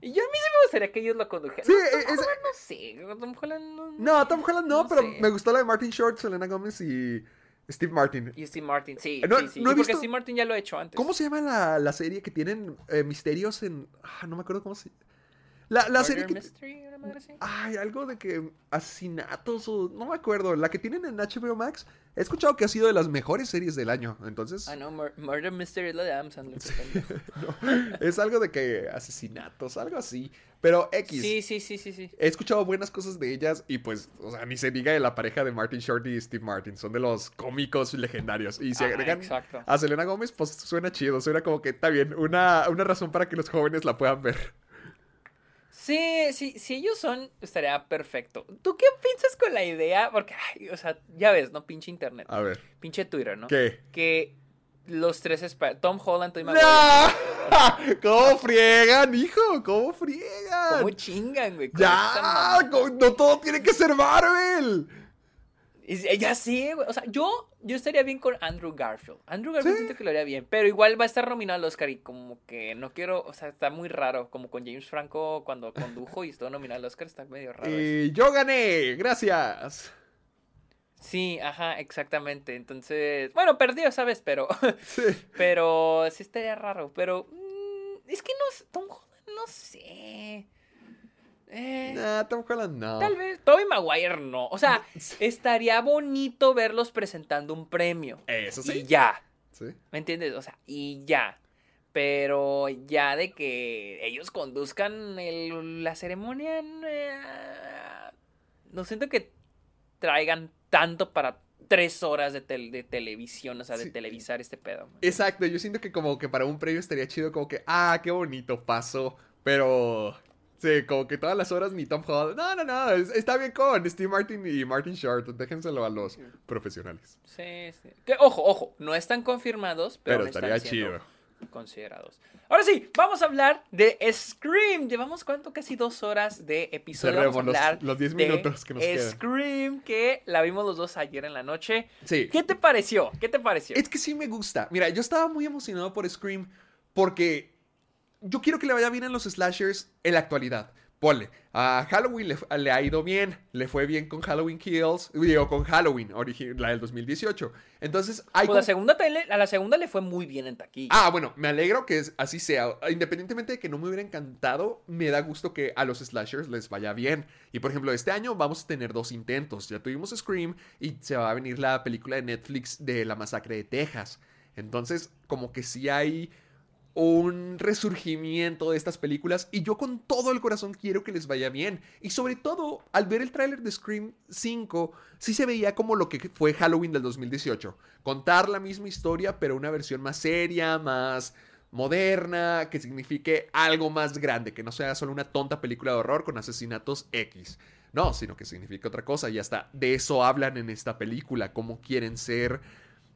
Y yo a mí sí me gustaría que ellos lo condujeran. Sí, Tom es- Holland no sé, Tom Holland no- No, Tom Holland no, No pero sé. me gustó la de Martin Short, Selena Gómez y Steve Martin. Y Steve Martin, sí, No- sí, sí. no he porque visto- Steve Martin ya lo ha hecho antes. ¿Cómo se llama la, la serie que tienen eh, misterios en... Ah, no me acuerdo cómo se... La, la serie que... Mystery, una madre así. Ay, algo de que asesinatos o... No me acuerdo. La que tienen en HBO Max. He escuchado que ha sido de las mejores series del año. Entonces... Ah, no, Mur- Murder Mystery es la de Adam Sandler. [laughs] es algo de que asesinatos, algo así. Pero X. Sí, sí, sí, sí, sí. He escuchado buenas cosas de ellas y pues, o sea, ni se diga de la pareja de Martin Short y Steve Martin. Son de los cómicos legendarios. Y si Ah, agregan exacto. a Selena Gómez, pues suena chido. Suena como que está bien. Una, una razón para que los jóvenes la puedan ver. Sí, sí, si ellos son, estaría perfecto. ¿Tú qué piensas con la idea? Porque, ay, o sea, ya ves, ¿no? Pinche internet. A ver. Pinche Twitter, ¿no? ¿Qué? Que los tres, Sp- Tom Holland, Tobey ¡No! Maguire, [laughs] ¿Cómo friegan, hijo? ¿Cómo friegan? ¿Cómo chingan, güey? Ya, no todo tiene que ser Marvel. Y- Ya sí, güey. O sea, yo, yo estaría bien con Andrew Garfield. Andrew Garfield Sí. siento que lo haría bien. Pero igual va a estar nominado al Oscar y como que no quiero. O sea, está muy raro. Como con James Franco cuando condujo y estuvo nominado al Oscar. Está medio raro. eso. Y yo gané, gracias. Sí, ajá, exactamente. Entonces, bueno, perdió, ¿sabes? Pero, [laughs] Sí. pero sí estaría raro. Pero mm, es que no, Tom Holland, no sé. Eh, Nah, Tom Holland no. Tal vez, Tobey Maguire no. O sea, [laughs] estaría bonito verlos presentando un premio. Eso Y sí. ya. Sí. ¿Me entiendes? O sea, y ya. Pero ya de que ellos conduzcan el- la ceremonia, eh, no siento que traigan tanto para tres horas de, tel- de televisión, o sea, de Sí. televisar este pedo. man. Exacto, yo siento que como que para un premio estaría chido como que, ah, qué bonito pasó, pero... Sí, como que todas las horas ni Tom Holland. No, no, no, es- está bien con Steve Martin y Martin Short, déjenselo a los profesionales. Sí, sí. Que, ojo, ojo, no están confirmados, pero, estaría están siendo chido. considerados. Ahora sí, vamos a hablar de Scream. Llevamos cuánto, casi dos horas de episodio. Vamos a Cerremos los- hablar los 10 de minutos que nos quedan. Scream, que la vimos los dos ayer en la noche. Sí. ¿Qué te pareció? ¿Qué te pareció? Es que sí me gusta. Mira, yo estaba muy emocionado por Scream porque yo quiero que le vaya bien a los slashers en la actualidad. Ponle, a Halloween le, le ha ido bien, le fue bien con Halloween Kills, digo, con Halloween, la del 2018. Entonces, hay Pues la segunda tele- a la segunda le fue muy bien en taquilla. Ah, bueno, me alegro que así sea. Independientemente de que no me hubiera encantado, me da gusto que a los slashers les vaya bien. Y por ejemplo, este año vamos a tener dos intentos. Ya tuvimos Scream y se va a venir la película de Netflix de la masacre de Texas. Entonces, como que sí hay un resurgimiento de estas películas y yo con todo el corazón quiero que les vaya bien. Y sobre todo, al ver el tráiler de Scream 5, sí se veía como lo que fue Halloween del 2018. Contar la misma historia, pero una versión más seria, más moderna, que signifique algo más grande, que no sea solo una tonta película de horror con asesinatos X. No, sino que signifique otra cosa y hasta de eso hablan en esta película, cómo quieren ser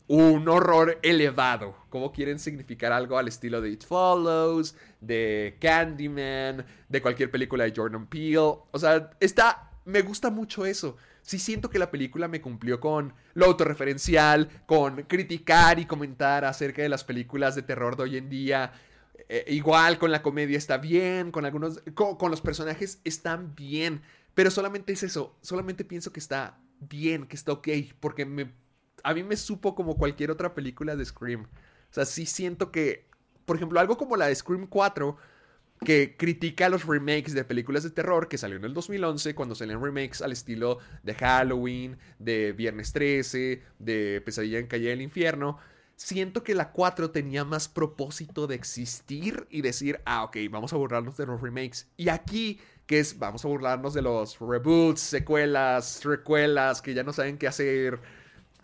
un horror elevado. Cómo quieren significar algo al estilo de It Follows, de Candyman, de cualquier película de Jordan Peele. O sea, está. Me gusta mucho eso. Sí siento que la película me cumplió con lo autorreferencial, con criticar y comentar acerca de las películas de terror de hoy en día. Eh, igual con la comedia está bien, con algunos. Con, con los personajes están bien. Pero solamente es eso. Solamente pienso que está bien, que está ok. Porque me a mí me supo como cualquier otra película de Scream. O sea, sí siento que, por ejemplo, algo como la de Scream 4, que critica los remakes de películas de terror que salió en el 2011, cuando salían remakes al estilo de Halloween, de Viernes 13, de Pesadilla en Calle del Infierno. Siento que la 4 tenía más propósito de existir y decir, ah, ok, vamos a burlarnos de los remakes. Y aquí, que es, vamos a burlarnos de los reboots, secuelas, recuelas, que ya no saben qué hacer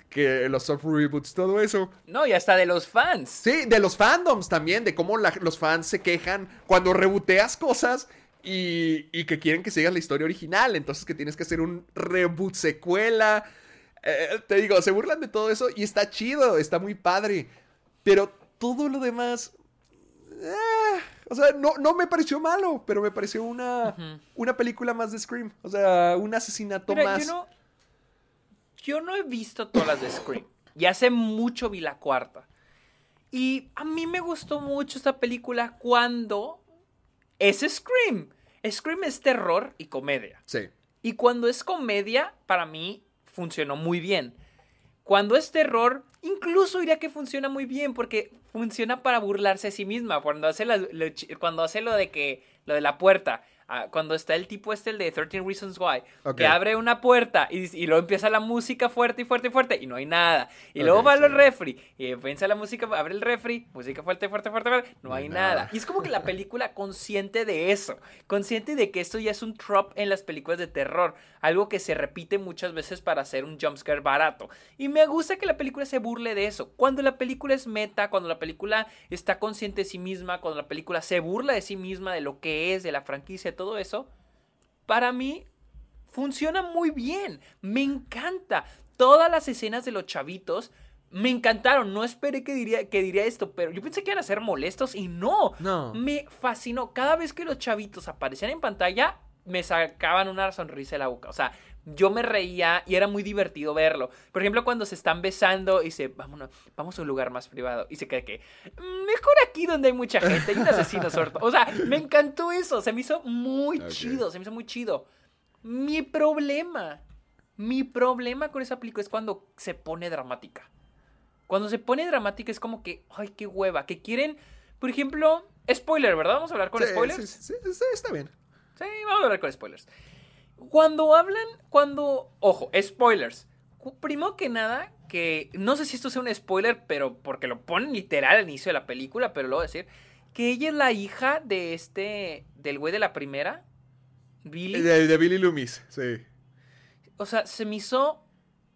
que los soft reboots, todo eso. No, y hasta de los fans. Sí, de los fandoms también, de cómo la- los fans se quejan cuando reboteas cosas y, y que quieren que sigas la historia original. Entonces que tienes que hacer un reboot secuela. Eh, te digo, se burlan de todo eso y está chido, está muy padre. Pero todo lo demás... eh, o sea, no, no me pareció malo, pero me pareció una, una película más de Scream. O sea, un asesinato más. Yo no he visto todas las de Scream. Y hace mucho vi la cuarta. Y a mí me gustó mucho esta película cuando es Scream. Scream es terror y comedia. Sí. Y cuando es comedia, para mí funcionó muy bien. Cuando es terror, incluso diría que funciona muy bien porque funciona para burlarse a sí misma. Cuando hace, la- lo, cuando hace lo de que lo de la puerta, cuando está el tipo este, el de 13 Reasons Why, que abre una puerta y, y luego empieza la música fuerte y fuerte y fuerte y no hay nada. Y luego va sí. al refri y empieza la música, abre el refri, música fuerte, fuerte, fuerte, fuerte, no hay nada. nada. Y es como que la película consciente de eso, consciente de que esto ya es un trope en las películas de terror, algo que se repite muchas veces para hacer un jumpscare barato. Y me gusta que la película se burle de eso. Cuando la película es meta, cuando la película está consciente de sí misma, cuando la película se burla de sí misma, de lo que es, de la franquicia, todo eso, para mí funciona muy bien. Me encanta. Todas las escenas de los chavitos me encantaron. No esperé que diría, que diría esto, pero yo pensé que iban a ser molestos y no. No. Me fascinó. Cada vez que los chavitos aparecían en pantalla, me sacaban una sonrisa de la boca. O sea, yo me reía y era muy divertido verlo. Por ejemplo, cuando se están besando y dice, vámonos, vamos a un lugar más privado. Y se cree que, "Mm, mejor aquí donde hay mucha gente, hay un asesino sordo. O sea, me encantó eso. Se me hizo muy chido, se me hizo muy chido. Mi problema, mi problema con esa película es cuando se pone dramática. Cuando se pone dramática es como que, ay, qué hueva, que quieren, por ejemplo, spoiler, ¿verdad? Vamos a hablar con Sí, spoilers. sí, sí, sí, está bien. Sí, vamos a hablar con spoilers. Cuando hablan, cuando. Ojo, spoilers. Primero que nada, que no sé si esto sea un spoiler, pero porque lo ponen literal al inicio de la película, pero lo voy a decir. Que ella es la hija de este. del güey de la primera. Billy. De, de Billy Loomis, sí. O sea, se me hizo.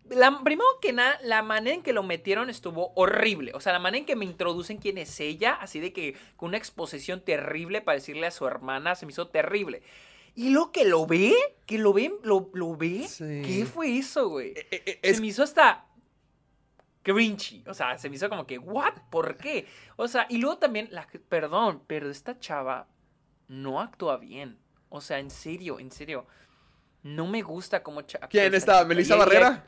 La, primero que nada, la manera en que lo metieron estuvo horrible. O sea, la manera en que me introducen quién es ella, así de que con una exposición terrible para decirle a su hermana, se me hizo terrible. Y lo que lo ve, que lo ve, lo, lo ve, Sí. ¿qué fue eso, güey? Eh, eh, Se me hizo hasta cringy. O sea, se me hizo como que, ¿what? ¿Por qué? O sea, y luego también, la, perdón, pero esta chava no actúa bien. O sea, en serio, en serio. No me gusta cómo... ¿Quién está? ¿Melissa ella- Barrera?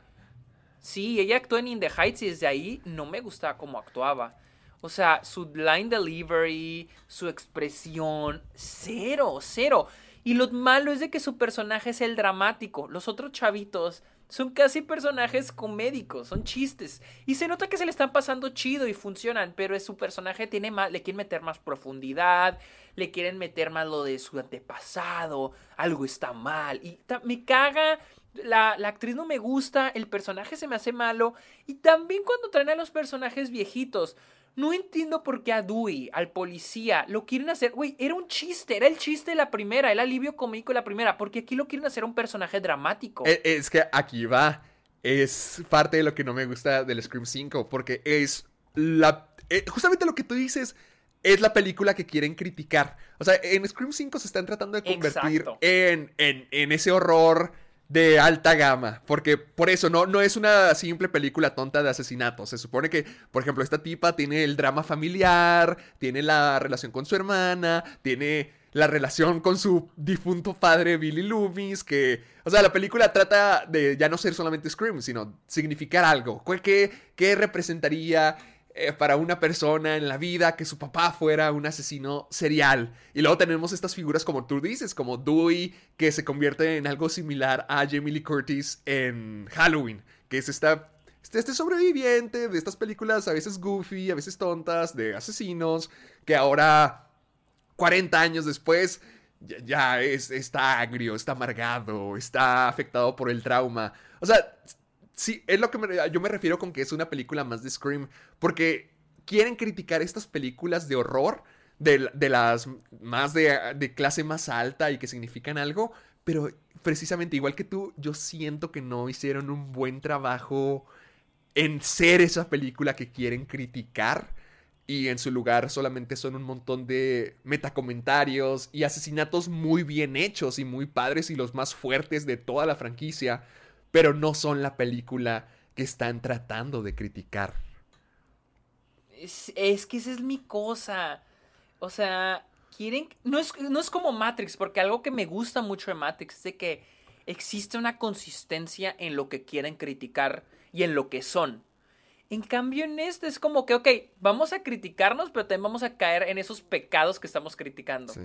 Sí, ella actuó en In the Heights y desde ahí no me gustaba cómo actuaba. O sea, su line delivery, su expresión, cero, cero. Y lo malo es de que su personaje es el dramático. Los otros chavitos son casi personajes comédicos, son chistes. Y se nota que se le están pasando chido y funcionan, pero su personaje tiene más, le quieren meter más profundidad, le quieren meter más lo de su antepasado, algo está mal. Y me caga, la, la actriz no me gusta, el personaje se me hace malo. Y también cuando traen a los personajes viejitos. No entiendo por qué a Dewey, al policía, lo quieren hacer. Güey, era un chiste, era el chiste de la primera, el alivio cómico de la primera. Porque aquí lo quieren hacer un personaje dramático. Eh, Es que aquí va. Es parte de lo que no me gusta del Scream 5. Porque es la. eh, justamente lo que tú dices. Es la película que quieren criticar. O sea, en Scream 5 se están tratando de convertir en, en, en ese horror de alta gama. Porque por eso no, no es una simple película tonta de asesinatos. Se supone que, por ejemplo, esta tipa tiene el drama familiar, tiene la relación con su hermana, tiene la relación con su difunto padre Billy Loomis, que, o sea, la película trata de ya no ser solamente Scream, sino significar algo. ¿Cuál- ¿Qué, qué representaría eh, para una persona en la vida que su papá fuera un asesino serial? Y luego tenemos estas figuras como tú dices, como Dewey, que se convierte en algo similar a Jamie Lee Curtis en Halloween, que es esta este, este sobreviviente de estas películas a veces goofy, a veces tontas, de asesinos, que ahora, 40 años después, ya, ya es, está agrio, está amargado, está afectado por el trauma. O sea, sí, es lo que me- yo me refiero con que es una película más de Scream, porque quieren criticar estas películas de horror, de, las más de, de clase más alta y que significan algo, pero precisamente igual que tú, yo siento que no hicieron un buen trabajo en ser esa película que quieren criticar. Y en su lugar solamente son un montón de metacomentarios y asesinatos muy bien hechos y muy padres y los más fuertes de toda la franquicia. Pero no son la película que están tratando de criticar. Es, es que esa es mi cosa. O sea, quieren. No es, no es como Matrix, porque algo que me gusta mucho de Matrix es de que existe una consistencia en lo que quieren criticar y en lo que son. En cambio, en este es como que, ok, vamos a criticarnos, pero también vamos a caer en esos pecados que estamos criticando. Sí.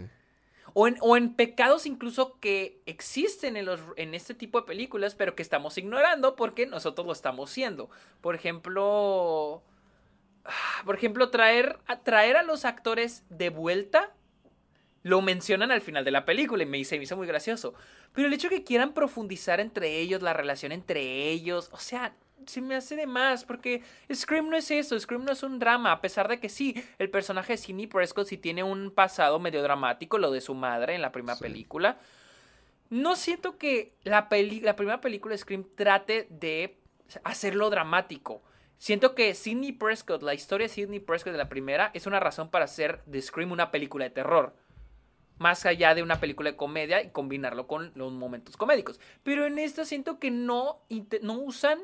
O en, o en pecados incluso que existen en, los, en este tipo de películas, pero que estamos ignorando porque nosotros lo estamos haciendo. Por ejemplo. Por ejemplo, traer, traer a los actores de vuelta. Lo mencionan al final de la película y me, se me hizo muy gracioso. Pero el hecho de que quieran profundizar entre ellos, la relación entre ellos, o sea, se me hace de más, porque Scream no es eso, Scream no es un drama, a pesar de que sí, el personaje de Sidney Prescott sí tiene un pasado medio dramático, lo de su madre en la primera Sí. película. No siento que la, peli- la primera película de Scream trate de hacerlo dramático. Siento que Sidney Prescott, la historia de Sidney Prescott de la primera, es una razón para hacer de Scream una película de terror más allá de una película de comedia y combinarlo con los momentos comédicos. Pero en esta siento que no, no usan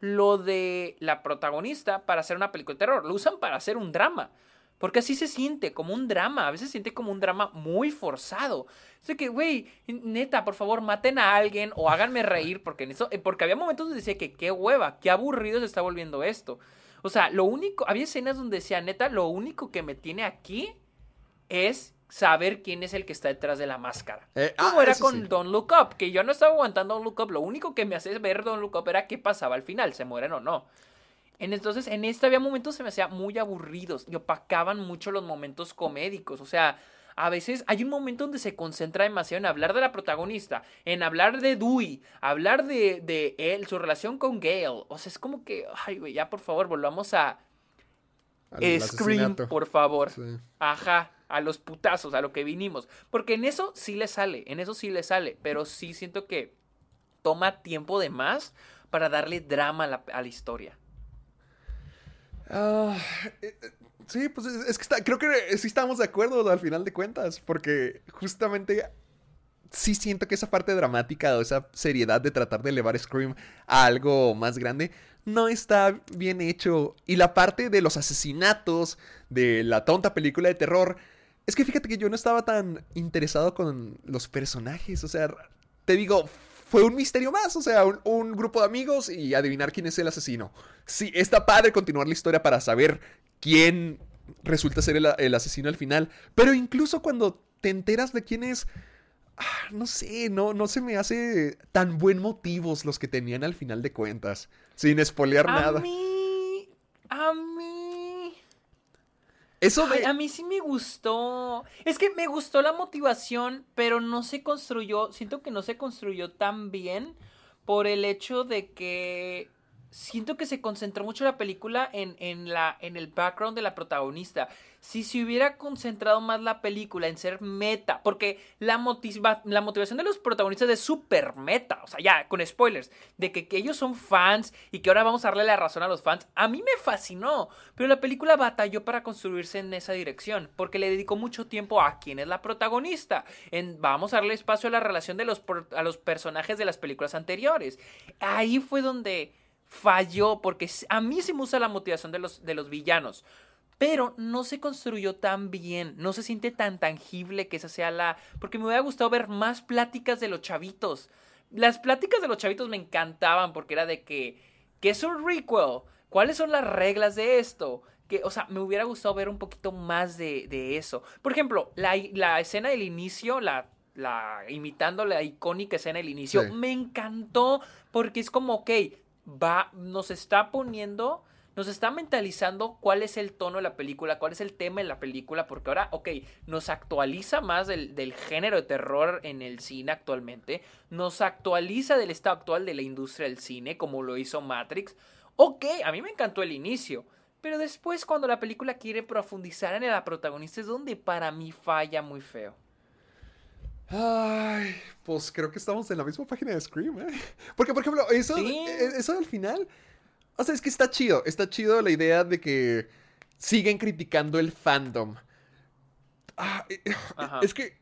lo de la protagonista para hacer una película de terror, lo usan para hacer un drama. Porque así se siente, como un drama. A veces se siente como un drama muy forzado. De que, güey, neta, por favor, maten a alguien o háganme reír. Porque, en eso, eh, porque había momentos donde decía que qué hueva, qué aburrido se está volviendo esto. O sea, lo único, había escenas donde decía, neta, lo único que me tiene aquí es saber quién es el que está detrás de la máscara. Eh, Como ah, era eso con sí. Don't Look Up, que yo no estaba aguantando Don't Look Up. Lo único que me hace ver Don't Look Up era qué pasaba al final, se mueren o no. En, entonces, en este había momentos que se me hacía muy aburridos y opacaban mucho los momentos comédicos. O sea, a veces hay un momento donde se concentra demasiado en hablar de la protagonista, en hablar de Dewey, hablar de, de él, su relación con Gale. O sea, es como que, ay, güey, ya por favor, volvamos a Scream, por favor. Sí. Ajá, a los putazos, a lo que vinimos. Porque en eso sí le sale, en eso sí le sale, pero sí siento que toma tiempo de más para darle drama a la, historia. Ah, eh, eh, sí, pues es, que creo que sí estamos de acuerdo al final de cuentas, porque justamente sí siento que esa parte dramática o esa seriedad de tratar de elevar Scream a algo más grande no está bien hecho. Y la parte de los asesinatos, de la tonta película de terror, es que fíjate que yo no estaba tan interesado con los personajes, o sea, te digo, fue un misterio más, o sea, un, un grupo de amigos y adivinar quién es el asesino. Sí, está padre continuar la historia para saber quién resulta ser el, el asesino al final, pero incluso cuando te enteras de quién es, ah, no sé, no, no se me hace tan buen motivos los que tenían al final de cuentas, sin espolear A nada. mí, a mí, Eso ay, a mí sí me gustó. Es que me gustó la motivación, pero no se construyó, siento que no se construyó tan bien por el hecho de que siento que se concentró mucho la película en, en, la, en el background de la protagonista. Si se hubiera concentrado más la película en ser meta, porque la, motiva- la motivación de los protagonistas es súper meta, o sea, ya, con spoilers, de que, que ellos son fans y que ahora vamos a darle la razón a los fans, a mí me fascinó, pero la película batalló para construirse en esa dirección, porque le dedicó mucho tiempo a quién es la protagonista, en, vamos a darle espacio a la relación de los, a los personajes de las películas anteriores. Ahí fue donde falló, porque a mí sí me gusta la motivación de los, de los villanos. Pero no se construyó tan bien, no se siente tan tangible que esa sea la... Porque me hubiera gustado ver más pláticas de los chavitos. Las pláticas de los chavitos me encantaban porque era de que... ¿Qué es un requel? ¿Cuáles son las reglas de esto? Que, o sea, me hubiera gustado ver un poquito más de, de eso. Por ejemplo, la, la escena del inicio, la, la imitando la icónica escena del inicio, Sí. me encantó porque es como, ok, va, nos está poniendo, nos está mentalizando cuál es el tono de la película, cuál es el tema de la película, porque ahora, ok, nos actualiza más del, del género de terror en el cine actualmente, nos actualiza del estado actual de la industria del cine, como lo hizo Matrix. Ok, a mí me encantó el inicio. Pero después cuando la película quiere profundizar en la protagonista es donde para mí falla muy feo. Ay, pues creo que estamos en la misma página de Scream, ¿eh? Porque, por ejemplo, eso, Sí. eh, eso del final. O sea, es que está chido. Está chido la idea de que siguen criticando el fandom. Ah, eh, Ajá. es que.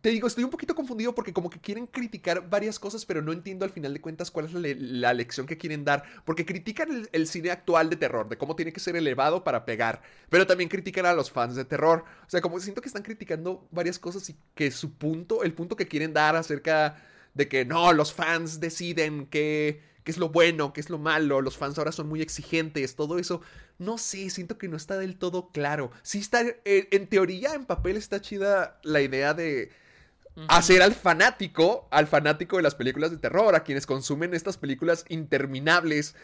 Te digo, estoy un poquito confundido porque como que quieren criticar varias cosas, pero no entiendo al final de cuentas cuál es la, la lección que quieren dar. Porque critican el, cine actual de terror, de cómo tiene que ser elevado para pegar. Pero también critican a los fans de terror. O sea, como siento que están criticando varias cosas y que su punto, el punto que quieren dar acerca de que no, los fans deciden qué, qué es lo bueno, qué es lo malo, los fans ahora son muy exigentes, todo eso. No sé, siento que no está del todo claro. Sí está, eh, en teoría, en papel está chida la idea de hacer al fanático, al fanático de las películas de terror, a quienes consumen estas películas interminables,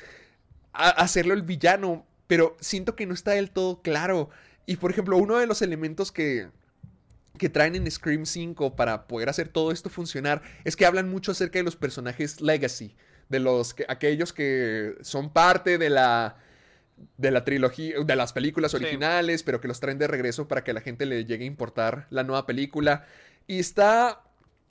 a- hacerlo el villano, pero siento que no está del todo claro. Y por ejemplo, uno de los elementos que, que traen en Scream 5 para poder hacer todo esto funcionar es que hablan mucho acerca de los personajes legacy, de los que, aquellos que son parte de la de la trilogía, de las películas Sí. originales, pero que los traen de regreso para que a la gente le llegue a importar la nueva película. Y está,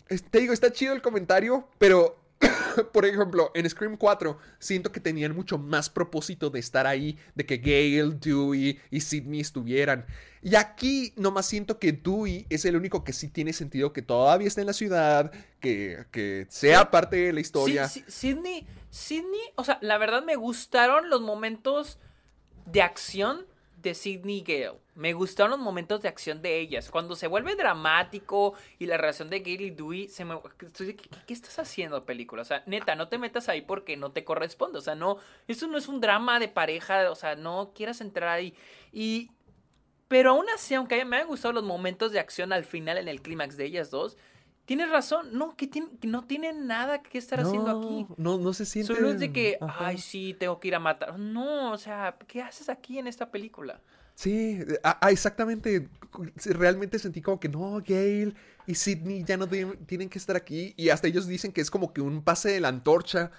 es- te digo, está chido el comentario, pero, [coughs] por ejemplo, en Scream 4 siento que tenían mucho más propósito de estar ahí, de que Gale, Dewey y Sidney estuvieran. Y aquí nomás siento que Dewey es el único que sí tiene sentido que todavía está en la ciudad, que, que sea parte de la historia. Sí, sí, Sidney, Sidney, o sea, la verdad me gustaron los momentos de acción de Sidney y Gale. Me gustaron los momentos de acción de ellas. Cuando se vuelve dramático y la relación de Gale y Dewey, se me... ¿Qué, qué estás haciendo, película? O sea, neta, no te metas ahí porque no te corresponde. O sea, no... Eso no es un drama de pareja. O sea, no quieras entrar ahí. Y... Pero aún así, aunque me hayan gustado los momentos de acción al final en el clímax de ellas dos, Tienes razón, no, que, tiene, que no tienen nada que estar haciendo aquí. No, no se siente. Solo es de que, ay, sí, tengo que ir a matar. No, o sea, ¿qué haces aquí en esta película? Sí, ah, ah exactamente. Realmente sentí como que no, Gail y Sidney ya no tienen que estar aquí. Y hasta ellos dicen que es como que un pase de la antorcha.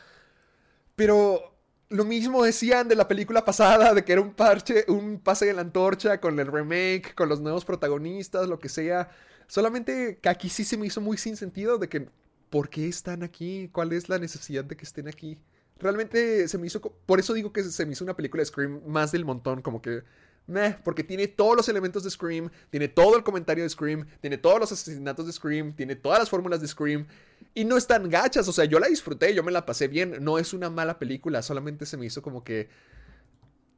Pero lo mismo decían de la película pasada, de que era un parche, un pase de la antorcha con el remake, con los nuevos protagonistas, lo que sea. Solamente que aquí sí se me hizo muy sin sentido de que, ¿por qué están aquí? ¿Cuál es la necesidad de que estén aquí? Realmente se me hizo, por eso digo que se me hizo una película de Scream más del montón, como que, meh, porque tiene todos los elementos de Scream, tiene todo el comentario de Scream, tiene todos los asesinatos de Scream, tiene todas las fórmulas de Scream, y no están gachas, o sea, yo la disfruté, yo me la pasé bien, no es una mala película, solamente se me hizo como que,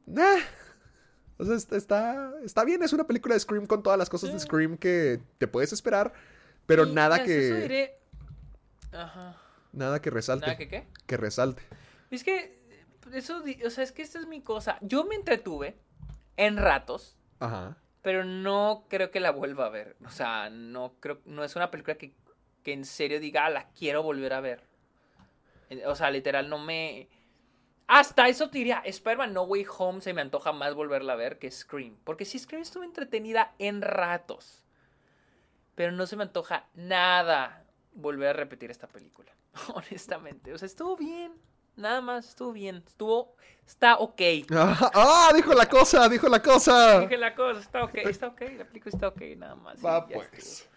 nah, o sea, está, está bien, es una película de Scream con todas las cosas de Scream que te puedes esperar, pero nada que... Ajá. Nada que resalte. ¿Nada que qué? Que resalte. Es que, eso, o sea, es que esta es mi cosa. Yo me entretuve en ratos. Ajá. Pero no creo que la vuelva a ver. O sea, no creo, no es una película que, que en serio diga, ah, la quiero volver a ver. O sea, literal, no me hasta eso te diría, Spider-Man No Way Home se me antoja más volverla a ver que Scream. Porque si Scream estuvo entretenida en ratos. Pero no se me antoja nada volver a repetir esta película. [laughs] Honestamente. O sea, estuvo bien. Nada más, estuvo bien. Estuvo. Está ok. [laughs] ¡Ah! dijo la cosa, dijo la cosa. Dije la cosa, está ok, está ok. La película está ok, nada más. Va, pues.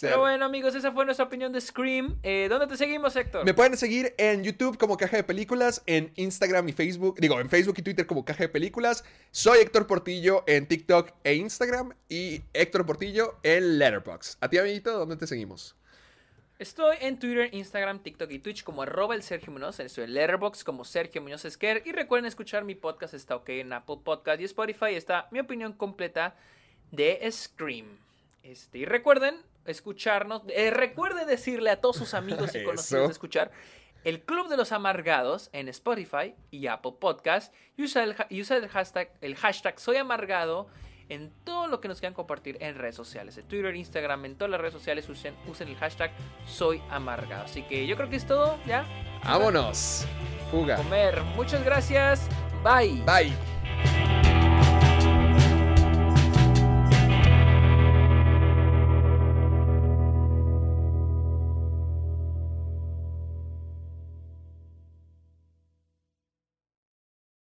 Pero bueno, amigos, esa fue nuestra opinión de Scream. Eh, ¿Dónde te seguimos, Héctor? Me pueden seguir en YouTube como Caja de Películas, en Instagram y Facebook, digo, en Facebook y Twitter como Caja de Películas. Soy Héctor Portillo en TikTok e Instagram y Héctor Portillo en Letterboxd. A ti, amiguito, ¿dónde te seguimos? Estoy en Twitter, Instagram, TikTok y Twitch como arroba el Sergio Muñoz. Estoy en Letterboxd como Sergio Muñoz Esquer. Y recuerden escuchar mi podcast, está ok en Apple Podcast y Spotify. Está mi opinión completa de Scream. Este, y recuerden escucharnos. Eh, recuerde decirle a todos sus amigos y [laughs] conocidos de escuchar el Club de los Amargados en Spotify y Apple Podcast. Y usa el, el, hashtag, el hashtag Soy Amargado en todo lo que nos quieran compartir en redes sociales. En Twitter, Instagram, en todas las redes sociales usen, usen el hashtag Soy Amargado. Así que yo creo que es todo, ¿ya? Vámonos. Fuga. Comer. Muchas gracias. Bye. Bye.